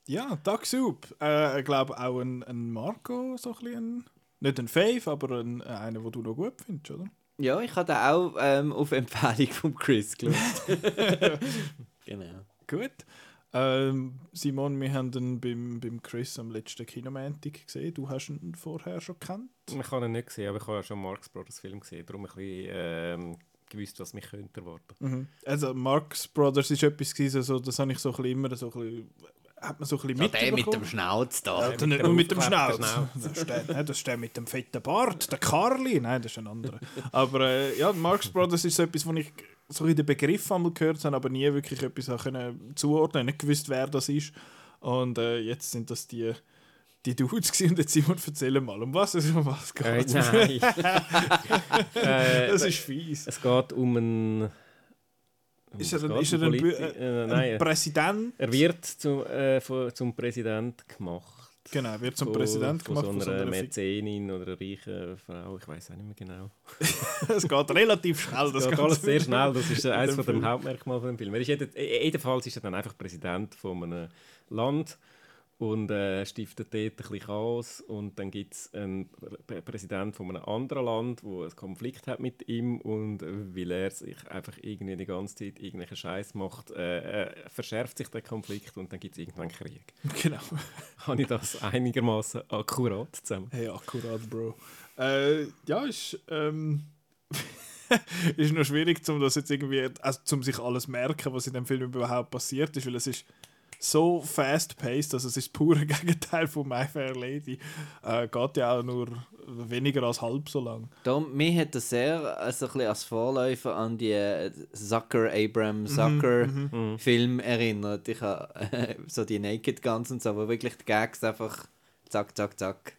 Speaker 1: ja, Duck Soup. Äh, ich glaube auch ein, ein Marco, so ein bisschen. Ein, nicht ein Fave, aber ein, einer, den du noch gut findest, oder?
Speaker 2: Ja, ich habe den auch ähm, auf Empfehlung von Chris geschaut. genau.
Speaker 1: Gut. Ähm, Simon, wir haben ihn beim, beim Chris am letzten Kinomantik gesehen. Du hast ihn vorher schon gekannt.
Speaker 3: Ich habe ihn nicht gesehen, aber ich habe ja schon Marx Brothers Film gesehen, darum ein bisschen ähm, gewusst, was mich könnte erwarten.
Speaker 1: Mhm. Also Marx Brothers ist etwas gewesen, so, das habe ich so ein bisschen immer so ein bisschen, hat man so ein bisschen
Speaker 2: Ja, der mit dem Schnauz da.
Speaker 1: Ja,
Speaker 2: Der
Speaker 1: der
Speaker 2: mit
Speaker 1: nicht
Speaker 2: dem
Speaker 1: nur mit dem Schnauz. Das ist, der, das ist der mit dem fetten Bart, der Carly. Nein, das ist ein anderer. Aber äh, ja, Marx Brothers ist so etwas, wo ich so in den Begriff einmal gehört habe, aber nie wirklich etwas können zuordnen nicht gewusst, wer das ist. Und äh, jetzt sind das die, die Dudes gewesen. und jetzt Simon, erzähl mal, um was es um was
Speaker 3: Äh,
Speaker 1: geht.
Speaker 3: nein. Äh,
Speaker 1: das ist fies.
Speaker 3: Es geht um einen.
Speaker 1: Ist er ein, ist er ein,
Speaker 3: äh,
Speaker 1: ein
Speaker 3: nein,
Speaker 1: Präsident?
Speaker 3: er wird zum, äh, von, zum Präsident gemacht.
Speaker 1: Genau, wird zum
Speaker 3: von,
Speaker 1: Präsident
Speaker 3: von
Speaker 1: gemacht
Speaker 3: So
Speaker 1: von so
Speaker 3: einer
Speaker 1: einer Fik-
Speaker 3: Mäzenin oder einer reichen Frau, ich weiß auch nicht mehr genau.
Speaker 1: es geht relativ schnell.
Speaker 3: Das geht alles sehr schnell, das ist
Speaker 1: In
Speaker 3: eines von dem
Speaker 1: Film.
Speaker 3: Hauptmerkmal von dem Film. Er ist jeden, äh, jedenfalls ist er dann einfach Präsident von einem Land und äh, stiftet dort ein bisschen Chaos und dann gibt es einen Prä- Präsident von einem anderen Land, wo einen Konflikt hat mit ihm und äh, weil er sich einfach irgendwie die ganze Zeit irgendwelchen Scheiß macht, äh, äh, verschärft sich der Konflikt und dann gibt es irgendwann Krieg.
Speaker 1: Genau.
Speaker 3: Habe ich das einigermaßen akkurat zusammen?
Speaker 1: Hey, akkurat, Bro. Äh, ja, ist, ähm, ist noch schwierig, um das jetzt irgendwie, also um sich alles merken, was in dem Film überhaupt passiert ist, weil es ist so fast-paced, also es ist das pure Gegenteil von My Fair Lady. Äh, geht ja auch nur weniger als halb so lang.
Speaker 2: Darum, mir hat das sehr also ein bisschen als Vorläufer an die äh, Zucker,
Speaker 1: Mhm,
Speaker 2: Abraham Zucker Film erinnert. Ich habe äh, so die Naked Guns und so, wo wirklich die Gags einfach zack, zack, zack.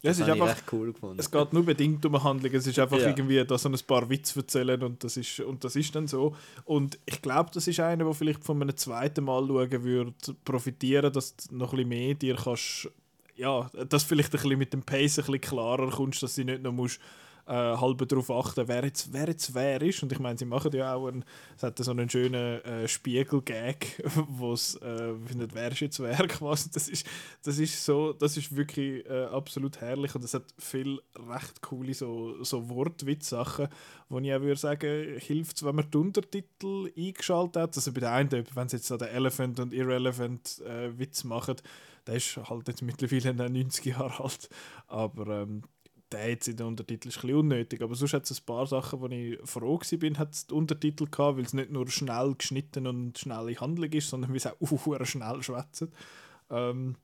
Speaker 1: Ja, es
Speaker 2: Das
Speaker 1: ist einfach,
Speaker 2: cool gefunden.
Speaker 1: es geht nur bedingt um eine Handlung. Es ist einfach
Speaker 2: Ja.
Speaker 1: irgendwie, da so ein paar Witze erzählen und das ist, und das ist dann so. Und ich glaube, das ist einer, der vielleicht von einem zweiten Mal schauen würde, profitieren, dass du noch ein bisschen mehr dir kannst, ja, dass vielleicht ein bisschen mit dem Pace ein bisschen klarer kommst, dass du nicht noch musst, äh, halb darauf achten, wer jetzt, wer jetzt wer ist. Und ich meine, sie machen ja auch einen, es hat so einen schönen äh, Spiegel-Gag, wo es äh, findet, wer ist jetzt wer quasi. Das ist, das ist so, das ist wirklich äh, absolut herrlich und es hat viel recht coole so, so Wortwitz-Sachen, wo ich auch würde sagen, hilft wenn man die Untertitel eingeschaltet hat. Also bei der einen, wenn sie jetzt so den Elephant und Irrelevant äh, Witz machen, der ist halt jetzt mittlerweile noch 90 Jahre alt, aber ähm, der jetzt in den Untertiteln ist ein bisschen unnötig. Aber sonst hat es ein paar Sachen, wo ich froh bin, hat es Untertitel gehabt, weil es nicht nur schnell geschnitten und schnelle Handlung ist, sondern weil es auch uh, schnell schwätzt. Ähm,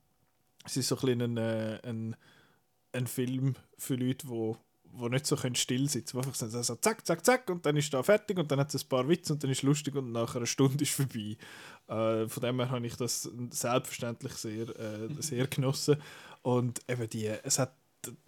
Speaker 1: es ist so ein, bisschen ein, äh, ein, ein Film für Leute, die wo nicht so können still sitzen können. Einfach so zack, zack, zack und dann ist da fertig und dann hat es ein paar Witze und dann ist es lustig und nach einer Stunde ist vorbei. Äh, von dem her habe ich das selbstverständlich sehr, äh, sehr genossen. Und eben die, es hat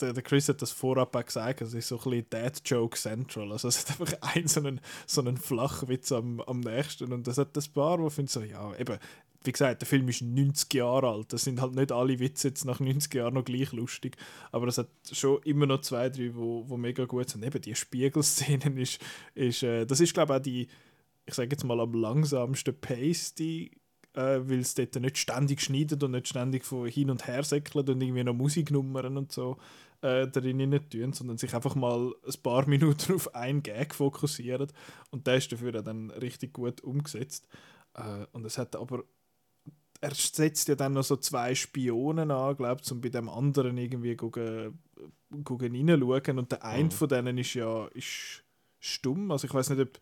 Speaker 1: der, der Chris hat das vorab auch gesagt, es ist so ein bisschen Dad Joke Central. Also es hat einfach einen so einen, so einen Flachwitz am, am nächsten und das hat das paar, wo finden so, ja, eben, wie gesagt, der Film ist 90 Jahre alt. Das sind halt nicht alle Witze jetzt nach 90 Jahren noch gleich lustig, aber es hat schon immer noch zwei, drei, wo, wo mega gut sind. Eben die Spiegelszenen ist, ist äh, das ist glaube ich auch die, ich sage jetzt mal am langsamsten Pace, die äh, weil es dort nicht ständig schneidet und nicht ständig von hin und her säckelt und irgendwie noch Musiknummern und so äh, darin nicht tun, sondern sich einfach mal ein paar Minuten auf einen Gag fokussieren und der ist dafür dann richtig gut umgesetzt. Äh, und es hat aber er setzt ja dann noch so zwei Spionen an, glaube ich, um bei dem anderen irgendwie gucken, gucken reinschauen. Und der eine
Speaker 3: Mhm.
Speaker 1: von denen ist ja ist stumm. Also ich weiß nicht, ob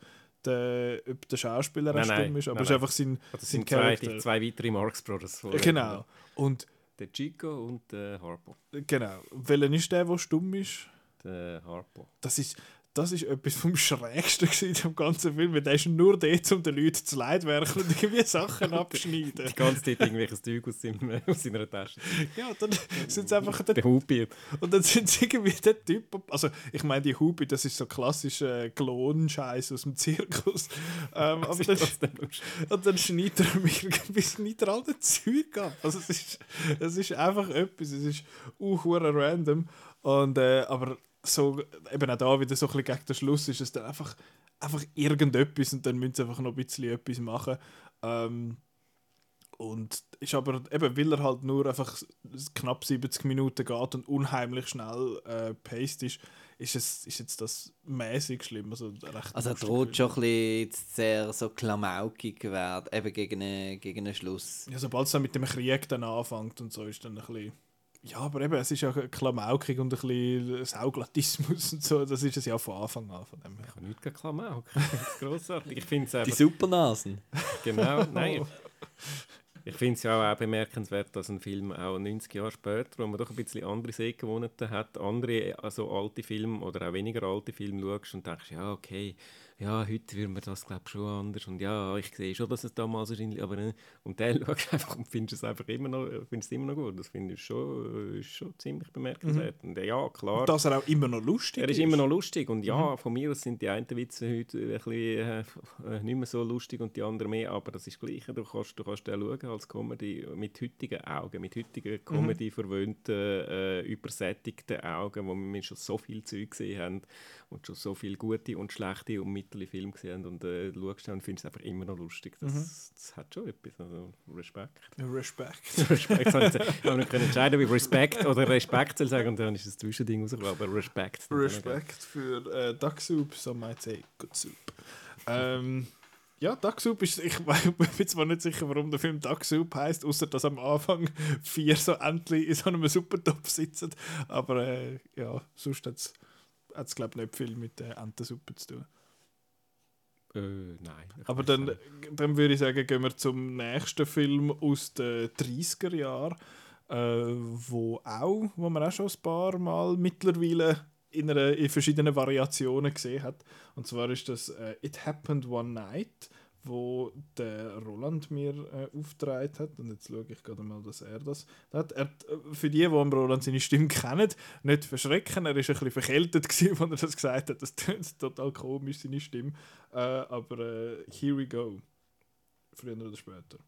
Speaker 1: der, ob der Schauspieler
Speaker 3: Nein,
Speaker 1: stumm
Speaker 3: nein,
Speaker 1: ist, aber
Speaker 3: nein,
Speaker 1: es ist einfach sein,
Speaker 3: Das
Speaker 1: sein
Speaker 3: sind zwei,
Speaker 1: Charakter.
Speaker 3: die zwei weitere Marx Brothers. die-
Speaker 1: Genau. Und
Speaker 3: Der Chico und der Harpo.
Speaker 1: genau. Welcher ist der, der stumm ist?
Speaker 3: Der Harpo.
Speaker 1: Das ist, das ist etwas vom Schrägsten gewesen im ganzen Film. weil Der ist nur dort, um den Leuten zu leid werken und irgendwie Sachen abschneiden.
Speaker 3: Die ganze Zeit irgendwelches Zeug aus, seinem, aus seiner Tasche.
Speaker 1: Ja, dann sind sie einfach der
Speaker 3: Der Hupi.
Speaker 1: Und dann sind sie irgendwie der Typ. Also, ich meine, die Hubi, das ist so klassischer Klonscheiß aus dem Zirkus. Ähm, aber dann, und dann schneidet er mir irgendwie schneidet er all das Zeug ab. Also, es ist, es ist einfach etwas. Es ist uh, random. Und, äh, aber so, eben auch da wieder so ein bisschen gegen den Schluss ist es dann einfach, einfach irgendetwas und dann müssen sie einfach noch ein bisschen etwas machen. Ähm, und ist aber, eben, weil er halt nur einfach knapp 70 Minuten geht und unheimlich schnell äh, paced ist, ist, es, ist jetzt das mäßig schlimm. Also, recht
Speaker 2: Also droht schon ein bisschen sehr so klamaukig werden, eben gegen einen, gegen einen Schluss.
Speaker 1: Ja, sobald es dann mit dem Krieg dann anfängt und so, ist dann ein bisschen, ja, aber eben, es ist ja Klamaukig und ein bisschen Sauglatismus und so. Das ist es ja von Anfang an. Von dem.
Speaker 3: Ich habe nichts gegen Klamauk. Grossartig. Ich finde es
Speaker 2: Die. Supernasen.
Speaker 3: Genau, nein. Ich finde es ja auch bemerkenswert, dass ein Film auch 90 Jahre später, wo man doch ein bisschen andere Sehgewohnheiten hat, andere also alte Filme oder auch weniger alte Filme schaust und denkst, ja, okay, ja, heute würde man das glaube schon anders und ja, ich sehe schon, dass es damals wahrscheinlich, aber äh, und dann schaust du einfach und findest es einfach immer noch, findest es immer noch gut. Das finde ich schon, äh, ist schon ziemlich bemerkenswert. Und äh, ja, klar.
Speaker 1: Und dass er auch immer noch lustig
Speaker 3: Er ist immer noch lustig und ja, von mir aus sind die einen Witze heute ein bisschen äh, äh, nicht mehr so lustig und die anderen mehr, aber das ist gleich. Du kannst, du kannst den schauen als Comedy mit heutigen Augen, mit heutigen Comedy verwöhnten, äh, übersättigten Augen, wo wir schon so viel Zeug gesehen haben und schon so viele gute und schlechte und mittlere Filme gesehen und äh, du schaust und findest es einfach immer noch lustig. Das, das hat schon etwas, also Respekt.
Speaker 1: Respekt.
Speaker 3: Respekt. Ich habe ich habe nicht können entscheiden, ob ich Respekt oder Respekt soll sagen und dann ist das Zwischending rausgekommen, aber Respekt.
Speaker 1: Respekt für äh, Duck Soup, some might say Good Soup. Ähm, ja, Duck Soup ist, ich bin zwar nicht sicher, warum der Film Duck Soup heisst, außer dass am Anfang vier so Entchen in so einem Suppentopf sitzen. Aber äh, ja, sonst hat es, glaube ich, nicht viel mit der Entensuppe zu tun.
Speaker 3: Äh, nein.
Speaker 1: Aber dann, dann würde ich sagen, gehen wir zum nächsten Film aus den 30er Jahren, äh, wo auch, wo man auch schon ein paar Mal mittlerweile in, einer, in verschiedenen Variationen gesehen hat. Und zwar ist das äh, It Happened One Night, wo der Roland mir äh, aufgetragen hat. Und jetzt schaue ich gerade mal, dass er das hat. Er, äh, für die, die Roland seine Stimme kennen, nicht verschrecken. Er war ein bisschen verkältet, gewesen, als er das gesagt hat. Das tönt total komisch, seine Stimme. Äh, aber äh, here we go. Früher oder später.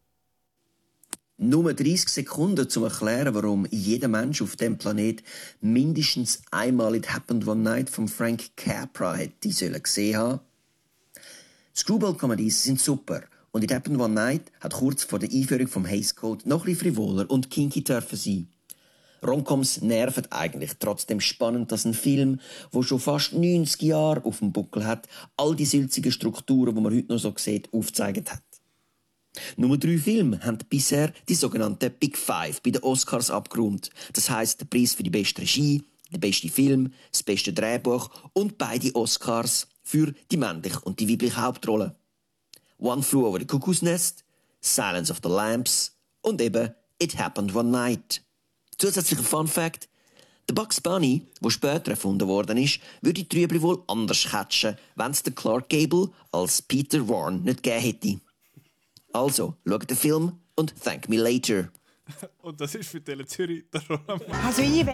Speaker 11: Nur 30 Sekunden zum Erklären, warum jeder Mensch auf dem Planet mindestens einmal It Happened One Night von Frank Capra hätte sollen gesehen haben. Screwball-Comedies sind super und It Happened One Night hat kurz vor der Einführung vom Hays Code noch ein bisschen frivoler und kinky dürfen sein. Romcoms nerven eigentlich trotzdem spannend, dass ein Film, wo schon fast 90 Jahre auf dem Buckel hat, all die sülzigen Strukturen, die man heute noch so sieht, aufgezeigt hat. Nur drei Filme haben bisher die sogenannte Big Five bei den Oscars abgerundet. Das heißt, der Preis für die beste Regie, der beste Film, das beste Drehbuch und beide Oscars für die männliche und die weibliche Hauptrolle. One Flew Over the Cuckoo's Nest, Silence of the Lambs und eben It Happened One Night. Zusätzlicher Fun Fact: Der Bugs Bunny, der später erfunden worden ist, würde die Trübli wohl anders catchen, wenn es den Clark Gable als Peter Warren nicht gegeben hätte. Also, schaut den Film und thank me later.
Speaker 1: Und das ist für Tele Zürich der Roland
Speaker 12: Also ich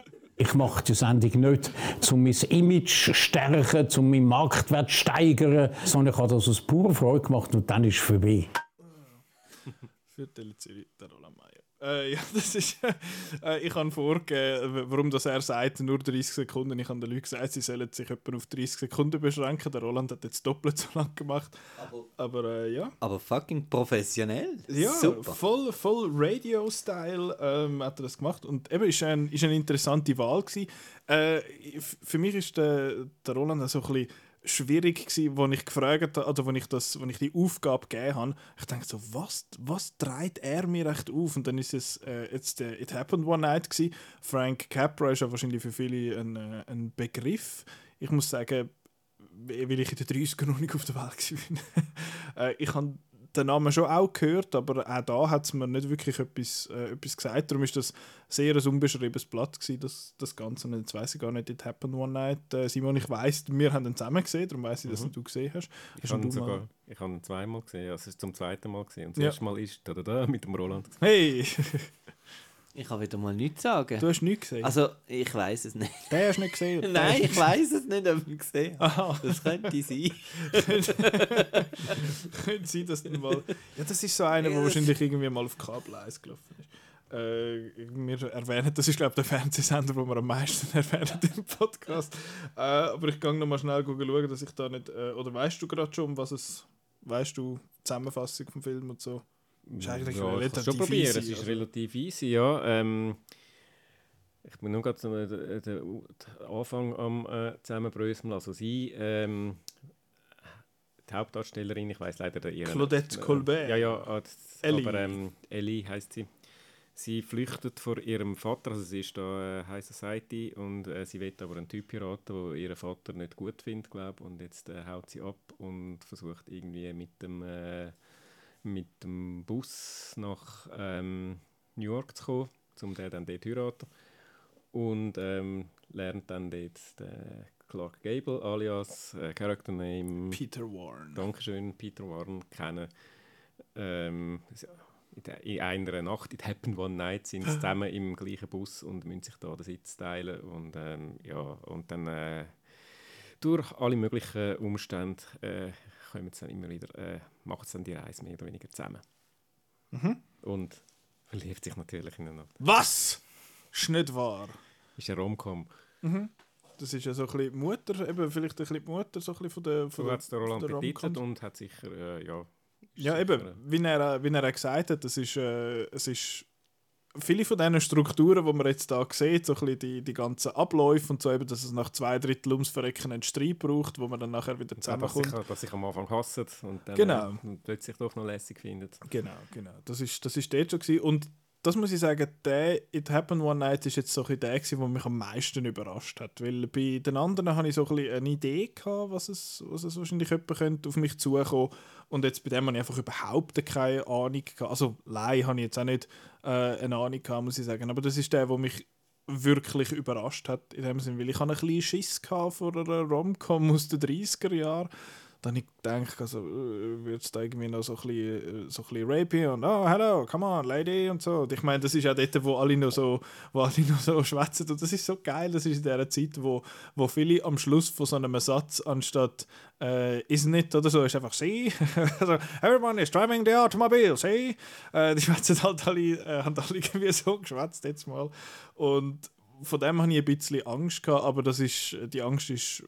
Speaker 12: ich mache die Sendung nicht, um mein Image zu stärken, um meinen Marktwert zu steigern, sondern ich habe das aus purer Freude gemacht und dann ist es vorbei.
Speaker 1: Für Roland Meier. Äh, ja, das ist. Äh, ich habe vorgegeben, warum das er sagt, nur 30 Sekunden. Ich habe den Leuten gesagt, sie sollen sich etwa auf 30 Sekunden beschränken. Der Roland hat jetzt doppelt so lang gemacht. Aber, äh, ja.
Speaker 2: Aber fucking professionell.
Speaker 1: Ja,
Speaker 2: Super.
Speaker 1: voll, voll Radio-Style ähm, hat er das gemacht. Und eben, ist ein, ist eine interessante Wahl gewesen. Äh, für mich ist der, der Roland so ein bisschen schwierig gewesen, wo ich gefragt oder wo ich, das, wo ich die Aufgabe gegeben habe. Ich denke so, was, was treibt er mir echt auf? Und dann ist es äh, jetzt der It Happened One Night gewesen. Frank Capra ist ja wahrscheinlich für viele ein, äh, ein Begriff. Ich muss sagen, weil ich in den 30ern noch nicht auf der Welt war. äh, ich habe den Namen schon auch gehört, aber auch da hat es mir nicht wirklich etwas, äh, etwas gesagt. Darum ist das sehr ein unbeschriebenes Blatt gewesen, das, das Ganze. Und jetzt weiss ich gar nicht, It Happened One Night. Äh, Simon, ich weiss, wir haben ihn zusammen gesehen, darum weiss ich, dass
Speaker 3: Mhm.
Speaker 1: du gesehen hast.
Speaker 3: Ich habe ihn
Speaker 1: mal-
Speaker 3: sogar ich habe ihn zweimal gesehen, also es ist zum zweiten Mal gesehen. Und das
Speaker 1: Ja.
Speaker 3: erste Mal ist da, da, da, mit dem Roland.
Speaker 1: Hey!
Speaker 2: Ich kann wieder mal nichts sagen.
Speaker 1: Du hast nichts gesehen?
Speaker 2: Also, ich weiß es nicht.
Speaker 1: Den hast du nicht gesehen?
Speaker 2: Nein, ich weiß es nicht, ob ich gesehen habe. Das könnte sein.
Speaker 1: Könnte sein, dass du mal. Ja, das ist so einer, der wahrscheinlich irgendwie mal auf Kabel 1 gelaufen ist. Äh, wir erwähnen, das ist glaube ich der Fernsehsender, den wir am meisten erwähnen im Podcast. Äh, aber ich gehe noch mal schnell schauen, dass ich da nicht. Äh, oder weißt du gerade schon, was es. Weißt du, Zusammenfassung vom Film und so? Ist eigentlich
Speaker 3: ja, ich
Speaker 1: relativ
Speaker 3: schon probieren,
Speaker 1: easy,
Speaker 3: es ist
Speaker 1: also.
Speaker 3: relativ easy, ja. Ähm, ich bin nur gerade so den, Anfang am äh, zusammenbröseln. Also sie, ähm, die Hauptdarstellerin, ich weiß leider ihren
Speaker 1: Claudette
Speaker 3: äh,
Speaker 1: Colbert.
Speaker 3: Ja, ja, äh, das-
Speaker 1: Ellie.
Speaker 3: aber ähm, Ellie heißt sie. Sie flüchtet vor ihrem Vater, also sie ist da äh, High Society und äh, sie will aber einen Typ heiraten, wo ihren Vater nicht gut findet, glaube und jetzt äh, haut sie ab und versucht irgendwie mit dem, äh, mit dem Bus nach ähm, New York zu kommen, um den dann dort zu heiraten und ähm, lernt dann dort den Clark Gable alias äh, Character Name
Speaker 1: Peter Warren.
Speaker 3: Dankeschön, Peter Warren kennen. Ähm, in in einer Nacht, it happened one night, sind sie zusammen im gleichen Bus und müssen sich da den Sitz teilen und ähm, ja, und dann äh, durch alle möglichen Umstände äh, kommen dann immer wieder, äh, machen dann die Reise mehr oder weniger zusammen.
Speaker 1: Mhm.
Speaker 3: Und verliebt sich natürlich ineinander.
Speaker 1: Was? Ist nicht wahr.
Speaker 3: Ist ein Romcom.
Speaker 1: Mhm. Das ist ja so ein bisschen Mutter, eben vielleicht ein bisschen die Mutter so ein bisschen von der, von
Speaker 3: So
Speaker 1: der,
Speaker 3: hat der Roland betitelt und hat sicher, äh, ja...
Speaker 1: Ja, eben, wie er, wie er gesagt hat, das ist, äh, es ist viele von diesen Strukturen, die man jetzt da sieht, so ein bisschen die, die ganzen Abläufe und so, eben, dass es nach zwei Drittel ums Verrecken einen Streit braucht, wo man dann nachher wieder
Speaker 3: Ja, dass, sich,
Speaker 1: zusammenkommt.
Speaker 3: dass sich am Anfang hassen und dann
Speaker 1: Genau.
Speaker 3: plötzlich doch noch lässig findet.
Speaker 1: Genau, genau. Das ist, das ist dort schon gewesen. Und das muss ich sagen, der It Happened One Night ist jetzt so ein der, der mich am meisten überrascht hat. Weil bei den anderen hatte ich so ein eine Idee, gehabt, was es, was es wahrscheinlich jemand könnte auf mich zukommen Und jetzt bei dem habe ich einfach überhaupt keine Ahnung gehabt. Also, Lei habe ich jetzt auch nicht äh, eine Ahnung gehabt, muss ich sagen. Aber das ist der, der mich wirklich überrascht hat, in dem Sinne, weil ich hatte ein bisschen Schiss vor einer Rom-Com aus den 30er Jahren. Dann habe ich gedacht, also, äh, wird es da irgendwie noch so ein bisschen, äh, so ein rapey und oh, hello, come on, lady und so. Und ich meine, das ist ja dort, wo alle noch so, wo alle noch so schwätzen und das ist so geil, das ist in dieser Zeit, wo, wo viele am Schluss von so einem Satz anstatt äh, ist nicht oder so, ist einfach sie. also, everyone is driving the automobile, see? Äh, die schwätzen halt alle, äh, haben alle irgendwie so geschwätzt jetzt mal. Und von dem hatte ich ein bisschen Angst, gehabt, aber das ist, die Angst ist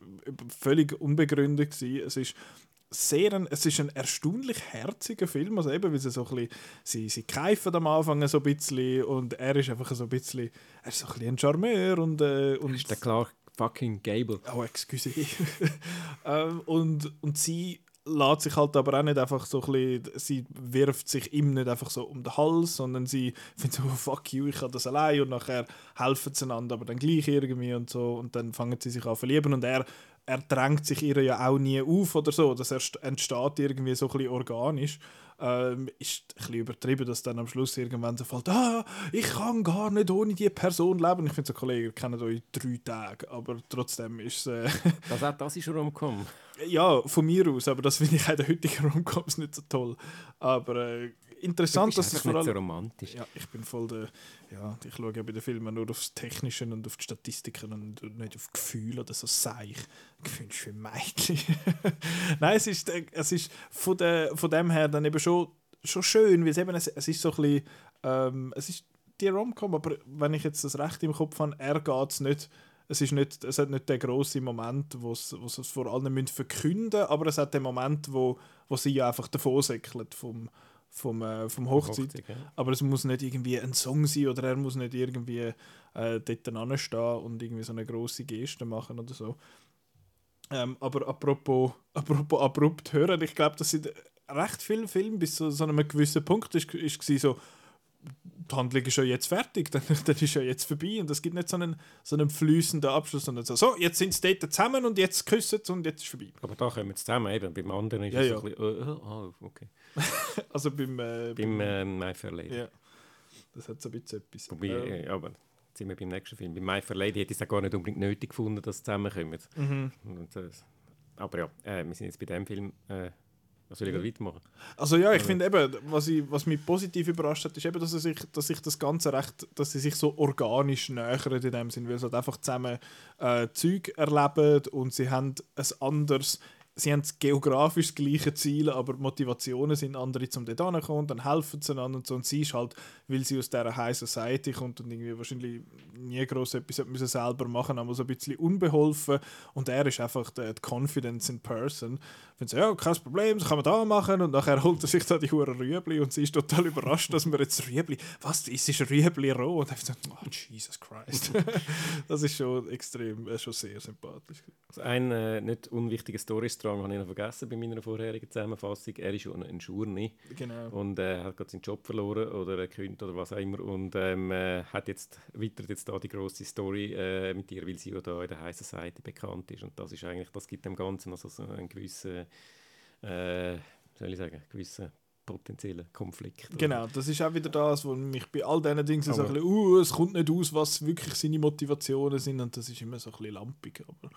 Speaker 1: völlig unbegründet. Gewesen. Es ist sehr ein, es ist ein erstaunlich herziger Film, also eben, weil sie so ein bisschen, sie, sie keifen am Anfang so ein bisschen und er ist einfach so ein bisschen, er ist so ein bisschen ein Charmeur und, äh, und
Speaker 3: ist der Clark fucking Gable.
Speaker 1: Oh, excuse. ähm, und, und sie lässt sich halt aber auch nicht einfach so ein bisschen, sie wirft sich ihm nicht einfach so um den Hals, sondern sie findet so, oh, fuck you, ich kann das allein und nachher helfen sie einander, aber dann gleich irgendwie und so und dann fangen sie sich an verlieben und er, er drängt sich ihr ja auch nie auf oder so, das entsteht irgendwie so ein bisschen organisch. Ähm, ist ein bisschen übertrieben, dass dann am Schluss irgendwann so fällt, ah, ich kann gar nicht ohne die Person leben. Ich finde so, Kollegen, ihr kennt euch drei Tage, aber trotzdem ist es... Äh,
Speaker 3: Das, auch das ist Romcom.
Speaker 1: ja, von mir aus, aber das finde ich auch in den heutigen Romcoms nicht so toll. Aber äh, interessant, dass es vor
Speaker 3: nicht so
Speaker 1: allem...
Speaker 3: romantisch.
Speaker 1: Ja, ich bin voll der... Ja, ich schaue ja bei den Filmen nur aufs Technische und auf die Statistiken und nicht auf Gefühl oder so Seich. Gefühl für Mädchen. Nein, es ist, es ist von, der, von dem her dann eben schon, schon schön, weil es eben, es, es ist so ein bisschen... Ähm, es ist die Romcom, aber wenn ich jetzt das recht im Kopf habe, er geht es nicht es, ist nicht, es hat nicht den grossen Moment, wo sie es vor allen müssen verkünden aber es hat den Moment, wo, wo sie ja einfach davon säckelt vom, vom, äh, vom Hochzeit.
Speaker 3: Hochzeit, ja.
Speaker 1: Aber es muss nicht irgendwie ein Song sein oder er muss nicht irgendwie äh, dort anstehen und irgendwie so eine grosse Geste machen oder so. Ähm, aber apropos, apropos abrupt hören, ich glaube, dass in recht vielen Filmen bis zu so einem gewissen Punkt ist, ist gewesen, so die Handlung ist ja jetzt fertig, dann, dann ist ja jetzt vorbei und es gibt nicht so einen, so einen fließenden Abschluss, sondern so, so jetzt sind sie dort zusammen und jetzt küssen sie und jetzt ist vorbei.
Speaker 3: Aber da kommen wir zusammen, eben. Beim anderen ist
Speaker 1: Ja,
Speaker 3: es
Speaker 1: ja.
Speaker 3: so ein bisschen, äh, ah, okay.
Speaker 1: Also beim... Äh,
Speaker 3: Beim äh, My Fair Lady.
Speaker 1: Ja, das hat so ein bisschen etwas.
Speaker 3: Wobei,
Speaker 1: Ähm,
Speaker 3: äh, aber jetzt sind wir beim nächsten Film. Bei My Fair Lady hätte ich es auch gar nicht unbedingt nötig gefunden, dass sie zusammenkommen.
Speaker 1: Mhm.
Speaker 3: Und, äh, aber ja, äh, wir sind jetzt bei dem Film. Äh, soll ich gerade weitermachen?
Speaker 1: Also ja, ich finde eben, was, ich, was mich positiv überrascht hat, ist eben, dass, er sich, dass sich das Ganze recht, dass sie sich so organisch nähern in dem Sinn, weil sie halt einfach zusammen äh, Zeug erleben und sie haben ein anderes, sie haben geografisch gleiche Ziel, aber die Motivationen sind andere, zum dort hinzukommen und dann helfen sie einander und so. Und sie ist halt, weil sie aus dieser High Society kommt und irgendwie wahrscheinlich nie groß etwas müssen selber machen, aber so ein bisschen unbeholfen und er ist einfach die Confidence in Person. Wenn sie, ja, kein Problem, das kann man da machen und nachher holt er sich da die hure Rüebli und sie ist total überrascht, dass man jetzt Rüebli, was, das ist Rüebli roh und einfach so, oh, Jesus Christ. das ist schon extrem, äh, schon sehr sympathisch.
Speaker 3: Ein äh, nicht unwichtiger Storystrang habe ich noch vergessen bei meiner vorherigen Zusammenfassung. Er ist schon ein Schurni.
Speaker 1: Genau.
Speaker 3: Und äh, hat gerade seinen Job verloren oder gekündigt oder was auch immer. Und ähm, äh, hat jetzt, weiter jetzt da die grosse Story äh, mit ihr, weil sie ja da in der High Society bekannt ist. Und das ist eigentlich, das gibt dem Ganzen also so einen gewissen, äh, soll ich sagen, gewissen potenziellen Konflikt. oder?
Speaker 1: Genau, das ist auch wieder das, wo mich bei all diesen Dingen so ein bisschen, uh, es kommt nicht aus, was wirklich seine Motivationen sind und das ist immer so ein bisschen lampig. Aber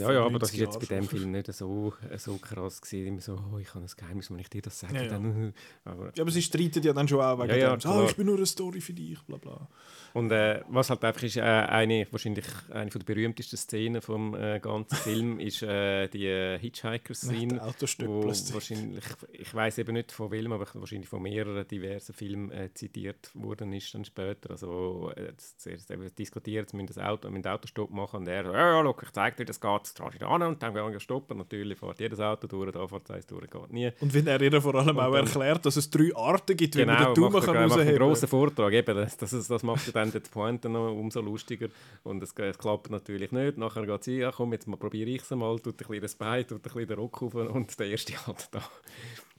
Speaker 3: Ja, ja, aber das
Speaker 1: 90
Speaker 3: ist jetzt bei dem. Film nicht so, äh, so krass gewesen. Immer so, oh, ich habe ein Geheimnis, wenn ich dir das sage,
Speaker 1: Ja, ja.
Speaker 3: dann... aber,
Speaker 1: Ja, aber sie streiten ja dann schon auch wegen
Speaker 3: Ja, ja,
Speaker 1: dem. Ah,
Speaker 3: klar.
Speaker 1: ich bin nur eine Story für dich, bla bla.
Speaker 3: Und äh, was halt einfach ist, äh, eine, wahrscheinlich eine von der berühmtesten Szenen vom äh, ganzen Film ist äh, die äh, Hitchhiker-Szene. Wo wahrscheinlich, ich weiß eben nicht von welchem, aber wahrscheinlich von mehreren diversen Filmen äh, zitiert worden ist dann später. Also zuerst eben diskutiert, sie müssen das Auto, müssen den Autostopp machen und er so, ja, ja, ich zeige dir, das geht, jetzt da an und dann gehen wir stoppen. Natürlich fährt jedes Auto durch, da fährt eins durch, geht nie.
Speaker 1: Und wenn er ihr vor allem
Speaker 3: Und
Speaker 1: auch erklärt, dass es drei Arten gibt, wie man
Speaker 3: Genau,
Speaker 1: den Daumen kann
Speaker 3: er, macht einen
Speaker 1: rausheben
Speaker 3: grossen Vortrag. Eben, das, das, das macht dann die Pointe noch umso lustiger. Und es, es klappt natürlich nicht. Nachher geht sie, ja komm, jetzt mal probiere ich es mal, tut ein bisschen das Bein, tut ein bisschen den Rock auf und der erste halt da.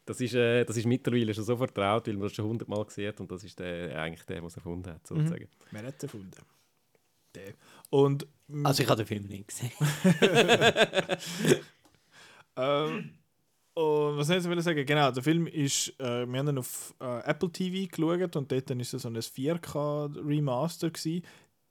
Speaker 3: Das ist, äh, das ist mittlerweile schon so vertraut, weil man das schon hundertmal gesehen hat und das ist der, eigentlich der, der es erfunden hat, sozusagen.
Speaker 1: Wer hat es erfunden? Der. Und,
Speaker 2: Also ich habe den Film nicht gesehen.
Speaker 1: ähm, und was ich jetzt sagen? Genau, der Film ist, äh, wir haben ihn auf äh, Apple TV geschaut und dort ist es so ein 4K-Remaster gewesen.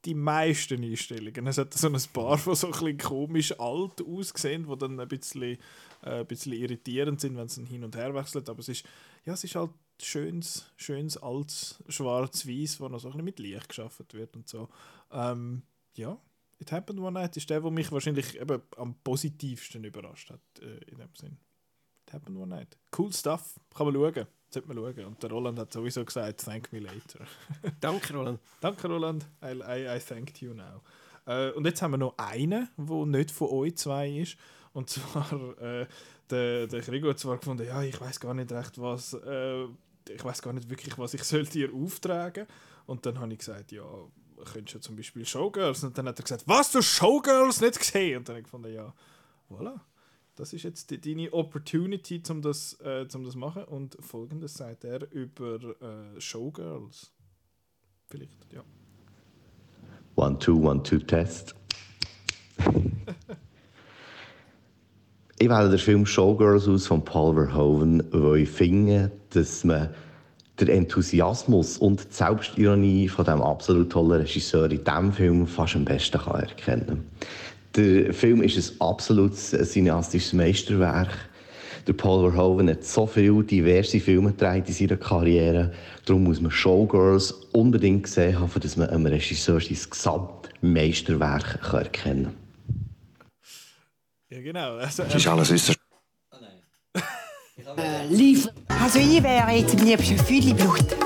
Speaker 1: Die meisten Einstellungen. Es hat so ein paar, die so ein bisschen komisch alt aussehen, die dann ein bisschen, äh, ein bisschen irritierend sind, wenn es hin und her wechselt. Aber es ist, ja, es ist halt schönes, schönes altes Schwarz-Weiß, wo noch so ein bisschen mit Licht geschaffen wird und so. Ähm, ja, It Happened One Night ist der, der mich wahrscheinlich eben am positivsten überrascht hat, äh, in dem Sinn. It Happened One Night. Cool Stuff, kann man schauen. Sollte man schauen. Und der Roland hat sowieso gesagt, thank me later.
Speaker 3: Danke, Roland.
Speaker 1: Danke, Roland. I, I, I thanked you now. Äh, und jetzt haben wir noch einen, der nicht von euch zwei ist. Und zwar, äh, der, der Gregor hat zwar gefunden, ja, ich weiß gar nicht recht, was, äh, ich weiß gar nicht wirklich, was ich soll dir auftragen. Und dann habe ich gesagt, ja, könntest du zum Beispiel Showgirls. Und dann hat er gesagt, was, du Showgirls nicht gesehen? Und dann habe ich gefunden, ja, voilà. Das ist jetzt deine Opportunity, um das, äh, zum das machen. Und folgendes sagt er über äh, Showgirls. Vielleicht, ja.
Speaker 13: One, two, one, two, test. ich wähle den Film Showgirls aus von Paul Verhoeven, weil ich finde, dass man den Enthusiasmus und die Selbstironie von dem absolut tollen Regisseur in diesem Film fast am besten erkennen kann. Der Film ist ein absolutes cineastisches Meisterwerk. Der Paul Verhoeven hat so viele diverse Filme gedreht in seiner Karriere. Darum muss man Showgirls unbedingt gesehen haben, dass man einem Regisseur sein Gesamtmeisterwerk kann erkennen kann.
Speaker 1: Ja, genau. Also,
Speaker 13: Das ist alles äußerst.
Speaker 14: Äh, lief. Also ich wäre jetzt am liebsten Füdli-Blut.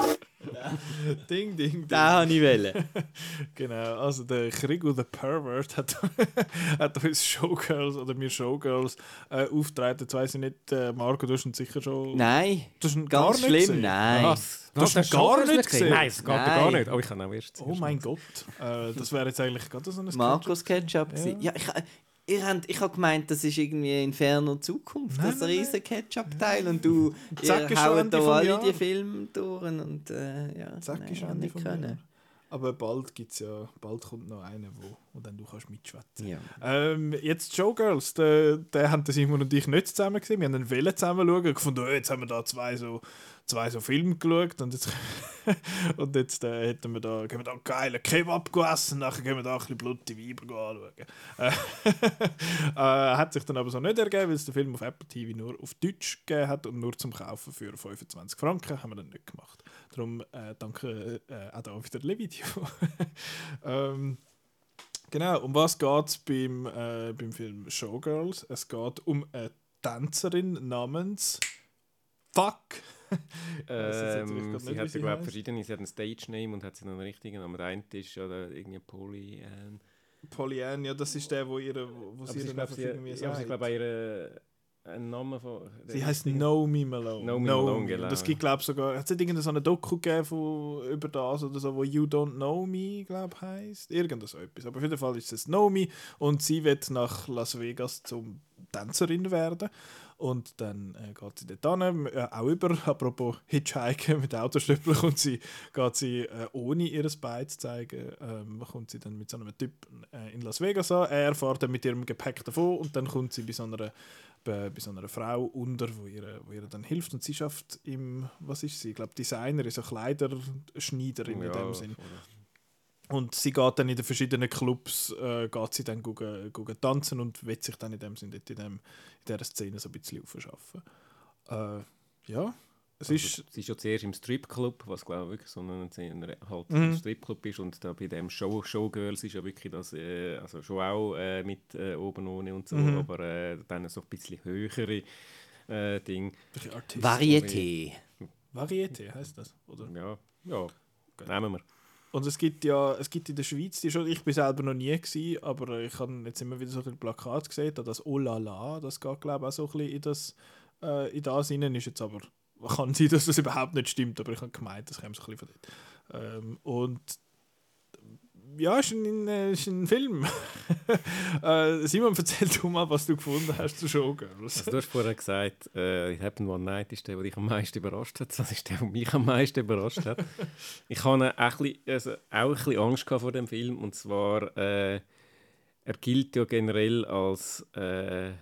Speaker 1: Ding, ding, ding.
Speaker 2: Den habe ich wollen.
Speaker 1: genau, also der Krigo the Pervert hat, hat uns Showgirls oder mir Showgirls äh, aufgetragen. Jetzt weiss ich nicht, äh, Marco, du hast ihn sicher schon.
Speaker 2: Nein,
Speaker 1: du hast ihn
Speaker 2: ganz
Speaker 1: gar nicht
Speaker 2: schlimm,
Speaker 1: gesehen.
Speaker 2: nein.
Speaker 3: Was?
Speaker 1: Du hast ihn gar nicht
Speaker 3: gesehen?
Speaker 1: gesehen?
Speaker 3: Nein, das geht ja gar nicht. Aber ich kann auch erst
Speaker 1: Oh mein Gott, äh, das wäre jetzt eigentlich gerade so ein
Speaker 2: Markus Ketchup.
Speaker 1: Ja.
Speaker 2: Ja. Ja, ich, ich habe ich hab gemeint, das ist irgendwie in ferner Zukunft,
Speaker 1: Nein,
Speaker 2: das
Speaker 1: nein,
Speaker 2: riesen Ketchup-Teil und du
Speaker 1: Zack
Speaker 2: ihr haut da alle
Speaker 1: Jahr.
Speaker 2: die Filme durch und äh, ja,
Speaker 1: Zack
Speaker 2: nein,
Speaker 1: ist Ende
Speaker 2: nicht können.
Speaker 1: Jahr. Aber bald gibt's ja, bald kommt noch einer, wo, wo dann du kannst mitschwätzen.
Speaker 2: Ja.
Speaker 1: Ähm, jetzt Showgirls, der, der haben Simon und ich nicht zusammen gesehen. Wir haben einen Welle zusammen schauen und gefunden, oh, jetzt haben wir da zwei so, zwei so Filme geschaut und jetzt, und jetzt äh, hätten wir da, gehen wir da einen geilen Kebab gegessen, nachher gehen wir da ein bisschen blutige Weiber anschauen. Äh, äh, hat sich dann aber so nicht ergeben, weil es den Film auf Apple TV nur auf Deutsch gegeben hat und nur zum Kaufen für 25 Franken, haben wir dann nicht gemacht. Darum äh, danke äh, auch da wieder Levideo. ähm, Genau, um was geht es beim, äh, beim Film Showgirls? Es geht um eine Tänzerin namens Fuck. Ich
Speaker 3: Ähm, sie hat, glaube verschiedene. Sie hat einen Stage-Name und hat sie einen richtigen. Aber der eine ist oder irgendwie Polly. Ähm,
Speaker 1: Pollyann, ja, das ist der, wo, ihre, wo,
Speaker 3: aber
Speaker 1: sie
Speaker 3: sie,
Speaker 1: dann
Speaker 3: glaub,
Speaker 1: einfach
Speaker 3: sie,
Speaker 1: irgendwie
Speaker 3: ja,
Speaker 1: sagt.
Speaker 3: glaube ihre einen Namen von.
Speaker 1: Sie heißt Naomi Malone.
Speaker 3: Naomi. Malone, genau.
Speaker 1: Das gibt, glaube sogar. Hat es nicht irgendeine Doku gegeben von, über das oder so, wo You Don't Know Me, glaube heisst? Irgend so etwas. Aber auf jeden Fall ist es Naomi und sie wird nach Las Vegas zum Tänzerin werden. Und dann äh, geht sie dort hin, äh, auch über, apropos Hitchhiken mit Autostöppeln, kommt sie, geht sie äh, ohne ihr Bein zu zeigen, ähm, kommt sie dann mit so einem Typ in Las Vegas an. Er fährt dann mit ihrem Gepäck davon und dann kommt sie bei so einer, bei, bei so einer Frau unter, wo ihr, wo ihr dann hilft. Und sie schafft im, was ist sie? Ich glaube, Designer, so Kleiderschneiderin in
Speaker 3: Ja,
Speaker 1: dem Sinn.
Speaker 3: voll.
Speaker 1: Und sie geht dann in den verschiedenen Clubs, äh, geht sie dann gucken, gucken tanzen und will sich dann in dem Sinne dort in, dem, in dieser Szene so ein bisschen aufschaffen. Äh, ja, es
Speaker 3: Also,
Speaker 1: ist...
Speaker 3: sie ist ja zuerst im Stripclub, was glaube ich wirklich so ein, ein, halt
Speaker 1: Mhm.
Speaker 3: Stripclub ist und da bei dem Show, Showgirls ist ja wirklich das, äh, also schon auch äh, mit äh, oben ohne und so,
Speaker 1: Mhm.
Speaker 3: aber äh, dann so ein bisschen höhere äh, Ding.
Speaker 2: Varieté.
Speaker 1: Varieté heißt das, oder?
Speaker 3: Ja, ja, nehmen wir.
Speaker 1: Und es gibt ja, es gibt in der Schweiz, die schon, ich bin selber noch nie gewesen, aber ich habe jetzt immer wieder so ein Plakat gesehen, da das Oh la la, das geht glaube ich auch so ein bisschen in das, äh, in das hinein, ist jetzt aber, kann sein, dass das überhaupt nicht stimmt, aber ich habe gemeint, das käme so ein bisschen von dort. Ähm, und ja, ist ein, äh, ist ein Film. äh, Simon, erzähl du mal, was du gefunden hast zu Showgirls.
Speaker 3: Also du hast vorher gesagt, äh, Happened One Night ist der, der dich am meisten überrascht hat. Das ist der, der mich am meisten überrascht hat. ich hatte auch ein bisschen, also auch ein bisschen Angst vor dem Film. Und zwar, äh, er gilt ja generell als, äh,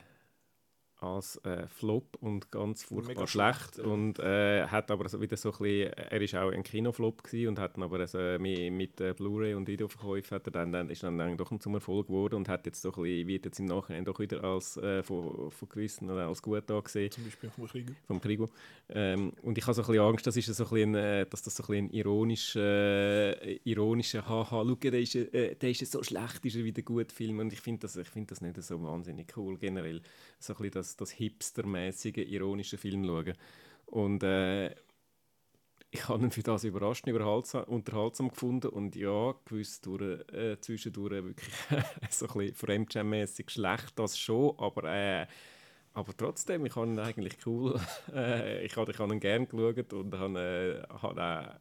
Speaker 3: als äh, Flop und ganz furchtbar
Speaker 1: Mega
Speaker 3: schlecht.
Speaker 1: ja.
Speaker 3: Und äh, hat aber so wieder so ein bisschen, er ist auch ein Kinoflop gewesen und hat dann aber also mit, mit äh, Blu-ray und Videoverkäufen hat er dann, dann ist dann, dann doch zum Erfolg geworden und hat jetzt so ein bisschen, wird jetzt im Nachhinein doch wieder als äh, von, von gewissen oder als gut angesehen.
Speaker 1: Zum Beispiel vom Krieg.
Speaker 3: Vom Krigo. Ähm, und ich habe so ein bisschen Angst, das ist so ein bisschen, äh, dass das so ein, bisschen ein ironisch, äh, ironischer Haha, schau, der ist, äh, der ist so schlecht, ist er wieder gut Film und ich finde das, ich find das nicht so wahnsinnig cool generell, so ein bisschen das, das hipstermäßige ironische Film schauen. Und äh, ich habe ihn für das überraschend unterhaltsam gefunden und ja, gewiss durch, äh, zwischendurch wirklich so ein bisschen fremdschämmässig schlecht, das schon, aber äh, aber trotzdem, ich habe ihn eigentlich cool. Äh, ich ich habe ihn gerne geschaut und habe, äh, habe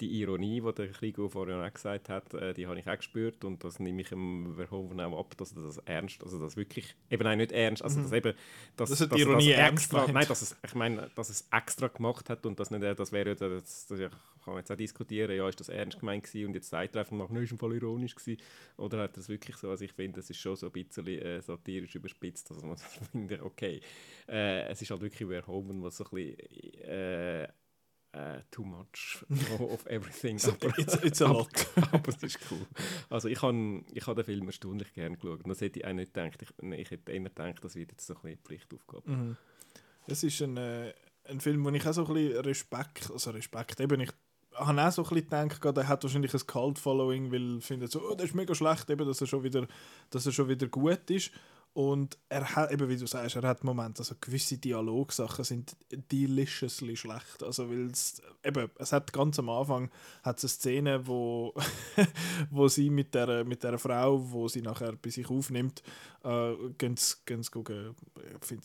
Speaker 3: die Ironie, die der Krigo vorhin auch gesagt hat, äh, die habe ich auch gespürt und das nehme ich ihm Verhoeven auch ab, dass er das ernst, also das wirklich, eben nein, nicht ernst, also
Speaker 1: Mhm.
Speaker 3: das eben, dass,
Speaker 1: Dass er die
Speaker 3: dass
Speaker 1: Ironie
Speaker 3: das extra, nein, dass es, ich meine, dass es extra gemacht hat und das nicht, äh, das wäre ja, das, das, kann jetzt auch diskutieren, ja, ist das ernst gemeint gewesen und jetzt sagt er einfach nach, nein, ist im Fall ironisch gewesen, oder hat das wirklich so, also ich finde, das ist schon so ein bisschen äh, satirisch überspitzt, dass man finde, okay, äh, es ist halt wirklich Verhoeven, was so ein bisschen äh, too much of everything.
Speaker 1: So, it's- it's a lot.
Speaker 3: aber, aber es ist cool. Also ich habe ich hab den Film erstaunlich gerne geschaut. Das hätte ich auch nicht gedacht. Ich, ich hätte eher gedacht, das wird jetzt so ein bisschen Pflichtaufgabe.
Speaker 1: Mhm. Es ist ein, äh, ein Film, wo ich auch so ein bisschen Respekt, also Respekt, eben ich habe auch so ein bisschen gedacht, er hat wahrscheinlich ein Cult-Following, weil findet so, oh, das ist mega schlecht, eben, dass er schon wieder, dass er schon wieder gut ist. Und er hat, eben wie du sagst, er hat Momente, also gewisse Dialogsachen sind deliciously schlecht. Also weil es, eben, es hat ganz am Anfang hat eine Szene, wo, wo sie mit der, mit der Frau, wo sie nachher bei sich aufnimmt, äh, gehen sie, gehen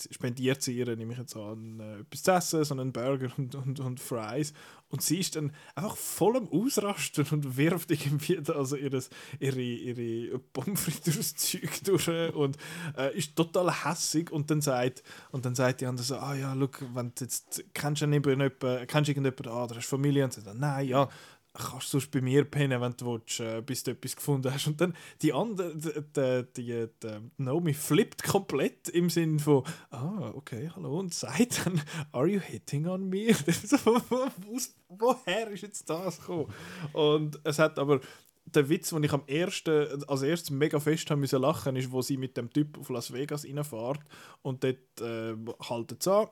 Speaker 1: spendiert sie ihr, nehme ich jetzt an, äh, etwas zu essen, so einen Burger und, und, und Fries. Und sie ist dann einfach voll am Ausrasten und wirft irgendwie da also ihres, ihre, ihre Pommes frites Zeug durch und äh, ist total hässig. Und dann sagt und dann sagt die andere so, ah ja, look, wenn du jetzt kennst du jemanden, kennst du irgendjemanden, ah, der hast Familie. Und sie sagt, nein, ja, kannst du sonst bei mir pennen, wenn du willst, äh, bis du etwas gefunden hast. Und dann die andere, die, die, die, die Naomi flippt komplett im Sinn von, ah, okay, hallo, und sagt dann, are you hitting on me? woher ist jetzt das gekommen? Und es hat aber der Witz, den ich am ersten, als erstes mega fest haben müssen lachen, ist, wo sie mit dem Typ auf Las Vegas reinfährt und dort äh, halten sie an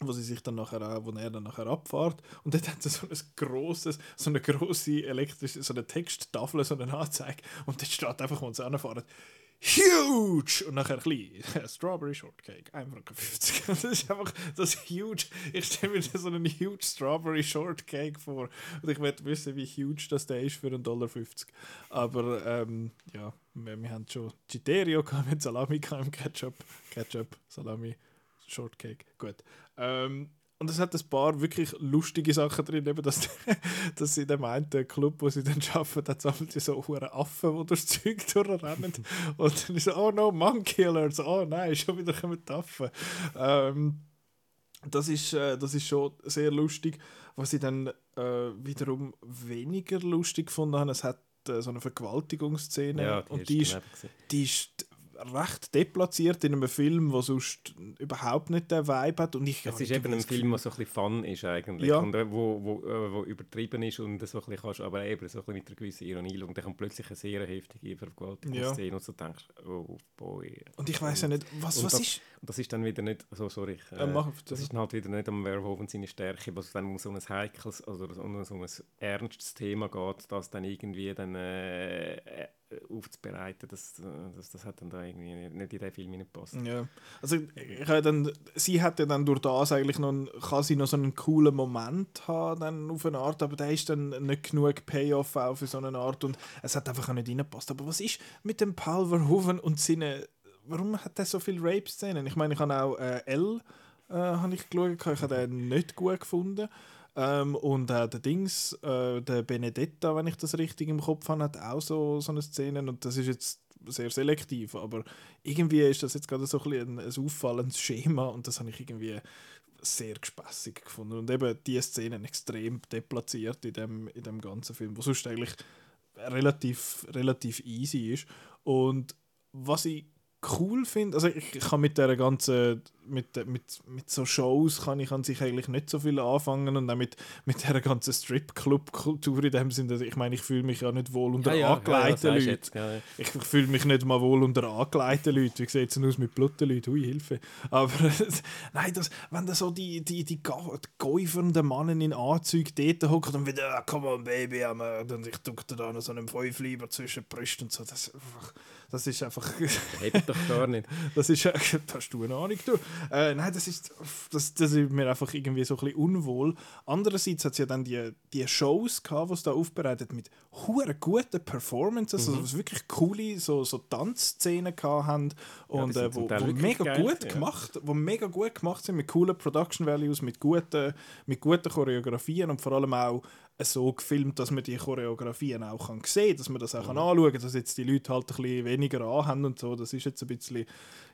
Speaker 1: wo sie sich dann nachher wo er dann nachher abfährt. Und dort hat sie so ein grosses, so eine grosse elektrische, so eine Texttafel, so eine Anzeige. Und dort steht einfach, wo sie anfahren, huge! Und nachher klein, Strawberry Shortcake, 1,50 Franken. Das ist einfach das huge, ich stelle mir so einen huge Strawberry Shortcake vor. Und ich möchte wissen, wie huge das der ist für 1,50 Dollar. Aber ähm, ja, wir, wir haben schon Citerio mit Salami, im Ketchup, Ketchup, Salami, Shortcake, gut. Ähm, und es hat ein paar wirklich lustige Sachen drin, eben, dass, dass in dem einen Club, wo sie dann arbeiten, hat es so hure Affen, die durchs Zeug durchrennen. und dann ist so, oh no, Monkillers, oh nein, schon wieder kommen die Affen. Ähm, das ist, äh, das ist schon sehr lustig. Was ich dann äh, wiederum weniger lustig gefunden habe, es hat äh, so eine Vergewaltigungsszene
Speaker 3: Ja, die
Speaker 1: und die ist, die ist recht deplatziert in einem Film, der sonst überhaupt nicht den Vibe hat. Und ich
Speaker 3: Es ist eben ein Film, der so ein bisschen Fun ist eigentlich.
Speaker 1: Ja.
Speaker 3: Und äh, wo, wo, äh, wo übertrieben ist und so ein bisschen kannst, aber eben so ein bisschen mit einer gewissen Ironie schauen. Dann kommt plötzlich eine sehr heftige Vergewaltigungsszene und so denkst oh boy.
Speaker 1: Und ich weiss ja nicht, was-
Speaker 3: und
Speaker 1: was
Speaker 3: das,
Speaker 1: ist-
Speaker 3: Und das ist dann wieder nicht, so sorry, ich,
Speaker 1: Ja, mach,
Speaker 3: das ist dann halt wieder nicht am Verhoeven seine Stärke, was dann um so ein heikles, also um so ein ernstes Thema geht, das dann irgendwie dann äh, äh, aufzubereiten, das, äh, das, das hat dann da irgendwie nicht, in den Film hineingepasst.
Speaker 1: Ja, also ich dann, sie hat ja dann durch das eigentlich noch, einen- kann sie noch so einen coolen Moment haben dann auf eine Art, aber der ist dann nicht genug Payoff auch für so eine Art und es hat einfach auch nicht reingepasst. Aber was ist mit dem Paul Verhoeven und seinen, warum hat er so viele Rape-Szenen? Ich meine, ich habe auch äh, L äh, habe ich geschaut, ich habe den nicht gut gefunden. Ähm, und auch der Dings, äh, der Benedetta, wenn ich das richtig im Kopf habe, hat auch so, so eine Szene. Und das ist jetzt sehr selektiv, aber irgendwie ist das jetzt gerade so ein, ein, ein auffallendes Schema und das habe ich irgendwie sehr gespässig gefunden. Und eben die Szenen extrem deplatziert in dem, in dem ganzen Film, wo sonst eigentlich relativ, relativ easy ist. Und was ich cool finde, also ich, ich kann mit der ganzen, mit, mit, mit so Shows kann ich an sich eigentlich nicht so viel anfangen und auch mit, mit der ganzen Strip-Club-Kultur in dem Sinne, ich meine, ich fühle mich ja nicht wohl unter
Speaker 3: Ja, ja, ja,
Speaker 1: angeleiteten
Speaker 3: du
Speaker 1: Leuten. ich ich fühle mich nicht mal wohl unter angeleiteten Leuten. Wie sieht es denn aus mit blutigen Leuten? Hui, Hilfe. Aber nein, das, wenn da so die, die, die, die gäufernden Mannen in Anzügen dort hocken und wieder, ah, come on, Baby, und ich drücke da noch so einen Fünfleiber zwischen die Brüste und so. Das, ist einfach- das ist einfach...
Speaker 3: Hebt doch gar nicht.
Speaker 1: Das ist, hast du eine Ahnung, du. Äh, nein, das ist, das, das ist mir einfach irgendwie so ein bisschen unwohl. Andererseits hat es ja dann die, die Shows gehabt, die es da aufbereitet mit hure guten Performances,
Speaker 3: Mhm.
Speaker 1: also was wirklich coole so, so Tanzszenen gehabt haben
Speaker 3: Ja,
Speaker 1: und
Speaker 3: die sind
Speaker 1: äh, wo, wo mega
Speaker 3: geil,
Speaker 1: gut
Speaker 3: ja.
Speaker 1: gemacht, wo mega gut gemacht sind mit coolen Production Values, mit guten, mit guten Choreografien und vor allem auch so gefilmt, dass man die Choreografien auch kann sehen, dass man das auch kann
Speaker 3: Mhm.
Speaker 1: anschauen kann, dass jetzt die Leute halt ein bisschen weniger anhaben und so. Das ist jetzt ein bisschen,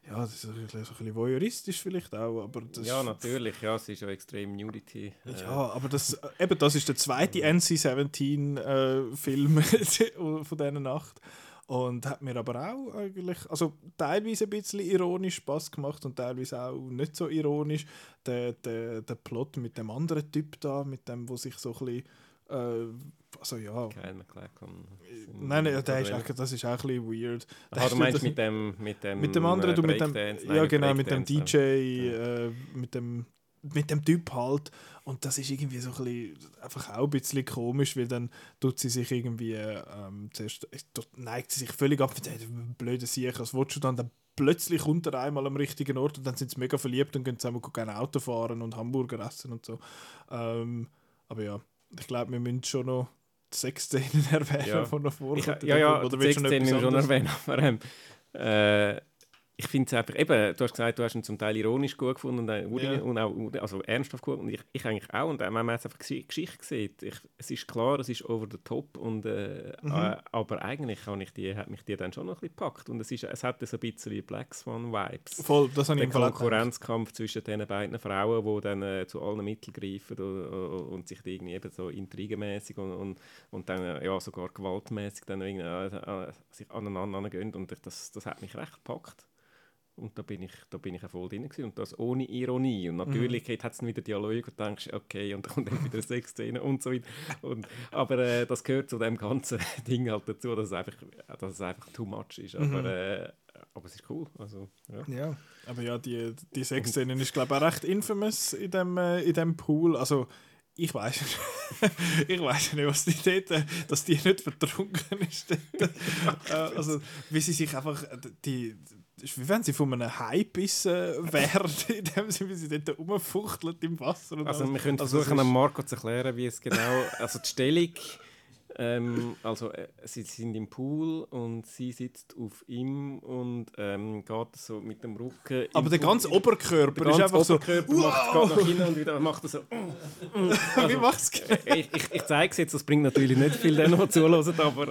Speaker 1: ja, das ist ein bisschen, voyeuristisch vielleicht auch, aber das
Speaker 3: Ja, natürlich, ja, es ist ja extrem Nudity. äh,
Speaker 1: ja, aber das, äh, eben, das ist der zweite NC-17-Film von dieser Nacht. Und hat mir aber auch eigentlich, also teilweise ein bisschen ironisch Spaß gemacht und teilweise auch nicht so ironisch. Der, der, der Plot mit dem anderen Typ da, mit dem, wo sich so ein bisschen, äh, also ja.
Speaker 3: Kyle MacLachlan.
Speaker 1: Nein, nein, der ist auch, das ist auch ein bisschen weird.
Speaker 3: Aha, du meinst mit dem- mit dem,
Speaker 1: mit dem anderen,
Speaker 3: äh,
Speaker 1: du mit dem?
Speaker 3: Nein,
Speaker 1: ja genau, mit dem DJ, äh, mit dem mit dem Typ halt und das ist irgendwie so ein bisschen, einfach auch ein bisschen komisch, weil dann tut sie sich irgendwie ähm, zuerst neigt sie sich völlig ab blöden Sieg, was willst du dann, dann plötzlich kommt er einmal am richtigen Ort und dann sind sie mega verliebt und gehen zusammen gerne Auto fahren und Hamburger essen und so. Ähm, aber ja, ich glaube, wir müssen schon noch die Sexszenen erwähnen,
Speaker 3: Ja.
Speaker 1: von noch.
Speaker 3: Ich, ja, ja,
Speaker 1: Oder du noch
Speaker 3: Sexszene
Speaker 1: etwas
Speaker 3: schon erwähnen, aber ähm, äh, ich finde es einfach, eben, du hast gesagt, du hast ihn zum Teil ironisch gut gefunden und, äh,
Speaker 1: Ja.
Speaker 3: und auch also ernsthaft gut und ich, ich eigentlich auch und äh, wenn man jetzt einfach die Geschichte sieht, ich, es ist klar, es ist over the top und äh,
Speaker 1: Mhm.
Speaker 3: äh, aber eigentlich ich die, hat mich die dann schon noch ein bisschen gepackt und es, ist, es hat so ein bisschen wie Black Swan Vibes.
Speaker 1: Voll, das habe ich
Speaker 3: Der
Speaker 1: im.
Speaker 3: Konkurrenzkampf zwischen diesen beiden Frauen, die dann äh, zu allen Mitteln greifen und, und, sich irgendwie eben so intrigenmäßig und, und, und dann äh, ja, sogar gewaltmäßig dann irgendwie, äh, äh, sich aneinander angehen und ich, das, das hat mich recht gepackt. Und da bin ich, da bin ich auch voll drin gewesen. und das ohne Ironie. Und natürlich hat es dann wieder Dialoge und du denkst, okay, und dann kommt dann wieder eine Sexszene und so weiter. Und, aber äh, das gehört zu dem ganzen Ding halt dazu, dass es einfach, dass es einfach too much ist. Aber,
Speaker 1: Mhm.
Speaker 3: äh, aber es ist cool. Also, ja.
Speaker 1: Ja, aber ja, die, die Sexszene ist, glaube ich, auch recht infamous in dem, äh, in dem Pool. Also, ich weiß ich weiß nicht, was die dort, äh, dass die nicht vertrunken ist. dort. äh, also, wie sie sich einfach, äh, die, ist wie wenn sie von einem Hai gebissen wären, in dem Sinne, wie sie dort rumfuchtelt im Wasser. Und
Speaker 3: Also
Speaker 1: alles.
Speaker 3: wir können
Speaker 1: Also,
Speaker 3: versuchen,
Speaker 1: ist-
Speaker 3: Marco zu erklären, wie es genau, also die Stellung Ähm, also äh, sie sind im Pool und sie sitzt auf ihm und ähm, geht so mit dem Rücken.
Speaker 1: Aber der ganze Oberkörper
Speaker 3: der
Speaker 1: ist
Speaker 3: ganze
Speaker 1: einfach so,
Speaker 3: Oberkörper macht,
Speaker 1: wow!
Speaker 3: geht nach hinten und wieder macht er so.
Speaker 1: Wie macht's?
Speaker 3: ich ich, ich zeige es jetzt, das bringt natürlich nicht viel, denen, die zuhören, aber.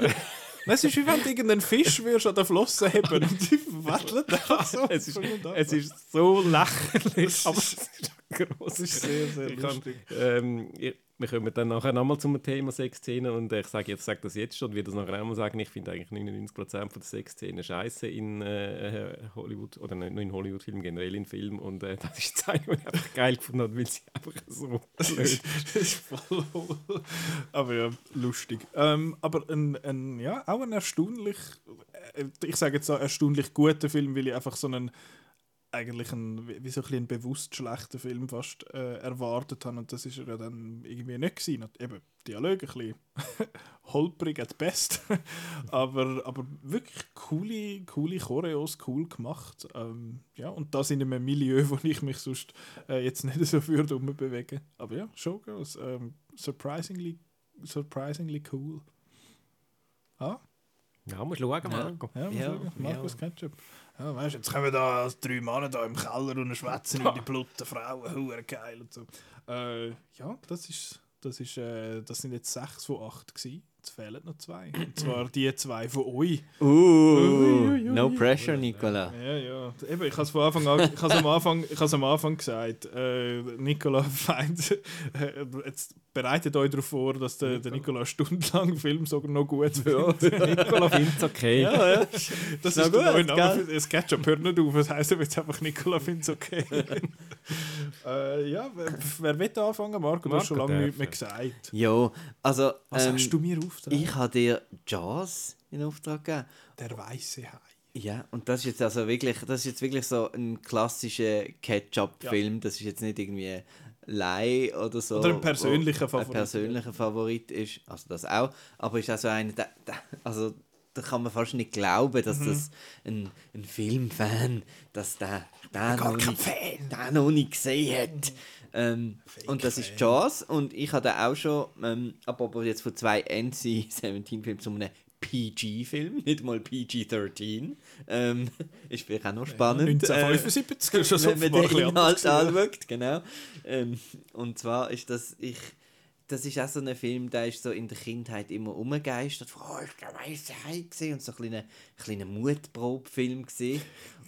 Speaker 1: Es ist wie wenn du irgendeinen Fisch würdest an der Flosse heben und die einfach so.
Speaker 3: es, ist, es ist so lächerlich, aber es ist gross.
Speaker 1: Es ist sehr, sehr
Speaker 3: Ich kann-
Speaker 1: lustig.
Speaker 3: ähm, ich, wir kommen dann nachher nochmal zum Thema Sexszenen und äh, ich sage jetzt sag das jetzt schon werde das nachher auch mal sagen. Ich finde eigentlich 99% von der Sexszenen scheiße in äh, Hollywood oder nicht nur in Hollywood-Filmen, generell in Filmen und äh, das ist die Zeit, die ich einfach geil gefunden habe, weil sie einfach so blöd
Speaker 1: das ist voll Aber ja, lustig. Ähm, aber ein, ein, ja, auch ein erstaunlich, äh, ich sage jetzt so erstaunlich guter Film, weil ich einfach so einen eigentlich ein, wie so ein, bisschen einen bewusst schlechten Film fast äh, erwartet habe und das ist er ja dann irgendwie nicht gewesen. Und Eben, Dialog ein bisschen holprig at best, aber, aber wirklich coole, coole Choreos, cool gemacht. Ähm, ja, und das in einem Milieu, wo ich mich sonst äh, jetzt nicht so würde bewegen. Aber ja, Showgirls, ähm, surprisingly, surprisingly cool. Ah?
Speaker 3: Ja, musst schauen, Marco.
Speaker 1: Ja, muss
Speaker 3: Ja,
Speaker 1: schauen. Markus
Speaker 3: ja.
Speaker 1: Ketchup. Ja, weißt, jetzt kommen da drei Männer da im Keller und schwätzen über die blutigen Frauen, hure geil und so. Äh, ja, das ist, das ist, äh, das sind jetzt sechs von acht gewesen. Jetzt fehlen noch zwei. Und zwar die zwei von euch.
Speaker 2: Uh,
Speaker 1: Ui, ui, ui.
Speaker 2: no pressure, Nicola.
Speaker 1: Ja, ja. Eben, ich habe es von Anfang an, ich am Anfang, ich am Anfang gesagt, äh, Nicola Feind, äh, jetzt bereitet euch darauf vor, dass der, der Nicola stundenlang den Film sogar noch gut findet.
Speaker 3: Nicola find's okay.
Speaker 1: Ja, ja. Das
Speaker 2: Ist
Speaker 1: der neue
Speaker 2: gut,
Speaker 1: Name. für- Das Ketchup hört nicht auf, das heisst jetzt einfach Nicola findet es okay. äh, ja, wer, wer will anfangen, Marco? Du hast schon
Speaker 3: Marco
Speaker 1: lange nichts mehr gesagt.
Speaker 2: Ja, also.
Speaker 1: Was
Speaker 2: ähm,
Speaker 1: hast du mir aufgetragen?
Speaker 2: Ich habe dir Jaws in Auftrag gegeben.
Speaker 1: Der weiße Hai.
Speaker 2: Ja, und das ist jetzt also wirklich, das ist jetzt wirklich so ein klassischer Ketchup-Film. Das ist jetzt nicht irgendwie Lei oder so.
Speaker 1: Oder ein persönlicher Favorit.
Speaker 2: Ein persönlicher Favorit ist, also das auch. Aber ist auch so einer, der, der, also da kann man fast nicht glauben, dass
Speaker 1: Mhm.
Speaker 2: das ein, ein Filmfan, dass der, der,
Speaker 1: Gar
Speaker 2: noch nicht,
Speaker 1: Fan.
Speaker 2: der noch nicht gesehen hat. Ähm, und das ist Jaws und ich hatte auch schon, ähm, aber aber jetzt von zwei NC-17-Filmen zu einem PG-Film, nicht mal PG-13. Ähm, ist vielleicht auch noch spannend.
Speaker 1: 1975 ist schon so
Speaker 2: wenn man den Inhalt anschaut, genau. Ähm, und zwar ist das, ich, das ist auch so ein Film, der ist so in der Kindheit immer umgegeistert. Oh, ich der weiße Hai gesehen und so ein kleiner, kleiner Mutprobfilm gesehen.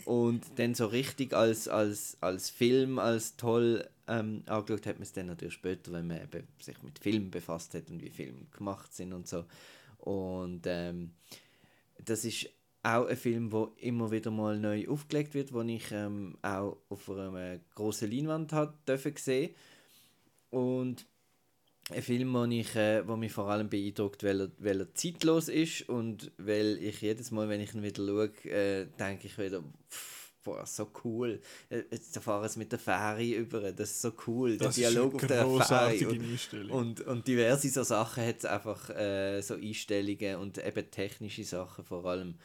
Speaker 2: Und dann so richtig als, als, als Film, als toll ähm, angeschaut hat man es dann natürlich später, wenn man eben sich mit Filmen befasst hat und wie Filme gemacht sind und so. Und ähm, das ist auch ein Film, wo immer wieder mal neu aufgelegt wird, wo ich ähm, auch auf einer großen Leinwand dürfen sehen. Und ein Film, wo, ich, äh, wo mich vor allem beeindruckt, weil er, weil er zeitlos ist und weil ich jedes Mal, wenn ich ihn wieder schaue, äh, denke ich wieder, pff, boah, so cool. Äh, Jetzt fahren sie mit der Fähre über, das ist so cool.
Speaker 1: Das
Speaker 2: der Dialog
Speaker 1: eine
Speaker 2: auf der Fähre. Und, und, und diverse so Sachen hat es einfach, äh, so Einstellungen und eben technische Sachen vor allem.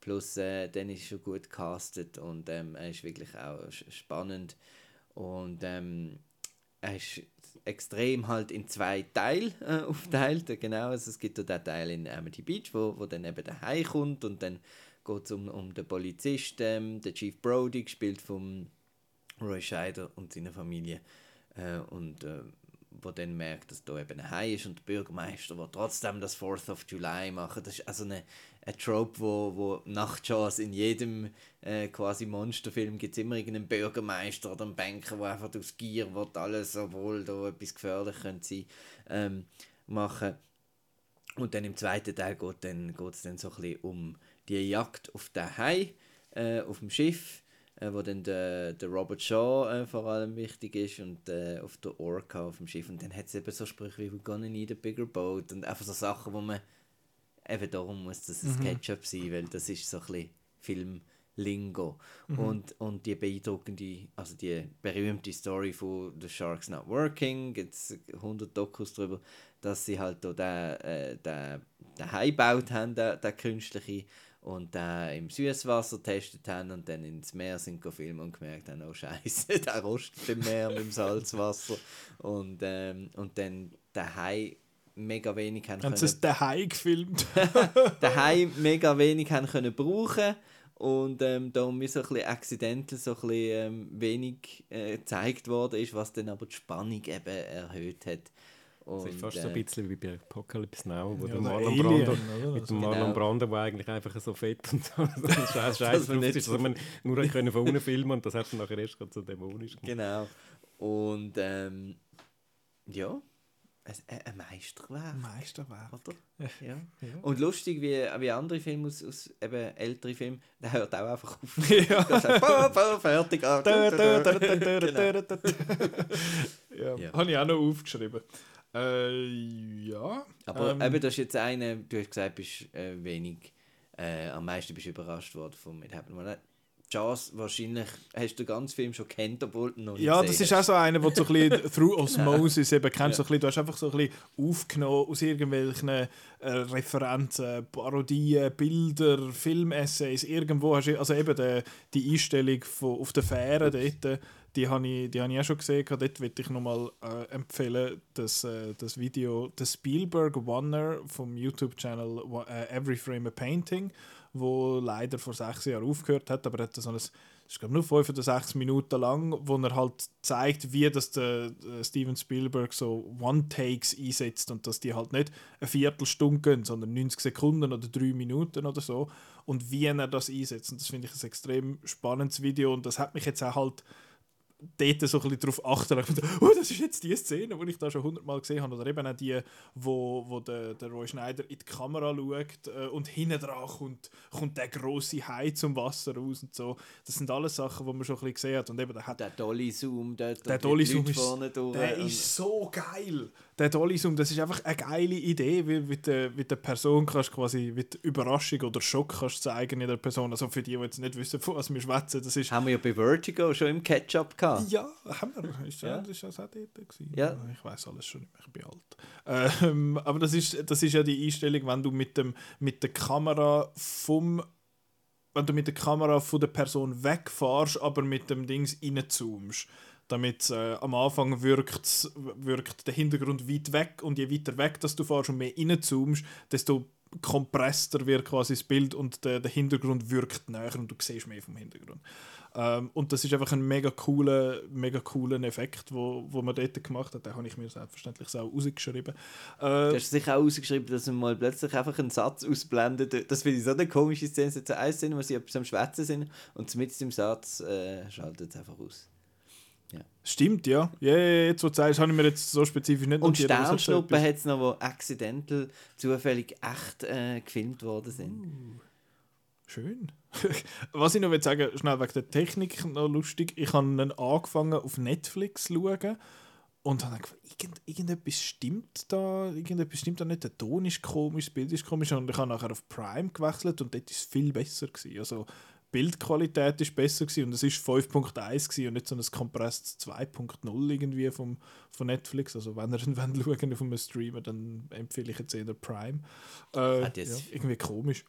Speaker 2: Plus, äh, dann ist schon gut castet und ähm, er ist wirklich auch spannend. Und ähm, er ist extrem halt in zwei Teile äh, aufteilt. Genau, also es gibt da den Teil in Amity Beach, wo, wo dann eben Hai kommt und dann geht es um, um den Polizist, ähm, der Chief Brody, gespielt von Roy Scheider und seiner Familie. Äh, und äh, wo dann merkt, dass da eben ein Hai ist und der Bürgermeister, der trotzdem das 4th of July machen. Das ist also eine, eine Trope, wo, wo nach Jaws in jedem äh, quasi Monsterfilm gibt es immer irgendeinen Bürgermeister oder einen Banker, der einfach aus Gier will alles, obwohl da etwas gefährlich könnte sein, ähm, machen. Und dann im zweiten Teil geht es dann, dann so ein bisschen um die Jagd auf den Hai äh, auf dem Schiff, äh, wo dann der, der Robert Shaw äh, vor allem wichtig ist und äh, auf der Orca auf dem Schiff. Und dann hat es eben so Sprüche wie «We're gonna need a bigger boat» und einfach so Sachen, wo man eben darum muss das ein
Speaker 1: Mhm.
Speaker 2: Ketchup sein, weil das ist so ein bisschen Filmlingo.
Speaker 1: Mhm.
Speaker 2: Und, und die beeindruckende, also die berühmte Story von «The Shark's Not Working», gibt es 100 Dokus darüber, dass sie halt da den, äh, den, den Hai gebaut haben, den, den künstlichen, und den im Süßwasser getestet haben und dann ins Meer sind gefilmt und gemerkt haben, oh Scheiße, der rostet im Meer mit dem Salzwasser. Und, ähm, und dann der Hai mega wenig haben
Speaker 1: Haben sie es daheim gefilmt?
Speaker 2: daheim mega wenig haben können brauchen und ähm, da mir so ein bisschen accidental so ein bisschen ähm, wenig äh, gezeigt worden ist, was dann aber die Spannung eben erhöht hat.
Speaker 3: Das ist
Speaker 2: Und,
Speaker 3: fast so ein
Speaker 2: äh,
Speaker 3: bisschen wie bei Apocalypse Now, wo
Speaker 1: Ja,
Speaker 3: der Marlon
Speaker 1: Alien,
Speaker 3: Brando,
Speaker 1: oder?
Speaker 3: mit dem
Speaker 1: Genau.
Speaker 3: Marlon Brando, der eigentlich einfach so fett und so, scheiß Scheiß drauf ist,
Speaker 2: so-
Speaker 3: dass man nur hat können von unten filmen und das hat dann nachher erst gerade so dämonisch gemacht.
Speaker 2: Genau. Und ähm, ja, ein, ein ein Meisterwerk.
Speaker 1: Meisterwerk.
Speaker 2: Oder? Ja.
Speaker 1: Ja.
Speaker 2: Und lustig, wie, wie andere Filme aus, aus eben älteren Filmen, der hört auch einfach auf.
Speaker 1: Ja.
Speaker 2: Der sagt, "Boah, boah, fertig. ah, Genau.
Speaker 1: ja,
Speaker 2: Ja.
Speaker 1: Habe ich auch noch aufgeschrieben. Äh, ja.
Speaker 2: Aber
Speaker 1: ähm,
Speaker 2: eben, das ist jetzt eine, du hast gesagt, bist äh, wenig, äh, am meisten bist du überrascht worden von It Happened One Night. Jaws, wahrscheinlich hast du den ganzen Film schon kennt, obwohl du noch nicht
Speaker 1: Ja, das ist auch so einer, wo du so ein bisschen through Osmosis eben kennst. So
Speaker 2: Ja.
Speaker 1: ein bisschen, du hast einfach so ein bisschen aufgenommen aus irgendwelchen äh, Referenzen, Parodien, Bilder, Filmessays, irgendwo hast du, also eben die, die Einstellung von, auf der Fähre dort, die habe ich, die habe ich auch schon gesehen. Dort würde ich nochmal äh, empfehlen, das, äh, das Video, der Spielberg Oneer vom YouTube-Channel äh, Every Frame a Painting, wo leider vor sechs Jahren aufgehört hat, aber er hat so ein ich glaube nur fünf oder sechs Minuten lang, wo er halt zeigt, wie das der, der Steven Spielberg so One-Takes einsetzt und dass die halt nicht eine Viertelstunde gehen, sondern 90 Sekunden oder drei Minuten oder so und wie er das einsetzt. Und das finde ich ein extrem spannendes Video und das hat mich jetzt auch halt dort so ein bisschen darauf achten. Ich dachte, oh, das ist jetzt die Szene, die ich da schon hundertmal gesehen habe. Oder eben auch die, wo, wo der, der Roy Schneider in die Kamera schaut äh, und hinten dran kommt, kommt der grosse Hai zum Wasser raus und so. Das sind alles Sachen, die man schon ein bisschen gesehen hat. Und eben, der hat
Speaker 2: Der Dolly-Zoom dort.
Speaker 1: der Dolly-Zoom ist, der ist so geil. Der Dolly-Zoom, das ist einfach eine geile Idee, wie, wie, der, wie der Person kannst quasi die Überraschung oder Schock kannst zeigen in der Person. Also für die, die jetzt nicht wissen, von was wir schwätzen, das ist...
Speaker 2: Haben wir ja bei Vertigo schon im Ketchup gehabt.
Speaker 1: Ja, haben wir. Ist, ja. Das auch dort gewesen?
Speaker 2: Ja.
Speaker 1: Ich weiß alles schon nicht mehr, ich bin alt. Ähm, aber das ist, das ist ja die Einstellung, wenn du mit, dem, mit der Kamera vom wenn du mit der Kamera von der Person wegfährst, aber mit dem Dings reinzoomst. Damit äh, am Anfang wirkt, wirkt der Hintergrund weit weg und je weiter weg dass du fährst und mehr reinzoomst, desto kompresster wird quasi das Bild und der, der Hintergrund wirkt näher und du siehst mehr vom Hintergrund. Ähm, und das ist einfach ein mega cooler, mega cooler Effekt, wo, wo man dort gemacht hat. Den habe ich mir selbstverständlich auch rausgeschrieben.
Speaker 2: Du
Speaker 1: Äh,
Speaker 2: hast sicher auch ausgeschrieben, dass man mal plötzlich einfach einen Satz ausblendet. Das finde ich so eine komische Szene. Es eine Szene, wo sie etwas am Schwätzen sind und mit dem Satz äh, schaltet es einfach aus. Ja.
Speaker 1: Stimmt, ja. Ja, ja, jetzt, wo du sagst, habe ich mir jetzt so spezifisch nicht
Speaker 2: Und
Speaker 1: notiert, so
Speaker 2: Sternschnuppen hat es noch, wo accidental zufällig echt äh, gefilmt worden sind.
Speaker 1: Schön. Was ich noch will sagen, schnell wegen der Technik noch lustig. Ich habe ihn angefangen auf Netflix zu schauen und habe gedacht, irgend, irgendetwas stimmt da, irgendetwas stimmt da nicht. Der Ton ist komisch, das Bild ist komisch und ich habe nachher auf Prime gewechselt und dort ist es viel besser gewesen. Also Bildqualität ist besser gewesen und es ist 5.1 gewesen und nicht so ein Compressed 2.0 irgendwie vom, von Netflix. Also wenn ihr wollt schauen auf einem Streamer, dann empfehle ich jetzt eher Prime. Äh,
Speaker 2: Ah, das-
Speaker 1: ja, irgendwie komisch.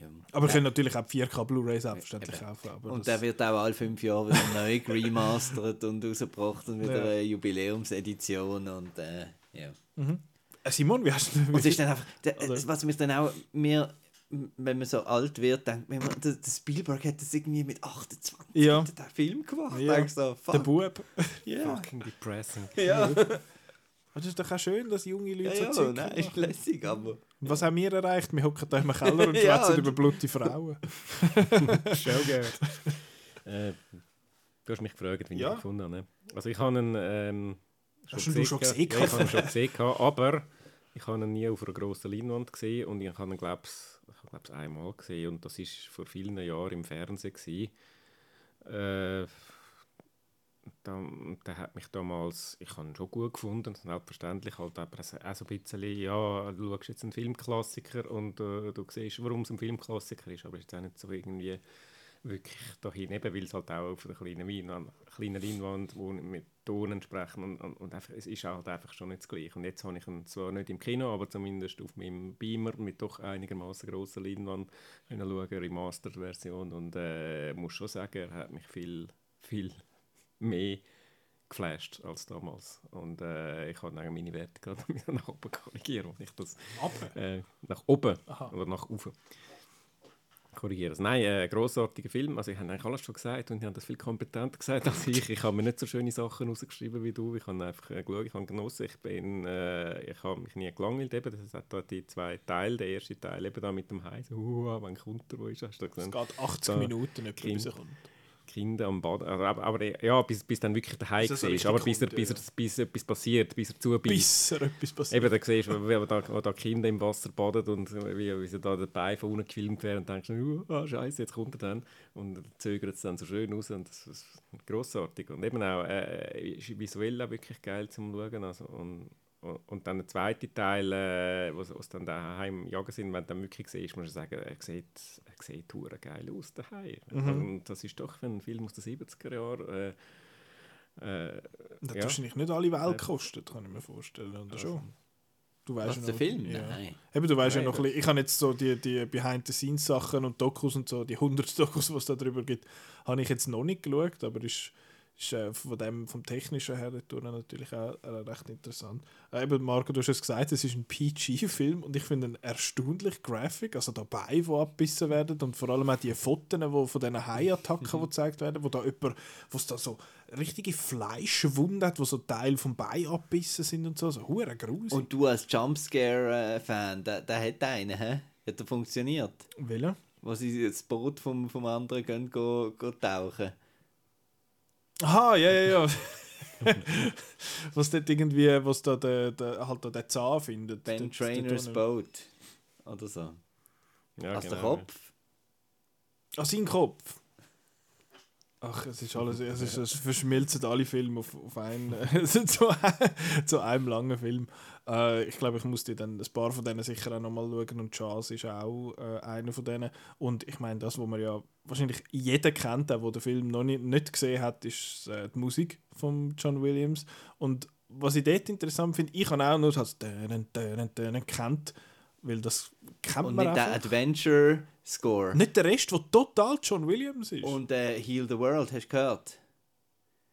Speaker 2: Ja.
Speaker 1: Aber ich
Speaker 2: Ja.
Speaker 1: kann natürlich auch die 4K Blu-ray selbstverständlich kaufen. Aber
Speaker 2: Und
Speaker 1: das-
Speaker 2: der wird auch alle fünf Jahre wieder neu remastert und rausgebracht und wieder
Speaker 1: Ja.
Speaker 2: eine Jubiläumsedition und äh, ja.
Speaker 1: Mhm. Äh, Simon, wie hast du
Speaker 2: Und es ist dann einfach, der,
Speaker 1: Oder-
Speaker 2: was mich dann auch, mir, wenn man so alt wird, denkt man, der, der Spielberg hat das irgendwie mit 28
Speaker 1: Ja.
Speaker 2: den Film gemacht.
Speaker 1: Ja.
Speaker 2: Denkst so, fuck.
Speaker 1: Der Bub.
Speaker 2: Ja.
Speaker 3: Fucking depressing.
Speaker 2: Ja.
Speaker 1: Das ist doch auch schön, dass junge Leute
Speaker 2: Ja, ja,
Speaker 1: so Zeug
Speaker 2: nein,
Speaker 1: machen.
Speaker 2: ist lässig, aber...
Speaker 1: Was haben wir erreicht? Wir hocken da im Keller und
Speaker 2: Ja,
Speaker 1: schwätzen über blutige Frauen.
Speaker 3: Showgirl. äh, du hast mich gefragt, wie ich
Speaker 1: Ja.
Speaker 3: ihn gefunden habe. ne? Also ich habe ihn ähm,
Speaker 1: Hast du ihn schon gesehen?
Speaker 3: Ja, ich habe ihn schon gesehen, aber ich habe ihn nie auf einer grossen Leinwand gesehen und ich habe ihn, glaube ich, glaub's einmal gesehen und das war vor vielen Jahren im Fernsehen. Gewesen. Äh, da, hat mich damals, ich habe ihn schon gut gefunden, selbstverständlich halt, es- auch so ein bisschen, ja, du schaust jetzt einen Filmklassiker und äh, du siehst, warum es ein Filmklassiker ist, aber es ist auch nicht so irgendwie wirklich dahin, eben weil es halt auch auf einer kleinen Leinwand, kleinen Leinwand wo mit Ton entsprechen und, und, und einfach, es ist halt einfach schon nicht das Gleiche. Und jetzt habe ich ihn zwar nicht im Kino, aber zumindest auf meinem Beamer mit doch einigermaßen grosser Leinwand können schauen, Remastered-Version und äh, muss schon sagen, er hat mich viel, viel mehr geflasht als damals. Und äh, ich habe dann meine Werte gerade nach oben korrigieren, und ich das äh, nach oben
Speaker 1: Aha.
Speaker 3: oder nach oben korrigieren. Also, nein, äh, grossartiger Film. Also ich habe eigentlich alles schon gesagt und ich habe das viel kompetenter gesagt als ich. Ich habe mir nicht so schöne Sachen rausgeschrieben wie du. Ich habe einfach äh, geschaut, ich habe genossen. Ich bin, äh, ich habe mich nie gelangweilt. Eben. Das hat da die zwei Teile. Der erste Teil eben da mit dem Heiß. Uh, wann kommt er? Wo ist er? Hast du
Speaker 1: Es
Speaker 3: gesehen?
Speaker 1: geht 80
Speaker 3: Da
Speaker 1: Minuten, etwa, bis er kommt.
Speaker 3: Kinder am Bad. Aber, aber, aber ja, bis, bis dann wirklich
Speaker 1: so
Speaker 3: ist.
Speaker 1: richtig
Speaker 3: Aber bis, er, bis, er, bis etwas passiert, bis er zubeißt.
Speaker 1: Bis er etwas passiert.
Speaker 3: Eben, da siehst du, wie, da, da Kinder im Wasser baden und wie, wie sie da den Bein von unten gefilmt werden und denkst, du, ah, scheiße, jetzt kommt er dann. Und er zögert es dann so schön raus und das ist grossartig. Und eben auch äh, ist visuell auch wirklich geil zum Schauen. Also, und, und, dann der zweite Teil, äh, wo sie dann daheim im Jagen sind, wenn du dann wirklich siehst, musst du sagen, er sieht, er sieht hure geil aus daheim.
Speaker 1: Mhm.
Speaker 3: Und das ist doch für einen Film aus den 70er Jahren. Äh, äh,
Speaker 1: Das
Speaker 3: ja.
Speaker 1: wahrscheinlich nicht alle Welt gekostet, kann ich mir vorstellen. Oder
Speaker 3: Also,
Speaker 1: schon? Du weißt
Speaker 2: Was,
Speaker 1: ja
Speaker 2: der
Speaker 1: noch,
Speaker 2: Film?
Speaker 1: Ja.
Speaker 2: Nein.
Speaker 1: Eben, du weißt ja
Speaker 2: Nein,
Speaker 1: noch ein bisschen, ich habe jetzt so die, die Behind-the-Scenes-Sachen und Dokus und so, die 100 Dokus, die es da drüber gibt, habe ich jetzt noch nicht geschaut, aber ist, ist äh, von dem, vom Technischen her natürlich auch äh, recht interessant. Äh, eben, Marco, du hast es gesagt, es ist ein PG-Film und ich finde ihn erstaunlich graphic, also dabei, die abbissen werden und vor allem auch die Fotos, die von diesen Haiattacken, die gezeigt werden, wo da jemand, wo es da so richtige Fleischwunde hat, wo so Teile vom Bein abbissen sind und so, so hure grusig.
Speaker 2: Und du als Jumpscare-Fan, der, der hat einen, hä? Hat der funktioniert?
Speaker 1: Welcher?
Speaker 2: Wo sie das Boot vom, vom anderen gehen, go, go tauchen.
Speaker 1: Aha, ja, ja, ja. was dort irgendwie, was da der, der, halt da der Zahn findet.
Speaker 2: Ben
Speaker 1: Dort-
Speaker 2: Trainers
Speaker 1: dort
Speaker 2: Boat. Oder so.
Speaker 3: Ja,
Speaker 2: Aus der
Speaker 3: genau,
Speaker 2: Kopf.
Speaker 1: Ah, sein Kopf. Ach, es ist alles, es, ist, es verschmilzen alle Filme auf, auf einen, zu einem langen Film. Äh, ich glaube, ich muss die dann ein paar von denen sicher auch nochmal schauen und Charles ist auch äh, einer von denen. Und ich meine, das, was man ja wahrscheinlich jeder kennt, der, der den Film noch nicht, nicht gesehen hat, ist äh, die Musik von John Williams. Und was ich dort interessant finde, ich habe auch nur das Dönen, Dönen, Dönen kennt, weil das kennt
Speaker 2: Und
Speaker 1: man
Speaker 2: nicht der
Speaker 1: einfach.
Speaker 2: Adventure-Score.
Speaker 1: Nicht der Rest, der total John Williams ist.
Speaker 2: Und äh, Heal the World, hast du gehört?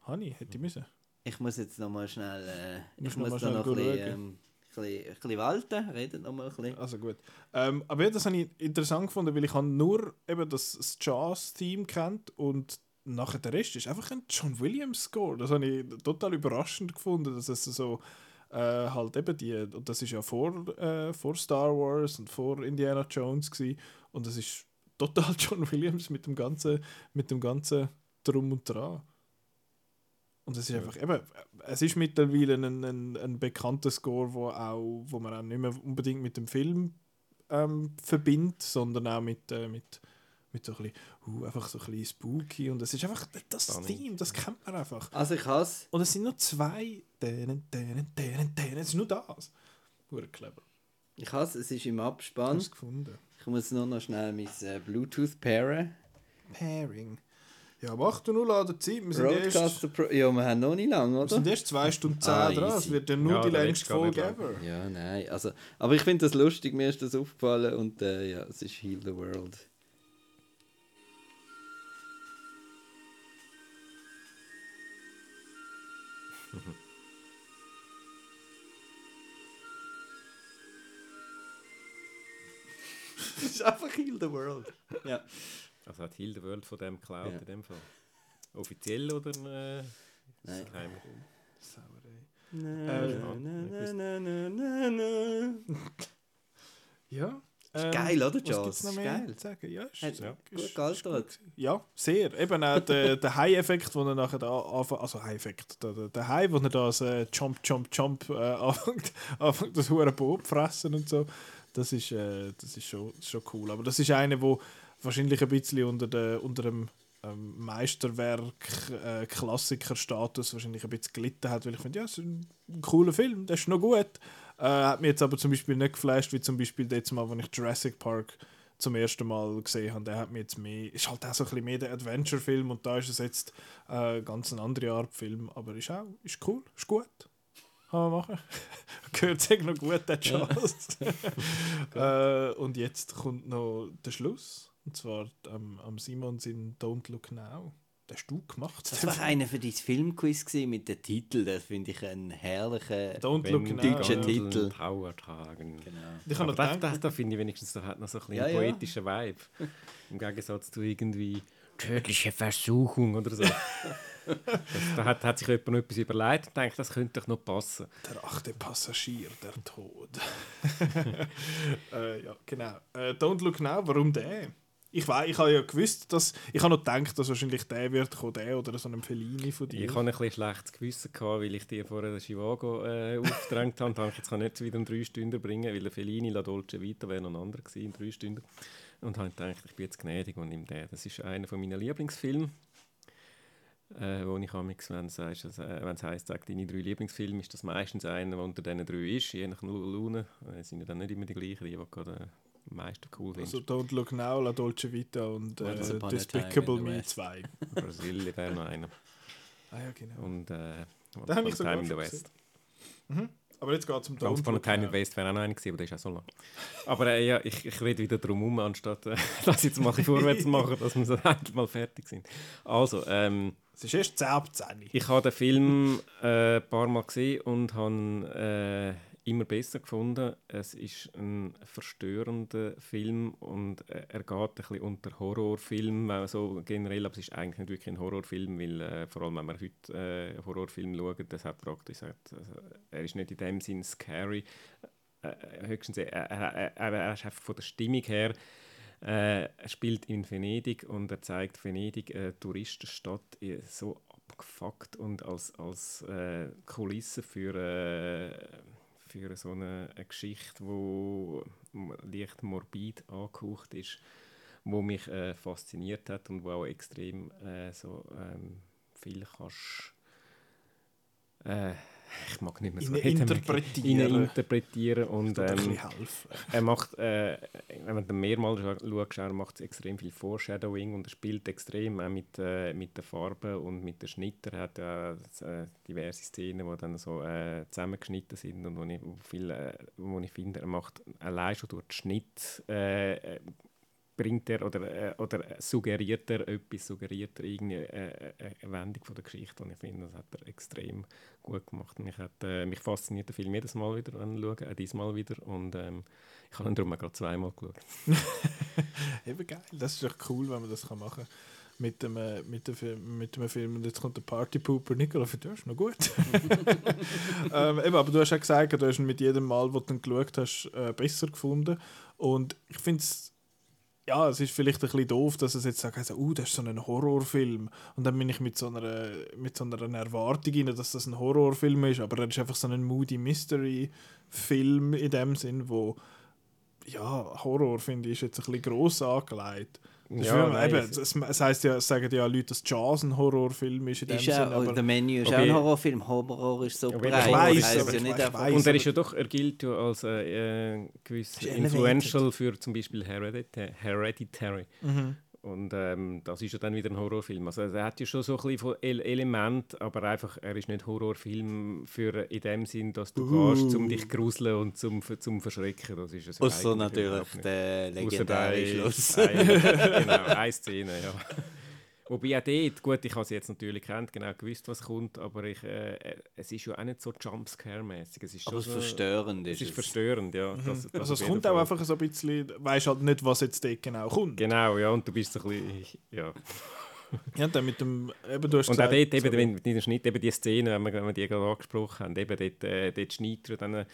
Speaker 1: Honey, hätte ich müssen.
Speaker 2: Ich muss jetzt nochmal schnell. Äh, ich
Speaker 1: noch
Speaker 2: muss noch
Speaker 1: schnell
Speaker 2: ein bisschen, ähm, ein bisschen, ein bisschen walten. Redet nochmal ein bisschen.
Speaker 1: Also gut. Ähm, aber ja, das habe ich interessant gefunden, weil ich habe nur eben das, Jazz-Theme kennt und nachher der Rest ist einfach ein John Williams-Score. Das habe ich total überraschend gefunden, dass es so äh, halt eben die, und das ist ja vor, äh, vor Star Wars und vor Indiana Jones gewesen, und das ist total John Williams mit dem ganzen, mit dem ganzen Drum und Dran. Und es ist einfach, eben, es ist mittlerweile ein, ein, ein bekannter Score, wo, auch, wo man auch nicht mehr unbedingt mit dem Film ähm, verbindet, sondern auch mit, äh, mit, mit so ein bisschen, uh, einfach so ein bisschen spooky. Und es ist einfach das
Speaker 2: Spannend.
Speaker 1: Theme, das kennt man einfach.
Speaker 2: Also ich hasse.
Speaker 1: Und es sind nur zwei. Dänen, Dänen, Dänen, Dänen. Es ist nur das. Hure clever.
Speaker 2: Ich hasse, es ist im Abspann.
Speaker 1: Hast gefunden.
Speaker 2: Ich muss nur noch schnell mein äh, Bluetooth pairen.
Speaker 1: Pairing. Ja, mach du nur an der Zeit. Wir sind, erst,
Speaker 2: Pro. Ja, wir haben noch nicht lange,
Speaker 1: wir
Speaker 2: oder?
Speaker 1: sind erst 2 Stunden 10
Speaker 2: Ah,
Speaker 1: dran. Es wird ja nur
Speaker 3: Ja,
Speaker 1: die längste Folge ever.
Speaker 2: Ja, nein. Also, aber ich finde das lustig, mir ist das aufgefallen und äh, ja, es ist Heal the World. das ist einfach Heal the World. Ja.
Speaker 3: Also hat Hilde World von dem geklaut
Speaker 2: Ja.
Speaker 3: in dem Fall? Offiziell oder äh,
Speaker 2: Nein.
Speaker 3: geheim?
Speaker 2: Na,
Speaker 1: Äh,
Speaker 2: na, na, na, na, na.
Speaker 1: Ja.
Speaker 2: Ist geil, oder,
Speaker 1: Was mehr
Speaker 2: geil.
Speaker 1: sagen? Ja, ist,
Speaker 2: Hat
Speaker 1: ja,
Speaker 2: gut
Speaker 1: ist-
Speaker 2: gealtert.
Speaker 1: Ja, sehr. Eben auch der, der High-Effekt, den er nachher da anfängt, also High-Effekt, der, der, der High, wo er da das äh, Jump, Jump, Jump äh, anfängt, anfängt das hure Boot fressen und so, das ist, äh, das ist, schon, schon cool. Aber das ist einer, wo wahrscheinlich ein bisschen unter, der, unter dem ähm, Meisterwerk, äh, Klassiker-Status wahrscheinlich ein bisschen gelitten hat, weil ich finde, ja, es ist ein, ein cooler Film, der ist noch gut. Äh, hat mich jetzt aber zum Beispiel nicht geflasht, wie zum Beispiel jetzt mal, als ich Jurassic Park zum ersten Mal gesehen habe, der hat mir jetzt mehr, ist halt auch so ein bisschen mehr der Adventure-Film und da ist es jetzt äh, ganz eine andere Art Film, aber ist auch, ist cool, ist gut. Kann man machen. Gehört sich noch gut, der Charles. äh, und jetzt kommt noch der Schluss, und zwar am, am Simon in Don't Look Now. Den hast du gemacht?
Speaker 2: Das war einer für dein Filmquiz mit dem Titel. Das finde ich einen herrlichen
Speaker 1: Don't look now,
Speaker 2: deutschen
Speaker 1: ja.
Speaker 2: Titel.
Speaker 3: Power tragen.
Speaker 2: Genau.
Speaker 1: Ich
Speaker 3: Aber das, das, das finde ich wenigstens, das hat noch so ein bisschen
Speaker 2: Ja,
Speaker 3: einen
Speaker 2: ja.
Speaker 3: poetischen Vibe. Im Gegensatz zu irgendwie tödliche Versuchung oder so. das, da hat, hat sich jemand noch etwas überlegt und denkt, das könnte doch noch passen.
Speaker 1: Der achte Passagier, der Tod. äh, ja, genau. Äh, Don't Look Now, warum der? Ich weiß, ich habe ja gewusst, dass ich habe noch gedacht, dass wahrscheinlich der wird kommen, der oder so ein Fellini von dir.
Speaker 3: Ich hatte ein bisschen schlechtes Gewissen, gehabt, weil ich dir vorher Chivago äh, aufgedrängt habe. Und dachte, jetzt kann ich nicht wieder um drei Stunden bringen, weil der Fellini La Dolce Vita wäre noch ein anderer gewesen in drei Stunden. Und habe gedacht, ich bin jetzt gnädig und nehme den. Das ist einer von meinen Lieblingsfilmen. Äh, wo ich amix, wenn es heisst, äh, wenn es sag deine drei Lieblingsfilme, ist das meistens einer, der unter diesen drei ist, je nach Laune. Es sind ja dann nicht immer die gleichen, die, gerade äh, am meisten cool
Speaker 1: also
Speaker 3: findest.
Speaker 1: Don't Look Now, La Dolce Vita und äh, Despicable Me
Speaker 2: West.
Speaker 1: 2.
Speaker 3: Brasil wäre noch einer.
Speaker 1: Ah ja, genau.
Speaker 3: Und äh,
Speaker 1: Den habe ich sogar
Speaker 3: Time in the West.
Speaker 1: Mhm. Aber jetzt geht es um Don't Look
Speaker 3: Time in
Speaker 1: Now.
Speaker 3: the West wäre auch noch einer gewesen, aber der ist auch so lang. Aber äh, ja, ich, ich rede wieder drum herum, anstatt äh, dass jetzt mal vorwärts machen, dass wir so endlich mal fertig sind. Also, ähm,
Speaker 1: Es ist erst 10 ab 10.
Speaker 3: ich habe den Film äh, ein paar Mal gesehen und habe äh, immer besser gefunden. Es ist ein verstörender Film und äh, er geht ein bisschen unter Horrorfilm, äh, so generell, aber es ist eigentlich nicht wirklich ein Horrorfilm, weil äh, vor allem, wenn man heute äh, Horrorfilm schaut, das hat praktisch also, er ist nicht in dem Sinn scary, äh, höchstens, er, er, ist einfach von der Stimmung her äh, er spielt in Venedig und er zeigt Venedig, eine Touristenstadt, so abgefuckt und als, als äh, Kulisse für, äh, für so eine, eine Geschichte, m- leicht morbid angehaucht ist, wo mich äh, fasziniert hat und wo auch extrem äh, so ähm, viel kannst äh, ich mag nicht mehr so
Speaker 1: interpretieren.
Speaker 3: interpretieren und ähm, er macht, äh, wenn man den mehrmals scha- schaut, er macht extrem viel Foreshadowing und er spielt extrem auch mit, äh, mit der Farbe und mit den Schnitten. Er hat ja äh, diverse Szenen, die dann so äh, zusammengeschnitten sind und wo ich, wo viel, äh, wo ich finde, er macht allein schon durch den Schnitt äh, äh, bringt er oder, äh, oder suggeriert er etwas, suggeriert er irgendeine äh, äh, eine Wendung von der Geschichte und ich finde, das hat er extrem gut gemacht. Mich, hat, äh, mich fasziniert der Film jedes Mal wieder, wenn ich schaue, auch diesmal wieder und ähm, ich habe ihn darum auch gerade zweimal geschaut.
Speaker 1: Eben geil. Das ist echt cool, wenn man das kann machen kann. Mit dem, äh, mit, dem Film, mit dem Film. Und jetzt kommt der Partypooper Nicola für dich. Noch gut. ähm, eben, aber du hast ja gesagt, du hast ihn mit jedem Mal, wo du ihn geschaut hast, äh, besser gefunden. Und ich finde es. Ja, es ist vielleicht ein bisschen doof, dass es jetzt sagt, uh, das ist so ein Horrorfilm. Und dann bin ich mit so einer, mit so einer Erwartung rein, dass das ein Horrorfilm ist. Aber er ist einfach so ein Moody Mystery-Film in dem Sinn, wo ja, Horror finde ich ist jetzt ein bisschen gross angelegt. Das
Speaker 3: Ja, nein,
Speaker 1: eben,
Speaker 3: es-
Speaker 1: es, heisst ja, es sagen ja Leute, dass Jazz ein Horrorfilm ist in dem
Speaker 2: Ist
Speaker 1: Sinn,
Speaker 2: ja,
Speaker 1: aber
Speaker 2: der Menü ist auch ein Horrorfilm. Horror ist so breit.
Speaker 3: ich weiss,
Speaker 1: aber
Speaker 2: ja
Speaker 1: ich
Speaker 2: nicht einfach...
Speaker 1: weiss.
Speaker 3: Und er ist ja doch, er gilt ja als äh, äh, gewiss influential für zum Beispiel Heredita Hereditary.
Speaker 1: Mhm.
Speaker 3: Und ähm, das ist ja dann wieder ein Horrorfilm. Also er hat ja schon so ein bisschen Element, aber einfach, er ist nicht Horrorfilm für in dem Sinn, dass du
Speaker 2: Uh.
Speaker 3: gehst, um dich gruseln und zum, zum Verschrecken. Das ist es eigentlich
Speaker 2: natürlich der legendäre Schluss.
Speaker 3: ein- genau, eine Szene, ja. Wobei auch dort, gut, ich habe sie jetzt natürlich kennt, genau gewusst, was kommt, aber ich, äh, äh, es ist ja auch nicht so Jumpscare-mäßig. Es ist
Speaker 2: Aber es
Speaker 3: so,
Speaker 2: verstörend ist
Speaker 3: es. ist verstörend, ja. Das, das
Speaker 1: also
Speaker 3: auf
Speaker 1: es kommt auch
Speaker 3: Fall.
Speaker 1: einfach so ein bisschen, weißt halt nicht, was jetzt dort genau kommt.
Speaker 3: Genau, ja, und du bist so ein bisschen, ja.
Speaker 1: Ja, und dann mit dem, eben du hast
Speaker 3: Und auch
Speaker 1: gesagt,
Speaker 3: dort, eben,
Speaker 1: so-
Speaker 3: wenn, in der Schnitt, eben die Szene, wenn wir, wenn wir die gerade angesprochen haben, eben dort, äh, dort schneidet er dann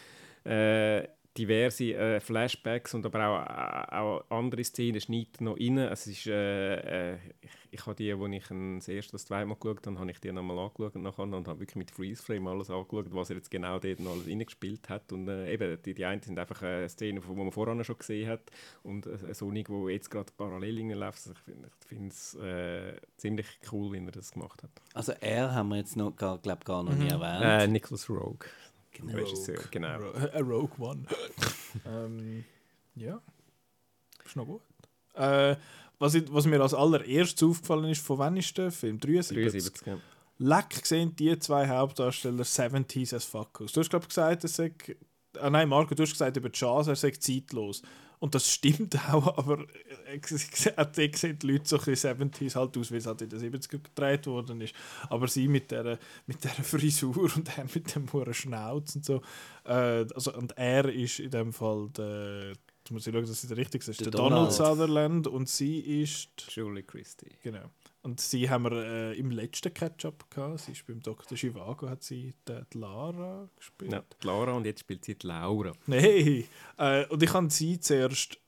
Speaker 3: äh, diverse äh, Flashbacks und aber auch, auch andere Szenen schneidet noch rein. Es ist, äh, äh, ich, ich habe die, als ich das erste, das zweite Mal geschaut habe, habe ich die nochmal angeschaut nachher und habe wirklich mit Freeze-Frame alles angeschaut, was er jetzt genau dort noch alles reingespielt hat. Und äh, eben, die, die einen sind einfach äh, Szenen, die man vorher schon gesehen hat und äh, Sonic, die jetzt gerade parallel läuft. Also ich finde ich finde es äh, ziemlich cool, wie er das gemacht hat.
Speaker 2: Also er haben wir jetzt noch, gar, glaub, gar noch nie
Speaker 1: Mhm.
Speaker 2: erwähnt.
Speaker 3: Äh, Nicholas Rogue.
Speaker 2: Genau.
Speaker 3: Regisseur, genau.
Speaker 1: A Rogue One. ähm, ja, ist noch gut. Äh, was, ich, was mir als allererstes aufgefallen ist, von wann ist der Film? 73?
Speaker 3: 73, ja.
Speaker 1: Leck sehen die zwei Hauptdarsteller 70s as fuck aus. Du hast glaube gesagt, er sei, ah nein Marco, du hast gesagt über Jazz, er sei zeitlos. Und das stimmt auch, aber äh, er sieht die Leute so ein bisschen 70s halt aus, wie es halt in den 70ern gedreht worden ist. Aber sie mit der, mit der Frisur und er mit dem hohen Schnauz und so. Äh, also, und er ist in dem Fall der, jetzt muss ich schauen, dass ich richtig ist, der,
Speaker 2: Der
Speaker 1: Donald
Speaker 2: Donald.
Speaker 1: Sutherland und sie ist...
Speaker 3: Julie Christie.
Speaker 1: Genau. Und sie haben wir äh, im letzten Catch-up gehabt. Sie ist beim Dr. Chivago, hat sie die, Lara gespielt.
Speaker 3: Ja, die Lara und jetzt spielt sie die Laura.
Speaker 1: Nein. Äh, und ich habe sie zuerst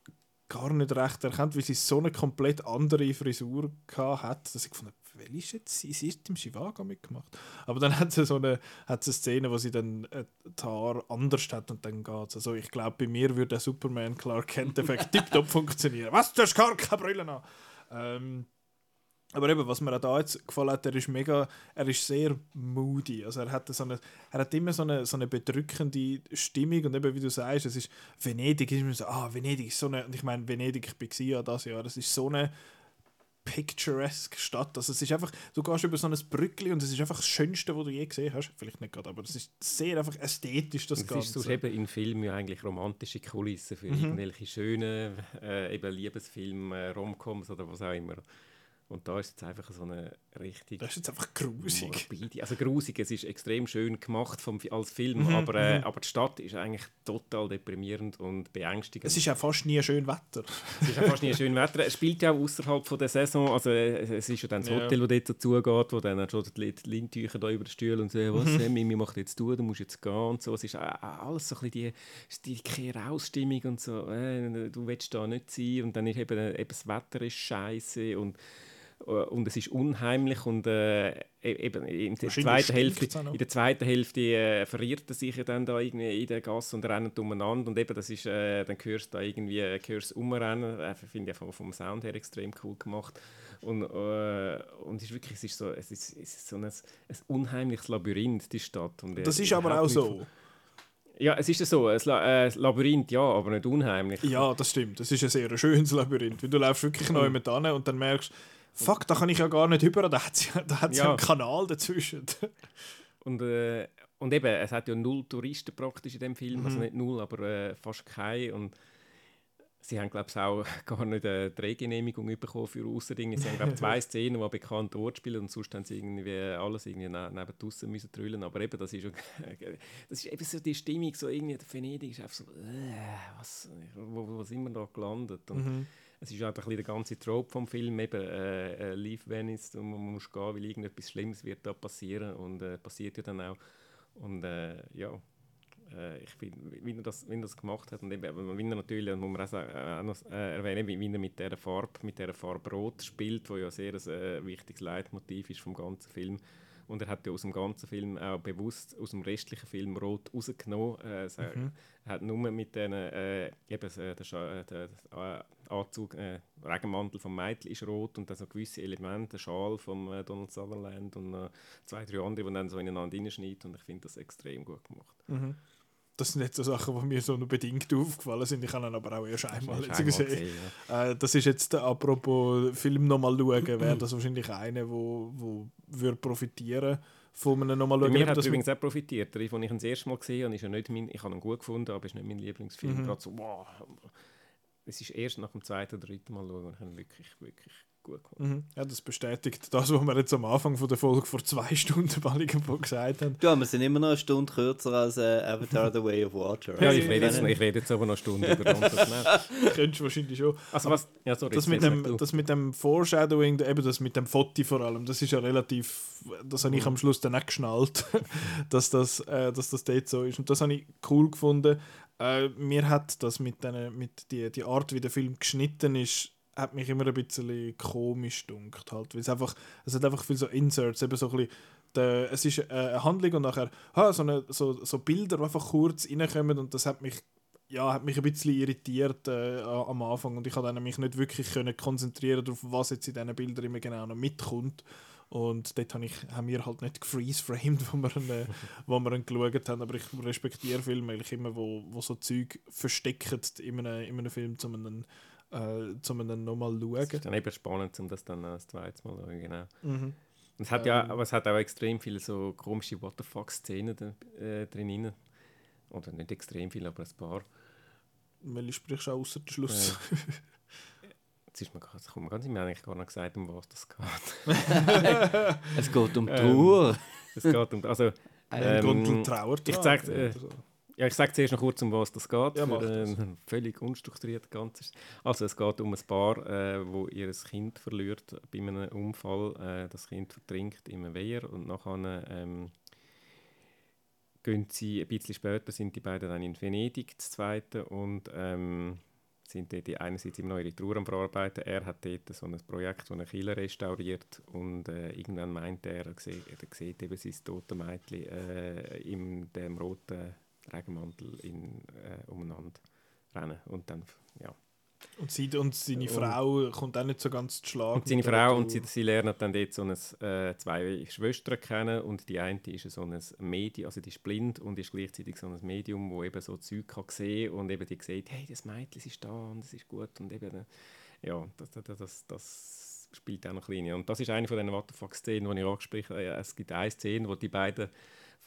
Speaker 1: gar nicht recht erkannt, weil sie so eine komplett andere Frisur hat, dass ich gefunden habe, welche ist jetzt sie? Sie ist im Chivago mitgemacht. Aber dann hat sie so eine, hat sie eine Szene, wo sie dann äh, die Haare anders hat und dann geht es. Also ich glaube, bei mir würde der Superman Clark Kent-Effekt tiptop funktionieren. Was? Du hast gar keine Brille an! Ähm, aber eben, was mir auch da jetzt gefallen hat, er ist mega, er ist sehr moody. Also er hat, so eine, er hat immer so eine, so eine bedrückende Stimmung und eben wie du sagst, es ist Venedig, ist immer so, ah, Venedig ist so eine, und ich meine, Venedig, ich bin ja das Jahr, es ist so eine picturesque Stadt. Also es ist einfach, du gehst über so ein Brückli und es ist einfach das Schönste, was du je gesehen hast. Vielleicht nicht gerade, aber es ist sehr einfach ästhetisch, das
Speaker 3: Das
Speaker 1: Ganze.
Speaker 3: ist sonst eben in Filmen ja eigentlich romantische Kulissen für
Speaker 1: Mhm.
Speaker 3: irgendwelche schönen äh, eben Liebesfilme, äh, Romcoms oder was auch immer. Und da ist jetzt einfach so eine richtig.
Speaker 1: Das ist jetzt einfach grusig.
Speaker 3: Morbide. Also grusig, es ist extrem schön gemacht vom, als Film,
Speaker 1: Mhm,
Speaker 3: aber, äh,
Speaker 1: mhm.
Speaker 3: aber die Stadt ist eigentlich total deprimierend und beängstigend.
Speaker 1: Es ist ja fast nie schön Wetter.
Speaker 3: Es ist ja fast nie schön Wetter. Es spielt ja auch außerhalb von der Saison. Also äh, es ist ja dann das
Speaker 1: Ja.
Speaker 3: Hotel, das dort dazugeht, wo dann schon die Lindtücher da über den Stuhl und so, was
Speaker 1: Mhm.
Speaker 3: mhm. Mimi macht jetzt du, du musst jetzt gehen und so. Es ist äh, alles so ein bisschen die, die Kehr-Ausstimmung und so, äh, du willst da nicht sein und dann ist eben, eben das Wetter ist scheiße und äh, und es ist unheimlich und äh, eben in der zweiten Hälfte, in der zweiten Hälfte äh, verirrt er sich ja dann da irgendwie in der Gasse und rennt umeinander und eben das ist, äh, dann hörst du da irgendwie äh, hörst umrennen, äh, finde ich vom, vom Sound her extrem cool gemacht und, äh, und es ist wirklich, es ist so, es ist, es ist so ein, ein unheimliches Labyrinth, die Stadt. Und, äh,
Speaker 1: Das ist aber auch so.
Speaker 3: Ja, es ist ja so, ein La äh, Labyrinth, ja, aber nicht unheimlich.
Speaker 1: Ja, das stimmt. Das ist ein sehr schönes Labyrinth. Weil du läufst wirklich neu mit an und dann merkst fuck, da kann ich ja gar nicht über, da hat es ja, da hat's ja.
Speaker 3: Ja.
Speaker 1: einen Kanal dazwischen.
Speaker 3: Und, äh, und eben, es hat ja null Touristen praktisch in dem Film, also
Speaker 1: Mhm.
Speaker 3: nicht null, aber äh, fast keine. Und sie haben, glaube ich, auch gar nicht eine Drehgenehmigung bekommen für Außerdinge. Sie haben, glaube zwei Szenen, die an bekannten Ort spielen und sonst haben sie irgendwie alles irgendwie ne neben draussen müssen trüllen. Aber eben, das ist, schon, das ist eben so die Stimmung, so irgendwie, der Venedig ist einfach so, äh, was, wo, wo sind wir da gelandet? Und
Speaker 1: Mhm.
Speaker 3: Es ist auch ein bisschen der ganze Trope vom Film, eben äh, äh, Leave Venice, und man muss gehen, weil irgendetwas Schlimmes wird da passieren und äh, passiert ja dann auch. Und äh, ja, äh, ich bin, wie er, das, wie er das gemacht hat und eben, aber wie er natürlich, muss man auch, sagen, äh, äh, erwähnen, wie, er mit dieser Farbe, mit dieser Farbe Rot spielt, wo ja sehr ein äh, wichtiges Leitmotiv ist vom ganzen Film. Und er hat ja aus dem ganzen Film auch bewusst aus dem restlichen Film Rot rausgenommen. Äh, äh,
Speaker 1: Mhm.
Speaker 3: Er hat nur mit den, äh, eben, äh, der, äh, der Anzug, äh, Regenmantel vom Mädchen ist rot und dann so gewisse Elemente, der Schal von äh, Donald Sutherland und zwei, drei andere, die dann so ineinander reinschneiden und ich finde das extrem gut gemacht.
Speaker 1: Mhm. Das sind jetzt so Sachen, die mir so nur bedingt aufgefallen sind. Ich habe ihn aber auch erst einmal jetzt gesehen.
Speaker 3: gesehen,
Speaker 1: äh, das ist jetzt, apropos Film nochmal schauen, wäre das wahrscheinlich einer, wo, wo würde profitieren von einem nochmal schauen.
Speaker 3: mir hat
Speaker 1: das
Speaker 3: er übrigens auch profitiert. Der, den ich ihn das erste Mal gesehen habe, ist ja nicht mein, ich habe ihn gut gefunden, aber ist nicht mein Lieblingsfilm.
Speaker 1: Mhm.
Speaker 3: Gerade so, wow. Es ist erst nach dem zweiten oder dritten Mal schauen, ich ihn wirklich, wirklich gut gefunden.
Speaker 1: Mhm. Ja, das bestätigt das, was wir jetzt am Anfang von der Folge vor zwei Stunden mal irgendwo gesagt haben.
Speaker 2: Ja, wir sind immer noch eine Stunde kürzer als äh, Avatar The Way of Water.
Speaker 3: Ja, ich rede jetzt, ich rede jetzt aber noch eine Stunde über Schnell.
Speaker 1: Könntest du wahrscheinlich schon.
Speaker 3: Also was- ja, sorry,
Speaker 1: das, mit dem, das mit dem Foreshadowing, eben das mit dem Foto vor allem, das ist ja relativ, das habe ich am Schluss dann auch geschnallt, dass das, äh, dass das dort so ist. Und das habe ich cool gefunden. Äh, mir hat das mit, den, mit die, die Art, wie der Film geschnitten ist, hat mich immer ein bisschen komisch dunkt halt, weil es einfach, es hat einfach viel so Inserts, eben so ein bisschen der, es ist äh, eine Handlung und nachher ha, so, eine, so, so Bilder, die einfach kurz reinkommen und das hat mich ja, hat mich ein bisschen irritiert äh, am Anfang und ich konnte mich nicht wirklich können konzentrieren darauf, was jetzt in diesen Bildern immer genau noch mitkommt. Und dort habe ich, haben wir halt nicht gefreeze-framed, wo wir, ihn, äh, wo wir ihn geschaut haben, aber ich respektiere Filme eigentlich immer, wo, wo so Zeug verstecken in einem, in einem Film, um einen, äh, zum einen nochmal zu
Speaker 3: Es ist
Speaker 1: schauen.
Speaker 3: dann eben spannend, um das dann äh, das zweite Mal zu schauen, genau.
Speaker 1: Mhm.
Speaker 3: Und es hat ja,
Speaker 1: Ähm.
Speaker 3: aber es hat auch extrem viele so komische What-the-fuck-Szenen da- äh, drin. Oder nicht extrem viele, aber ein paar.
Speaker 1: welche sprichst du auch außer der Schluss?
Speaker 3: Jetzt ist mir, das kommt mir ganz im eigentlich gar nicht gesagt, um was das geht.
Speaker 2: Es geht um Trauer.
Speaker 3: Ähm, es geht um, also,
Speaker 1: Ein Grundel Trauer
Speaker 3: ich sage äh. Ja, ich sage zuerst noch kurz, um was das geht.
Speaker 1: Ja,
Speaker 3: für, äh, völlig unstrukturiert Ganzes. Also es geht um ein Paar, äh, wo ihr Kind verliert bei einem Unfall. Äh, das Kind vertrinkt im Weiher und nachher ähm, gehen sie, ein bisschen später sind die beiden dann in Venedig, das zweite, und ähm, sind dort einerseits noch ihre Trauer am Verarbeiten. Er hat dort so ein Projekt, wo er Killer restauriert und äh, irgendwann meint er, er sieht, er sieht eben sein tote Mädchen äh, in dem roten Regenmantel in, äh, umeinander rennen und dann, ja.
Speaker 1: Und, sie, und seine
Speaker 3: Und-
Speaker 1: Frau kommt auch nicht so ganz zu Schlag.
Speaker 3: Und seine Frau und sie, sie lernen dann dort so ein, äh, zwei Schwestern kennen und die eine ist so ein Medium, also die ist blind und ist gleichzeitig so ein Medium, wo eben so Zeug kann sehen und eben die sieht, hey, das Mädchen ist da und es ist gut und eben, äh, ja, das, das, das, das spielt auch noch ein bisschen. Und das ist eine von diesen What the fuck Szenen, die ich angesprochen habe. Es gibt eine Szene, wo die beiden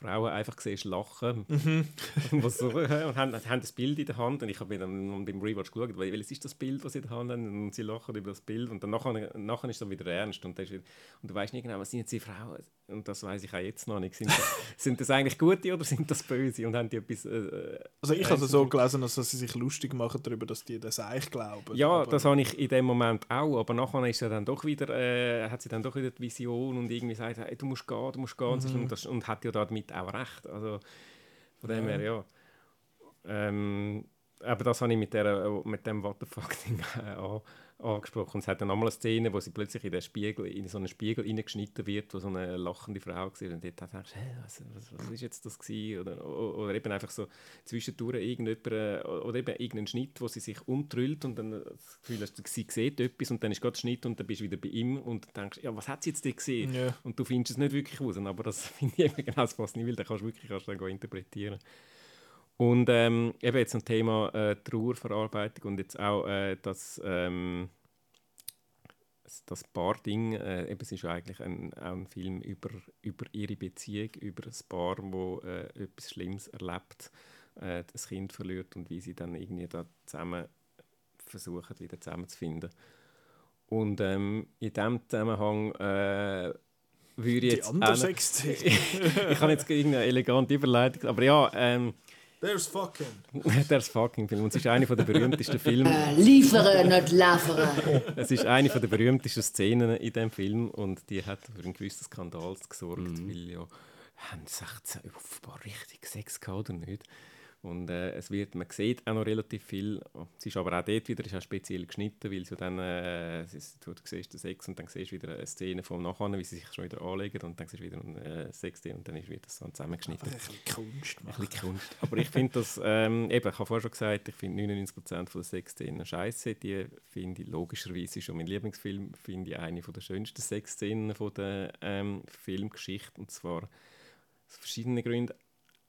Speaker 3: Frauen einfach siehst, lachen.
Speaker 1: Mhm.
Speaker 3: und, so, und haben, haben das Bild in der Hand. Und ich habe mir dann beim Rewatch geschaut, weil welches ist das Bild, was sie in der Hand haben. Und sie lachen über das Bild. Und dann nachher, nachher ist es dann wieder ernst. Und, wieder, und du weißt nicht genau, was sind jetzt die Frauen? Und das weiß ich auch jetzt noch nicht. Sind das, sind das eigentlich gute oder sind das böse? Und haben die etwas... Äh,
Speaker 1: Also ich
Speaker 3: äh,
Speaker 1: habe es so gelesen, dass sie sich lustig machen darüber, dass die das eigentlich glauben.
Speaker 3: ja, das habe ich in dem Moment auch, aber nachher ist er dann doch wieder, äh, hat sie dann doch wieder die Vision und irgendwie sagt, hey, du musst gehen, du musst gehen.
Speaker 1: Mhm.
Speaker 3: und, das, und hat ja damit auch recht. Also von dem her, ja. Ähm, aber das habe ich mit, der, mit dem What the fuck-Ding äh, an, angesprochen. Und es hat dann einmal eine Szene, wo sie plötzlich in, den Spiegel, in so einen Spiegel reingeschnitten wird, wo so eine lachende Frau war. Und dort denkst du, hey, was, was, was ist jetzt das gewesen? Oder, oder eben einfach so zwischendurch irgendjemand, oder eben irgendein Schnitt, wo sie sich umtrüllt und dann das Gefühl hast, sie sieht etwas und dann ist gerade Schnitt und dann bist du wieder bei ihm und denkst, ja, was hat sie jetzt gesehen?
Speaker 1: Ja.
Speaker 3: Und du findest es nicht wirklich raus. Aber das finde ich eben genau das Faszinierende, weil dann kannst du wirklich kannst dann interpretieren. Und ähm, eben jetzt zum Thema äh, Trauerverarbeitung und jetzt auch äh, das, ähm, das- Paar-Ding. Äh, eben, es ist eigentlich ein, auch ein Film über, über ihre Beziehung, über ein Paar, wo äh, etwas Schlimmes erlebt, äh, das Kind verliert und wie sie dann irgendwie da zusammen versuchen, wieder zusammenzufinden. Und ähm, in diesem Zusammenhang äh, würde
Speaker 1: Die
Speaker 3: ich jetzt...
Speaker 1: andere
Speaker 3: auch noch-
Speaker 1: Sexszene.
Speaker 3: ich habe jetzt irgendeine elegante Überleitung, aber ja... Ähm,
Speaker 1: There's fucking.
Speaker 3: There's fucking Film. Und es ist einer der berühmtesten Filme.
Speaker 5: Äh, liefere, nicht liefere.
Speaker 3: es ist eine der berühmtesten Szenen in dem Film und die hat für einen gewissen Skandal gesorgt, weil ja haben 16 offenbar richtig Sex gehabt oder nicht. Und äh, es wird, man sieht auch noch relativ viel. Es ist aber auch dort wieder ist auch speziell geschnitten, weil so dann, äh, ist, du siehst den Sex und dann siehst du wieder eine Szene vom Nachher, wie sie sich schon wieder anlegen und dann siehst du wieder eine äh, Sexszene und dann ist wieder so zusammengeschnitten.
Speaker 1: Ein bisschen Kunst
Speaker 3: Ein bisschen Kunst. Aber ich finde das, ähm, eben, ich habe vorher schon gesagt, ich finde 99% von der Sexszenen scheiße. Die finde ich logischerweise schon mein Lieblingsfilm, finde ich eine von der schönsten Sexszenen von der ähm, Filmgeschichte. Und zwar aus verschiedenen Gründen.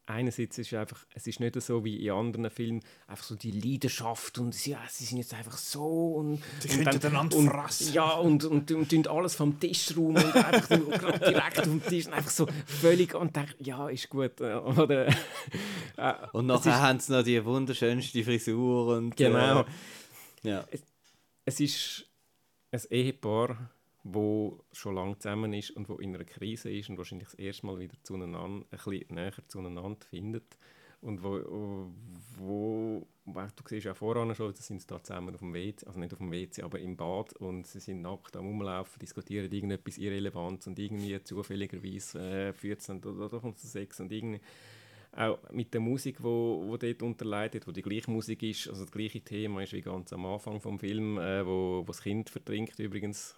Speaker 3: Einerseits ist es einfach, es ist nicht so wie in anderen Filmen, einfach so die Leidenschaft und sie, ja, sie sind jetzt einfach so und,
Speaker 1: Sie
Speaker 3: und
Speaker 1: könnten einander
Speaker 3: und,
Speaker 1: fressen.
Speaker 3: Ja, und, und, und, und alles vom Tischraum und einfach direkt dem Tisch und einfach so völlig und denke, ja, ist gut. äh, Oder, äh,
Speaker 2: Und nachher
Speaker 3: ist-
Speaker 2: haben sie noch die wunderschönste Frisur und
Speaker 3: Genau.
Speaker 2: Äh, ja.
Speaker 3: Es, es ist ein Ehepaar, wo schon lange zusammen ist und wo in einer Krise ist und wahrscheinlich das erste Mal wieder zueinander, ein bisschen näher zueinander findet. Und wo, wo, du siehst ja voran schon, da sind sie da zusammen auf dem WC, also nicht auf dem WC, aber im Bad und sie sind nackt am Rumlaufen, diskutieren irgendetwas Irrelevantes und irgendwie zufälligerweise äh, führt es dann, da, da kommt zu Sex und irgendwie auch mit der Musik, wo, wo dort unterleitet, wo die gleiche Musik ist, also das gleiche Thema ist wie ganz am Anfang vom Film, äh, wo, wo das Kind vertrinkt übrigens.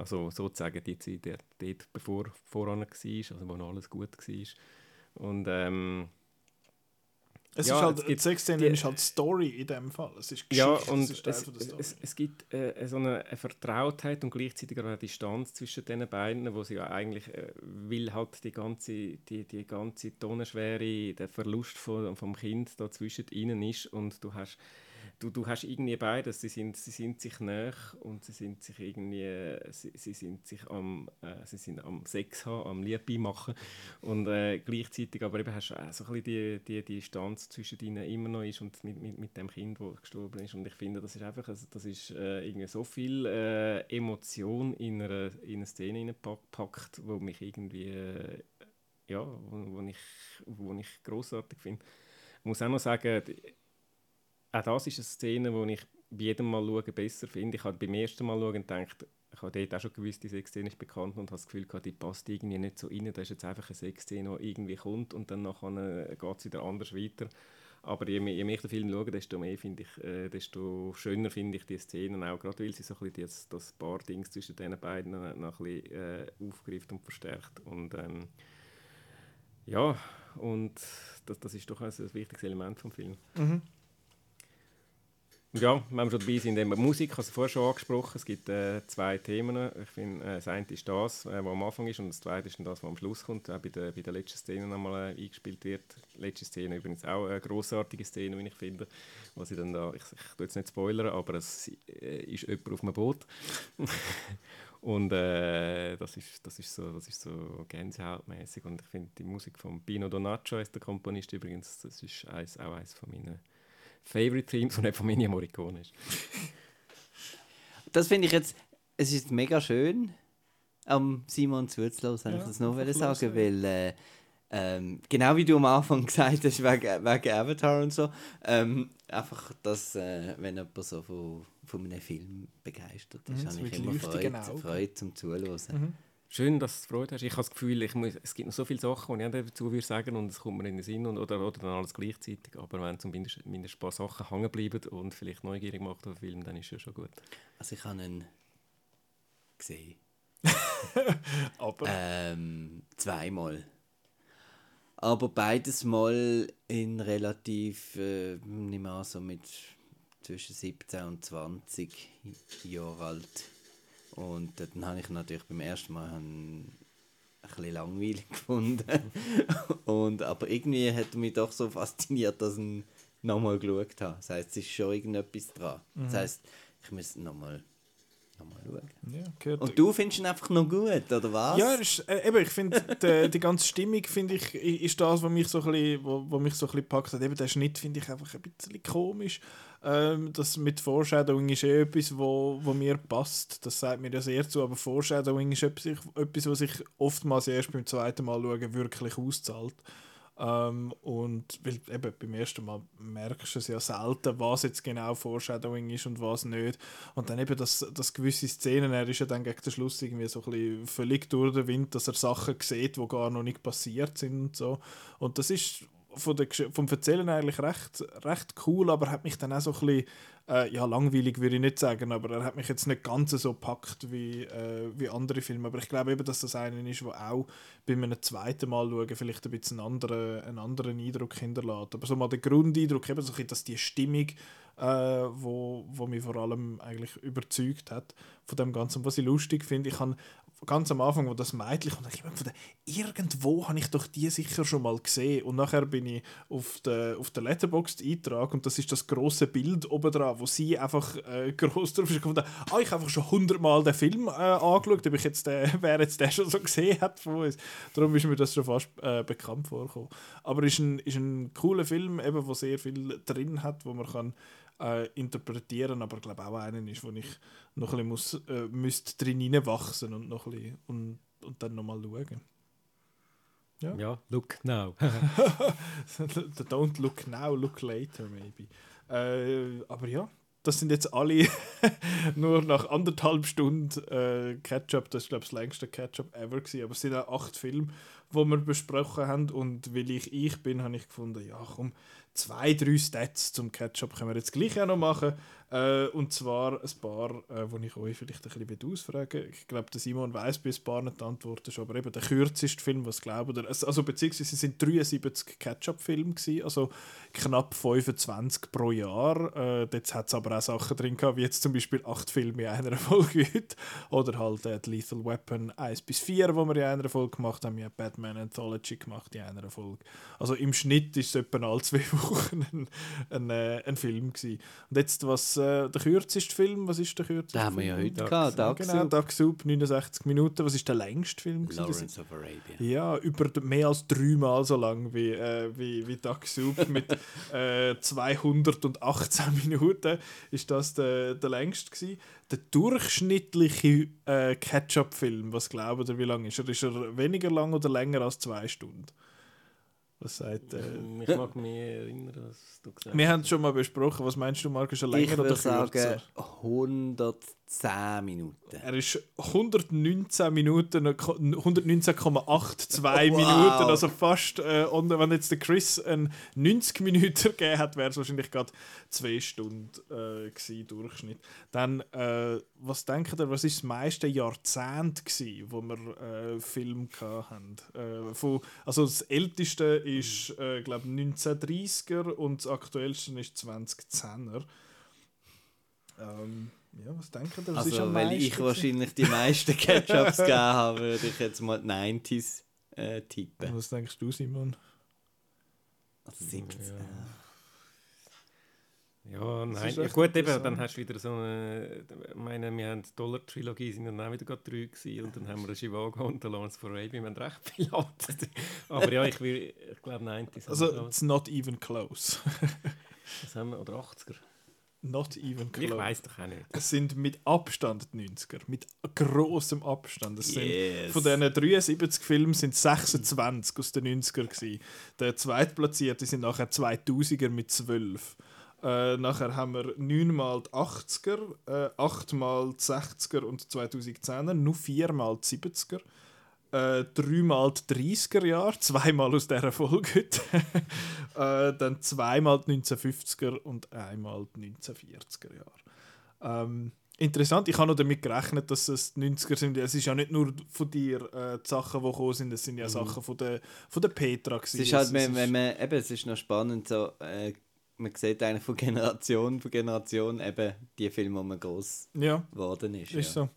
Speaker 3: Also sozusagen die Zeit dort, dort bevor voran war, also wo noch alles gut war. Und ähm,
Speaker 1: Es
Speaker 3: ja,
Speaker 1: ist halt,
Speaker 3: es gibt
Speaker 1: die Sexszene
Speaker 3: die-
Speaker 1: ist halt Story in dem Fall. Es ist Geschichte,
Speaker 3: ja,
Speaker 1: es
Speaker 3: und es,
Speaker 1: Story.
Speaker 3: es, es gibt äh, so eine, eine Vertrautheit und gleichzeitig auch eine Distanz zwischen den beiden, wo sie ja eigentlich, äh, weil halt die ganze, die, die ganze Tonnenschwere, der Verlust von, vom Kind da zwischen ihnen ist und du hast du, du hast irgendwie beides. Sie sind, sie sind sich näher und sie sind sich irgendwie, sie, sie sind sich am, äh, sie sind am Sex haben, am Liebe machen und äh, gleichzeitig aber eben hast du auch so ein bisschen die, die, die Distanz zwischen ihnen immer noch ist und mit, mit, mit dem Kind, das gestorben ist und ich finde, das ist einfach, also das ist äh, irgendwie so viel äh, Emotion in eine, in eine Szene packt, wo mich irgendwie, äh, ja, wo, wo ich, wo ich großartig finde. Ich muss auch noch sagen, auch das ist eine Szene, die ich bei jedem Mal schauen besser finde. Ich habe beim ersten Mal schauen gedacht, ich habe dort auch schon gewusst, die Sexszene ist bekannt und habe das Gefühl gehabt, die passt irgendwie nicht so rein. Da ist jetzt einfach eine Sexszene, die irgendwie kommt und dann nachher geht es wieder anders weiter. Aber je mehr, je mehr ich den Film schaue, desto mehr finde ich, äh, desto schöner finde ich die Szenen auch, gerade weil sie so ein bisschen das, das Paar-Ding zwischen den beiden noch ein bisschen äh, aufgreift und verstärkt. Und ähm, ja, und das, das ist doch ein, ein wichtiges Element vom Film.
Speaker 1: Mhm.
Speaker 3: Ja, wenn wir schon dabei sind, eben Musik, hast du vorher schon angesprochen, es gibt äh, zwei Themen. Ich finde, äh, das eine ist das, äh, was am Anfang ist, und das zweite ist das, was am Schluss kommt, auch bei der, bei der letzten Szene nochmal äh, eingespielt wird. Die letzte Szene übrigens auch eine grossartige Szene, wie ich finde, wo sie dann da, ich, ich tue jetzt nicht spoilern, aber es äh, ist jemand auf einem Boot. und äh, das, ist, das, ist so, das ist so gänsehautmäßig und ich finde die Musik von Pino Donaggio, ist der Komponist übrigens, das ist eins, auch eines von meinen Favorite Themes und nicht von Ennio Morricone ist.
Speaker 2: Das finde ich jetzt, es ist mega schön, am Simon zuzuhören, ja, ich das noch sagen, weil äh, ähm, genau wie du am Anfang gesagt hast, wegen, wegen Avatar und so, ähm, einfach, dass, äh, wenn jemand so von, von einem Film begeistert ist, mhm, habe ich immer Freude, Freude zum Zuhören. Mhm.
Speaker 3: Schön, dass du Freude hast. Ich habe das Gefühl, ich muss, es gibt noch so viele Sachen, die ich dazu würde sagen und es kommt mir in den Sinn und, oder, oder dann alles gleichzeitig. Aber wenn zumindest mindestens ein paar Sachen hängen bleiben und vielleicht neugierig macht auf den Film, dann ist es schon gut.
Speaker 2: Also ich habe ihn gesehen.
Speaker 1: Aber?
Speaker 2: Ähm, zweimal. Aber beides Mal in relativ, äh, nicht mehr so mit zwischen 17 und 20 Jahren alt. Und dann habe ich natürlich beim ersten Mal ein bisschen langweilig gefunden. und, aber irgendwie hat mich doch so fasziniert, dass ich nochmal geschaut habe. Das heisst, es ist schon irgendetwas dran. Mhm. Das heisst, ich muss nochmal mal schauen.
Speaker 1: Ja,
Speaker 2: und du findest ihn einfach noch gut, oder was?
Speaker 1: Ja, ist, äh, eben, ich finde, die, die, ganze Stimmung finde ich, ist das, was mich so ein bisschen, wo, wo mich so ein bisschen packt hat. Eben, der Schnitt finde ich einfach ein bisschen komisch. Ähm, das mit Foreshadowing ist eh etwas, wo, wo mir passt. Das sagt mir ja sehr zu, aber Foreshadowing ist etwas, etwas was sich oftmals erst beim zweiten Mal schauen wirklich auszahlt. Ähm, und weil eben beim ersten Mal merkst du es ja selten, was jetzt genau Foreshadowing ist und was nicht. Und dann eben, dass, dass gewisse Szenen, er ist ja dann gegen den Schluss irgendwie so ein bisschen völlig durch den Wind, dass er Sachen sieht, die gar noch nicht passiert sind und so. Und das ist von der, vom Erzählen eigentlich recht, recht cool, aber hat mich dann auch so ein bisschen, äh, ja, langweilig würde ich nicht sagen, aber er hat mich jetzt nicht ganz so packt wie, äh, wie andere Filme. Aber ich glaube eben, dass das einer ist, der auch bei einem zweiten Mal schauen vielleicht ein bisschen einen anderen, einen anderen Eindruck hinterlässt. Aber so mal der Grundeindruck, eben so ein bisschen, dass die Stimmung, äh, wo, wo mich vor allem eigentlich überzeugt hat von dem Ganzen, was ich lustig finde. Ich habe ganz am Anfang, wo das Mädchen kommt, ich gedacht, irgendwo habe ich doch die sicher schon mal gesehen. Und nachher bin ich auf der, auf der Letterboxd eintrag und das ist das große Bild oben dran, wo sie einfach äh, groß drauf ist. Ah, ich habe einfach schon hundertmal den Film äh, angeschaut, ob ich jetzt den, wer jetzt den schon so gesehen hat von uns. Darum ist mir das schon fast äh, bekannt vorgekommen. Aber ist ein, ist ein cooler Film, eben, wo sehr viel drin hat, wo man kann äh, interpretieren, aber ich glaube auch einen ist, wo ich noch ein bisschen muss, äh, müsste drin hineinwachsen und noch ein bisschen, und, und dann nochmal schauen.
Speaker 3: Ja. ja, look now.
Speaker 1: Don't look now, look later maybe. Äh, aber ja, das sind jetzt alle nur nach anderthalb Stunden äh, Catch-up. Das ist, glaube ich, das längste Catch-up ever gewesen. Aber es sind auch acht Filme, die wir besprochen haben. Und weil ich ich bin, habe ich gefunden, ja komm, zwei, drei Stats zum Catch-up können wir jetzt gleich auch noch machen. Äh, und zwar ein paar, äh, wo ich euch vielleicht ein bisschen ausfragen Ich glaube, der Simon weiß bis ein paar nicht die Antworten schon, aber eben der kürzeste Film, was glaubt oder Also beziehungsweise es sind 73 Catch-up-Filme gewesen, also knapp 25 pro Jahr. Äh, dort hat es aber auch Sachen drin gehabt, wie jetzt zum Beispiel acht Filme in einer Folge heute. Oder halt äh, die Lethal Weapon 1 bis 4, wo wir in einer Folge gemacht haben. Wir haben Batman Anthology gemacht in einer Folge. Also im Schnitt ist es etwa alle zwei Wochen ein, ein, äh, ein Film gewesen. Und jetzt was äh, der kürzeste Film, was ist der kürzeste
Speaker 2: Den haben wir ja heute gehabt, Dark
Speaker 1: Genau. Dark Soup, 69 Minuten. Was ist der längste Film?
Speaker 2: Lawrence of Arabia.
Speaker 1: ja, über mehr als dreimal so lang wie, äh, wie, wie Soup mit äh, 218 Minuten ist das der, der längste gewesen. Der durchschnittliche äh, Ketchup-Film, was glaubt ihr, wie lang ist er? Ist er weniger lang oder länger als zwei Stunden? Was sagt äh,
Speaker 3: Ich mag mich erinnern, dass du gesagt
Speaker 1: Wir haben es schon mal besprochen. Was meinst du, er länger
Speaker 2: Ich
Speaker 1: oder
Speaker 2: würde
Speaker 1: kürzer?
Speaker 2: sagen 110 Minuten.
Speaker 1: Er ist 119 Minuten, 119,82
Speaker 2: Wow.
Speaker 1: Minuten, also fast, äh, wenn jetzt der Chris einen 90 Minuten gegeben hat, wäre es wahrscheinlich gerade 2 Stunden äh, gewesen, Durchschnitt. Dann, äh, was denkt ihr, was ist das meiste Jahrzehnt gewesen, wo wir äh, Film hatten? Äh, von, also das älteste ist, äh, glaube 1930er und das aktuellste ist 2010er. Ähm, ja, was denkt ihr? Was ist
Speaker 2: Also, weil ich
Speaker 1: gewesen?
Speaker 2: wahrscheinlich die meisten Ketchups gegeben habe, würde ich jetzt mal die 90s äh, tippen.
Speaker 1: Was denkst du, Simon?
Speaker 2: Also 17.
Speaker 3: Ja,
Speaker 1: Das
Speaker 3: nein.
Speaker 1: ist
Speaker 3: Ja, gut, eben, dann hast du wieder so eine. Ich meine, wir haben die Dollar-Trilogie, sind dann auch wieder gerade drei gewesen, und dann haben wir den Chivago und den Lawrence for Arabia. Wir haben recht viel Altes. Aber ja, ich, will- ich glaube 90s. haben wir
Speaker 1: Also,
Speaker 3: drauf.
Speaker 1: it's not even close.
Speaker 3: Was haben wir? Oder 80er?
Speaker 1: Not even close.
Speaker 3: Ich weiß doch auch nicht.
Speaker 1: Es sind mit Abstand die 90er. Mit großem Abstand. Es sind,
Speaker 2: Yes.
Speaker 1: Von diesen 73 Filmen sind 26 aus den 90er gewesen. Der zweitplatzierte sind nachher 2000er mit 12. Äh, nachher haben wir 9 mal die 80er, äh, 8 mal die 60er und 2010er, nur 4 mal die 70er. Äh, dreimal die 30er Jahre, zweimal aus dieser Folge heute. äh, dann zweimal die 1950er und einmal die 1940er Jahre. Ähm, interessant, ich habe noch damit gerechnet, dass es die 90er sind. Es ist ja nicht nur von dir äh, die Sachen, die gekommen sind, es sind ja Sachen von der, von der Petra.
Speaker 2: Es ist halt, wenn, wenn man, eben, es ist noch spannend, so, äh, man sieht eigentlich von Generation zu Generation eben die Filme, wo man groß
Speaker 1: Ja.
Speaker 2: geworden ist.
Speaker 1: Ist
Speaker 2: ja.
Speaker 1: so.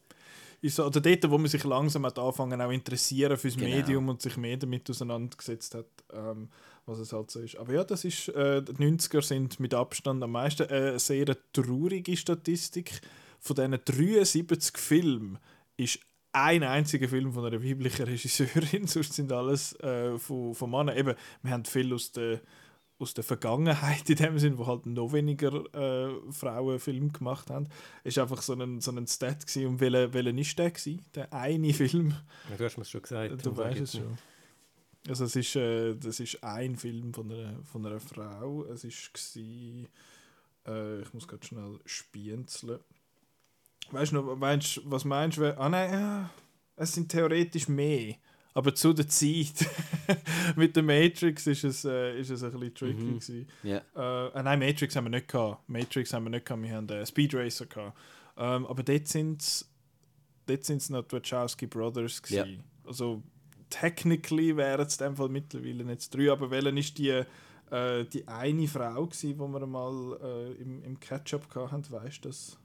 Speaker 1: Ist so. Oder dort, wo man sich langsam hat anfangen auch interessieren fürs
Speaker 2: Genau.
Speaker 1: Medium und sich mehr damit auseinandergesetzt hat, ähm, was es halt so ist. Aber ja, das ist, äh, die 90er sind mit Abstand am meisten äh, eine sehr traurige Statistik. Von diesen 73 Filmen ist ein einziger Film von einer weiblichen Regisseurin, sonst sind alles äh, von, von Männern. Eben, wir haben viel aus der aus der Vergangenheit in dem Sinn, wo halt noch weniger äh, Frauen Film gemacht haben. Es war einfach so ein, so ein Stat gewesen. und welcher welcher ist der gewesen? Der eine Film.
Speaker 3: Ja, du hast mir schon gesagt.
Speaker 1: Du weißt es schon. Also es ist, äh, das ist ein Film von einer, von einer Frau. Es ist gsi, äh, ich muss gerade schnell spienzeln. Weißt du noch, meinst, was meinst du? Ah nein, ja, es sind theoretisch mehr. Aber zu der Zeit mit der Matrix ist es, äh, ist es ein bisschen tricky.
Speaker 2: Mhm.
Speaker 1: gewesen.
Speaker 2: Ja.
Speaker 1: Äh, äh, nein, Matrix haben wir nicht gehabt. Matrix haben wir nicht gehabt. Wir haben äh, Speed Racer gehabt. Ähm, aber dort sind es dort sind's noch die Wachowski Brothers gewesen. Also technically wären es in dem Fall mittlerweile nicht drei, aber welchen ist die äh, die eine Frau die wir mal äh, im, im Catch-up hatten, weißt du das?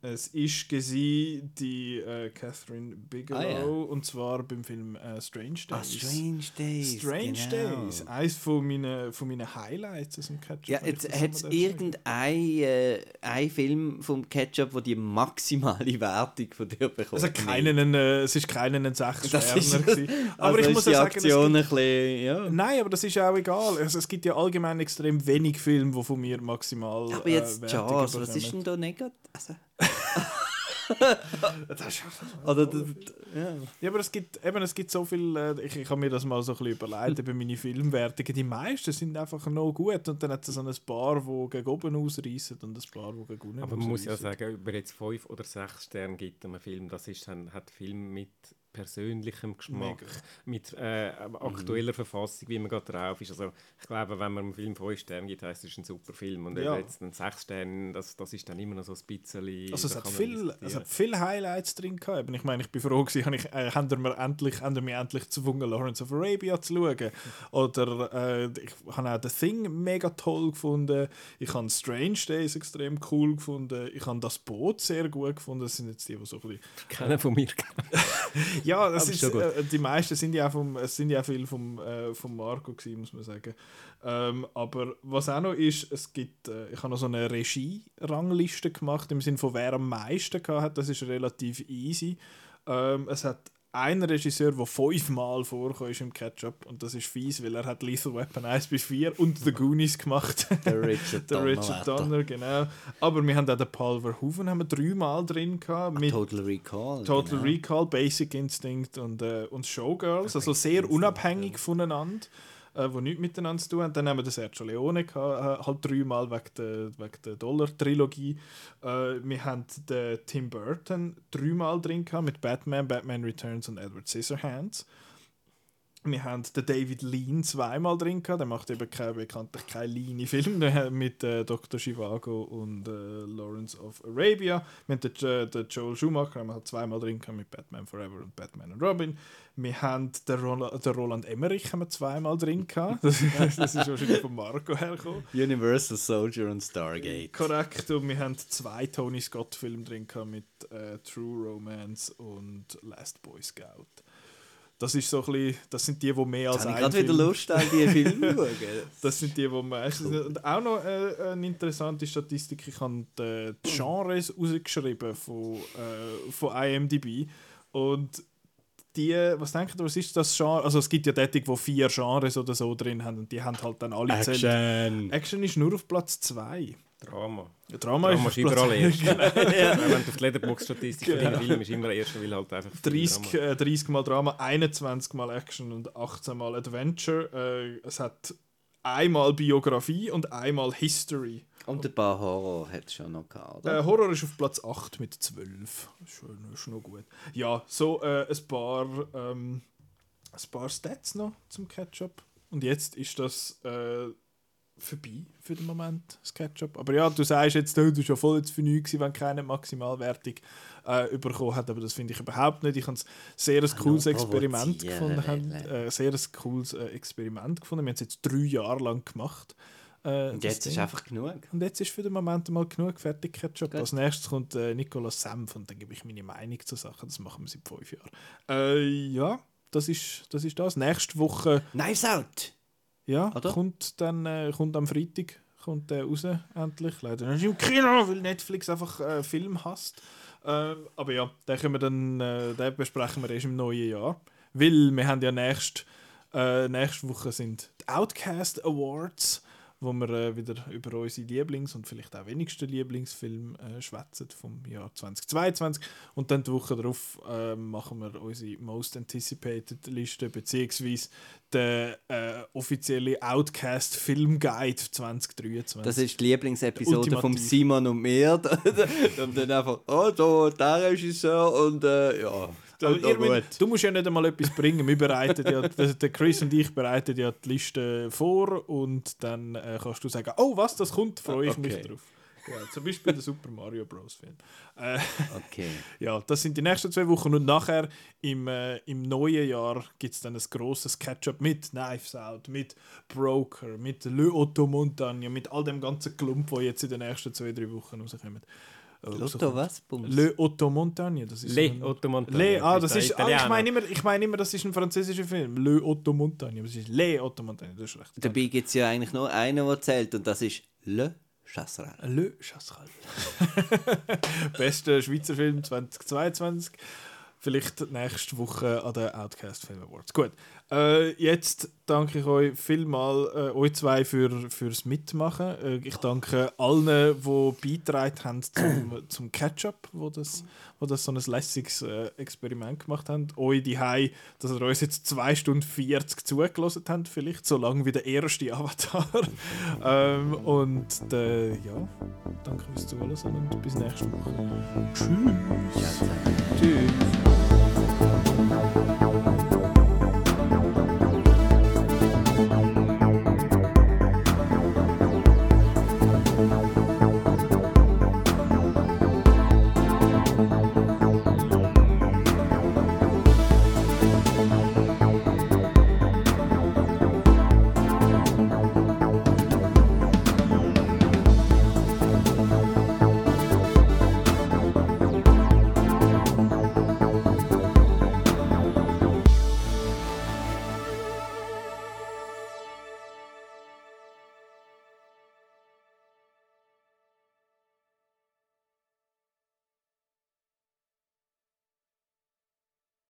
Speaker 1: Es ist gesi die äh, Catherine Bigelow
Speaker 2: Ah, ja.
Speaker 1: und zwar beim Film äh, Strange Days.
Speaker 2: Ah, Strange Days,
Speaker 1: Strange
Speaker 2: genau.
Speaker 1: Days, eins von meinen, von meinen Highlights aus dem Catch-up.
Speaker 2: Ja, jetzt hat es irgendein äh, ein Film vom Ketchup, wo die maximale Wertung von dir bekommt.
Speaker 1: Also keinen, äh, es ist keinen ein
Speaker 2: Das
Speaker 1: Sechssterner gewesen. Aber
Speaker 2: also
Speaker 1: ich muss
Speaker 2: die
Speaker 1: ja sagen, es
Speaker 2: Aktion
Speaker 1: gibt,
Speaker 2: ein bisschen, ja.
Speaker 1: Nein, aber das ist auch egal. Also, es gibt ja allgemein extrem wenig Filme, die von mir maximal
Speaker 2: Aber jetzt
Speaker 1: äh, Wertungen
Speaker 2: was ist denn da negativ? Also,
Speaker 1: Das ist
Speaker 2: Oder das, ja.
Speaker 1: Ja, aber es gibt, eben, es gibt so viel, äh, ich, ich habe mir das mal so ein bisschen überlegt, eben meine Filmwertungen, die meisten sind einfach noch gut und dann hat es so ein paar, die gegen oben ausreißen und ein paar, die gegen unten
Speaker 3: Aber man muss ja sagen, ob er jetzt fünf oder sechs Sterne gibt einem Film, das ist, dann, hat Film mit persönlichem Geschmack,
Speaker 1: Mega.
Speaker 3: mit äh, aktueller Verfassung, wie man gerade drauf ist. Also ich glaube, wenn man einem Film 5 Sterne gibt, heisst es ist ein super Film. Und
Speaker 1: Ja.
Speaker 3: jetzt einen 6 Sterne, das, das ist dann immer noch so ein bisschen...
Speaker 1: Also es hat, viel, es hat viele Highlights drin gehabt. Ich meine, ich bin froh gewesen, ich, äh, haben, wir endlich, haben wir endlich gezwungen, Lawrence of Arabia zu schauen. Oder äh, ich habe auch The Thing mega toll gefunden. Ich habe Strange Days extrem cool gefunden. Ich habe Das Boot sehr gut gefunden. Das sind jetzt die, die so ein bisschen...
Speaker 3: Kennen von mir.
Speaker 1: ja, das ist,
Speaker 3: gut.
Speaker 1: äh, die meisten sind ja auch vom, es sind ja viel vom, äh, vom Marco gewesen, muss man sagen. Ähm, aber was auch noch ist, es gibt, äh, ich habe noch so eine Regie-Rangliste gemacht, im Sinne von wer am meisten gehabt hat, das ist relativ easy. Ähm, es hat einen Regisseur, der fünfmal vorkommt ist im Ketchup und das ist fies, weil er hat Lethal Weapon 1 bis 4 und The Goonies gemacht.
Speaker 2: Der Richard
Speaker 1: Der
Speaker 2: Donner,
Speaker 1: Richard
Speaker 2: Alter.
Speaker 1: Donner, genau. Aber wir haben auch den Paul Verhoeven haben wir dreimal drin gehabt. Mit
Speaker 2: Total Recall.
Speaker 1: Total
Speaker 2: genau.
Speaker 1: Recall, Basic Instinct und, äh, und Showgirls, also sehr unabhängig voneinander, äh, die nichts miteinander zu tun haben. Dann haben wir den Sergio Leone gehabt, äh, halt dreimal wegen der, wegen der Dollar-Trilogie. Äh, wir haben den Tim Burton dreimal drin gehabt mit Batman, Batman Returns und Edward Scissorhands. Wir haben den David Lean zweimal drin gehabt. Der macht eben kein, bekanntlich keinen Lean-Film mit äh, Dr. Chivago und äh, Lawrence of Arabia. Wir haben den, den Joel Schumacher haben wir halt zweimal drin gehabt mit Batman Forever und Batman und Robin. Wir haben den, Rola, den Roland Emmerich haben wir zweimal drin gehabt. Das, das ist wahrscheinlich von Marco hergekommen.
Speaker 2: Universal Soldier und Stargate.
Speaker 1: Korrekt, und wir haben zwei Tony Scott-Filme drin gehabt mit äh, True Romance und Last Boy Scout. Das ist so ein bisschen, das sind die, die mehr als
Speaker 2: Jetzt habe ich
Speaker 1: ein
Speaker 2: gerade wieder Lust, all diese Filme zu schauen.
Speaker 1: Das sind die, die meistens sind. Und auch noch äh, eine interessante Statistik, ich habe die, die Genres rausgeschrieben von, äh, von IMDb und die, was denkt ihr, was ist das Genre? Also es gibt ja dort, die vier Genres oder so drin haben und die haben halt dann alle
Speaker 3: Action.
Speaker 1: gezählt. Action ist nur auf Platz 2.
Speaker 3: Drama.
Speaker 1: Ja, Drama ist auf
Speaker 3: ist überall erst.
Speaker 1: Genau.
Speaker 3: Wenn du auf die Letterbox-Statistik von
Speaker 1: Genau.
Speaker 3: deinem Film ist immer erst, weil halt einfach viel
Speaker 1: 30, äh, 30 Mal Drama, 21 Mal Action und 18 Mal Adventure. Äh, es hat einmal Biografie und einmal History.
Speaker 2: Und ein paar Horror hat es schon noch gehabt, oder?
Speaker 1: Äh, Horror ist auf Platz 8 mit 12. Ist schon, ist noch gut. Ja, so äh, ein, paar, ähm, ein paar Stats noch zum Ketchup. Und jetzt ist das äh, vorbei für den Moment, das Ketchup. Aber ja, du sagst jetzt, du bist ja voll jetzt für nichts gewesen, wenn keine Maximalwertung äh, bekommen hat. Aber das finde ich überhaupt nicht. Ich habe ein sehr ein cooles Experiment gefunden.
Speaker 2: wollen.
Speaker 1: Äh, sehr ein cooles äh, Experiment gefunden. Wir haben es jetzt drei Jahre lang gemacht. Äh,
Speaker 2: Und jetzt ist
Speaker 1: Ding.
Speaker 2: einfach genug.
Speaker 1: Und jetzt ist für den Moment mal genug fertig Ketchup. Als nächstes kommt äh, Nicolas Senf und dann gebe ich meine Meinung zur Sache. Das machen wir seit fünf Jahren. Äh, ja, das ist, das ist das. Nächste Woche.
Speaker 2: Knives Out!
Speaker 1: Ja,
Speaker 2: Oder?
Speaker 1: kommt dann äh, kommt am Freitag kommt der raus, endlich. Leider nicht im Kino, weil Netflix einfach äh, Film hasst. Äh, aber ja, den, können wir dann, äh, den besprechen wir erst im neuen Jahr. Weil wir haben ja nächst, äh, nächste Woche sind die Outcast Awards, wo wir äh, wieder über unsere Lieblings- und vielleicht auch wenigsten Lieblingsfilme äh, schwätzen vom Jahr 2022. Und dann die Woche darauf äh, machen wir unsere Most Anticipated Liste, beziehungsweise den äh, offizielle Outcast Film Guide 2023.
Speaker 2: Das ist die Lieblingsepisode von. Simon und mir. und dann einfach, oh, da, der Regisseur und äh, ja.
Speaker 1: Also, müsst- du musst ja nicht einmal etwas bringen. Wir bereiten ja, der der Chris und ich bereiten ja die Liste vor und dann äh, kannst du sagen, oh was, das kommt, freue ich mich
Speaker 2: Okay.
Speaker 1: drauf. Ja, zum Beispiel der Super Mario Bros. Film. Äh,
Speaker 2: Okay.
Speaker 1: ja, das sind die nächsten zwei Wochen und nachher im, äh, im neuen Jahr gibt es dann ein grosses Catch-up mit Knives Out, mit Broker, mit Le Otto Montagne, mit all dem ganzen Klump, wo jetzt in den nächsten zwei, drei Wochen rauskommt. Äh,
Speaker 2: Lotto was? Bums?
Speaker 1: Le Otto Montagne, das ist
Speaker 3: Le
Speaker 1: ein-
Speaker 3: Otto Montagne,
Speaker 1: Le, ah, das
Speaker 3: ist
Speaker 1: ah, ich meine immer, ich meine immer, das ist ein französischer Film. Le Otto Montagne, aber es ist Le Otto Montagne, das ist recht.
Speaker 2: Dabei gibt es ja eigentlich nur einen, der zählt und das ist Le Chasseral.
Speaker 1: Le Chasseral. Bester Schweizer Film 2022. Vielleicht nächste Woche an den Outcast Film Awards. Gut, äh, jetzt danke ich euch vielmal, äh, euch zwei, für, fürs Mitmachen. Äh, ich danke allen, die beigetragen haben zum, zum Catch-up, wo das, wo das so ein lässiges äh, Experiment gemacht haben. Euch die dass ihr uns jetzt 2 Stunden 40 zugelassen habt, vielleicht so lange wie der erste Avatar. ähm, und äh, ja, danke fürs Zuhören und bis nächste Woche. Tschüss.
Speaker 2: Tschüss.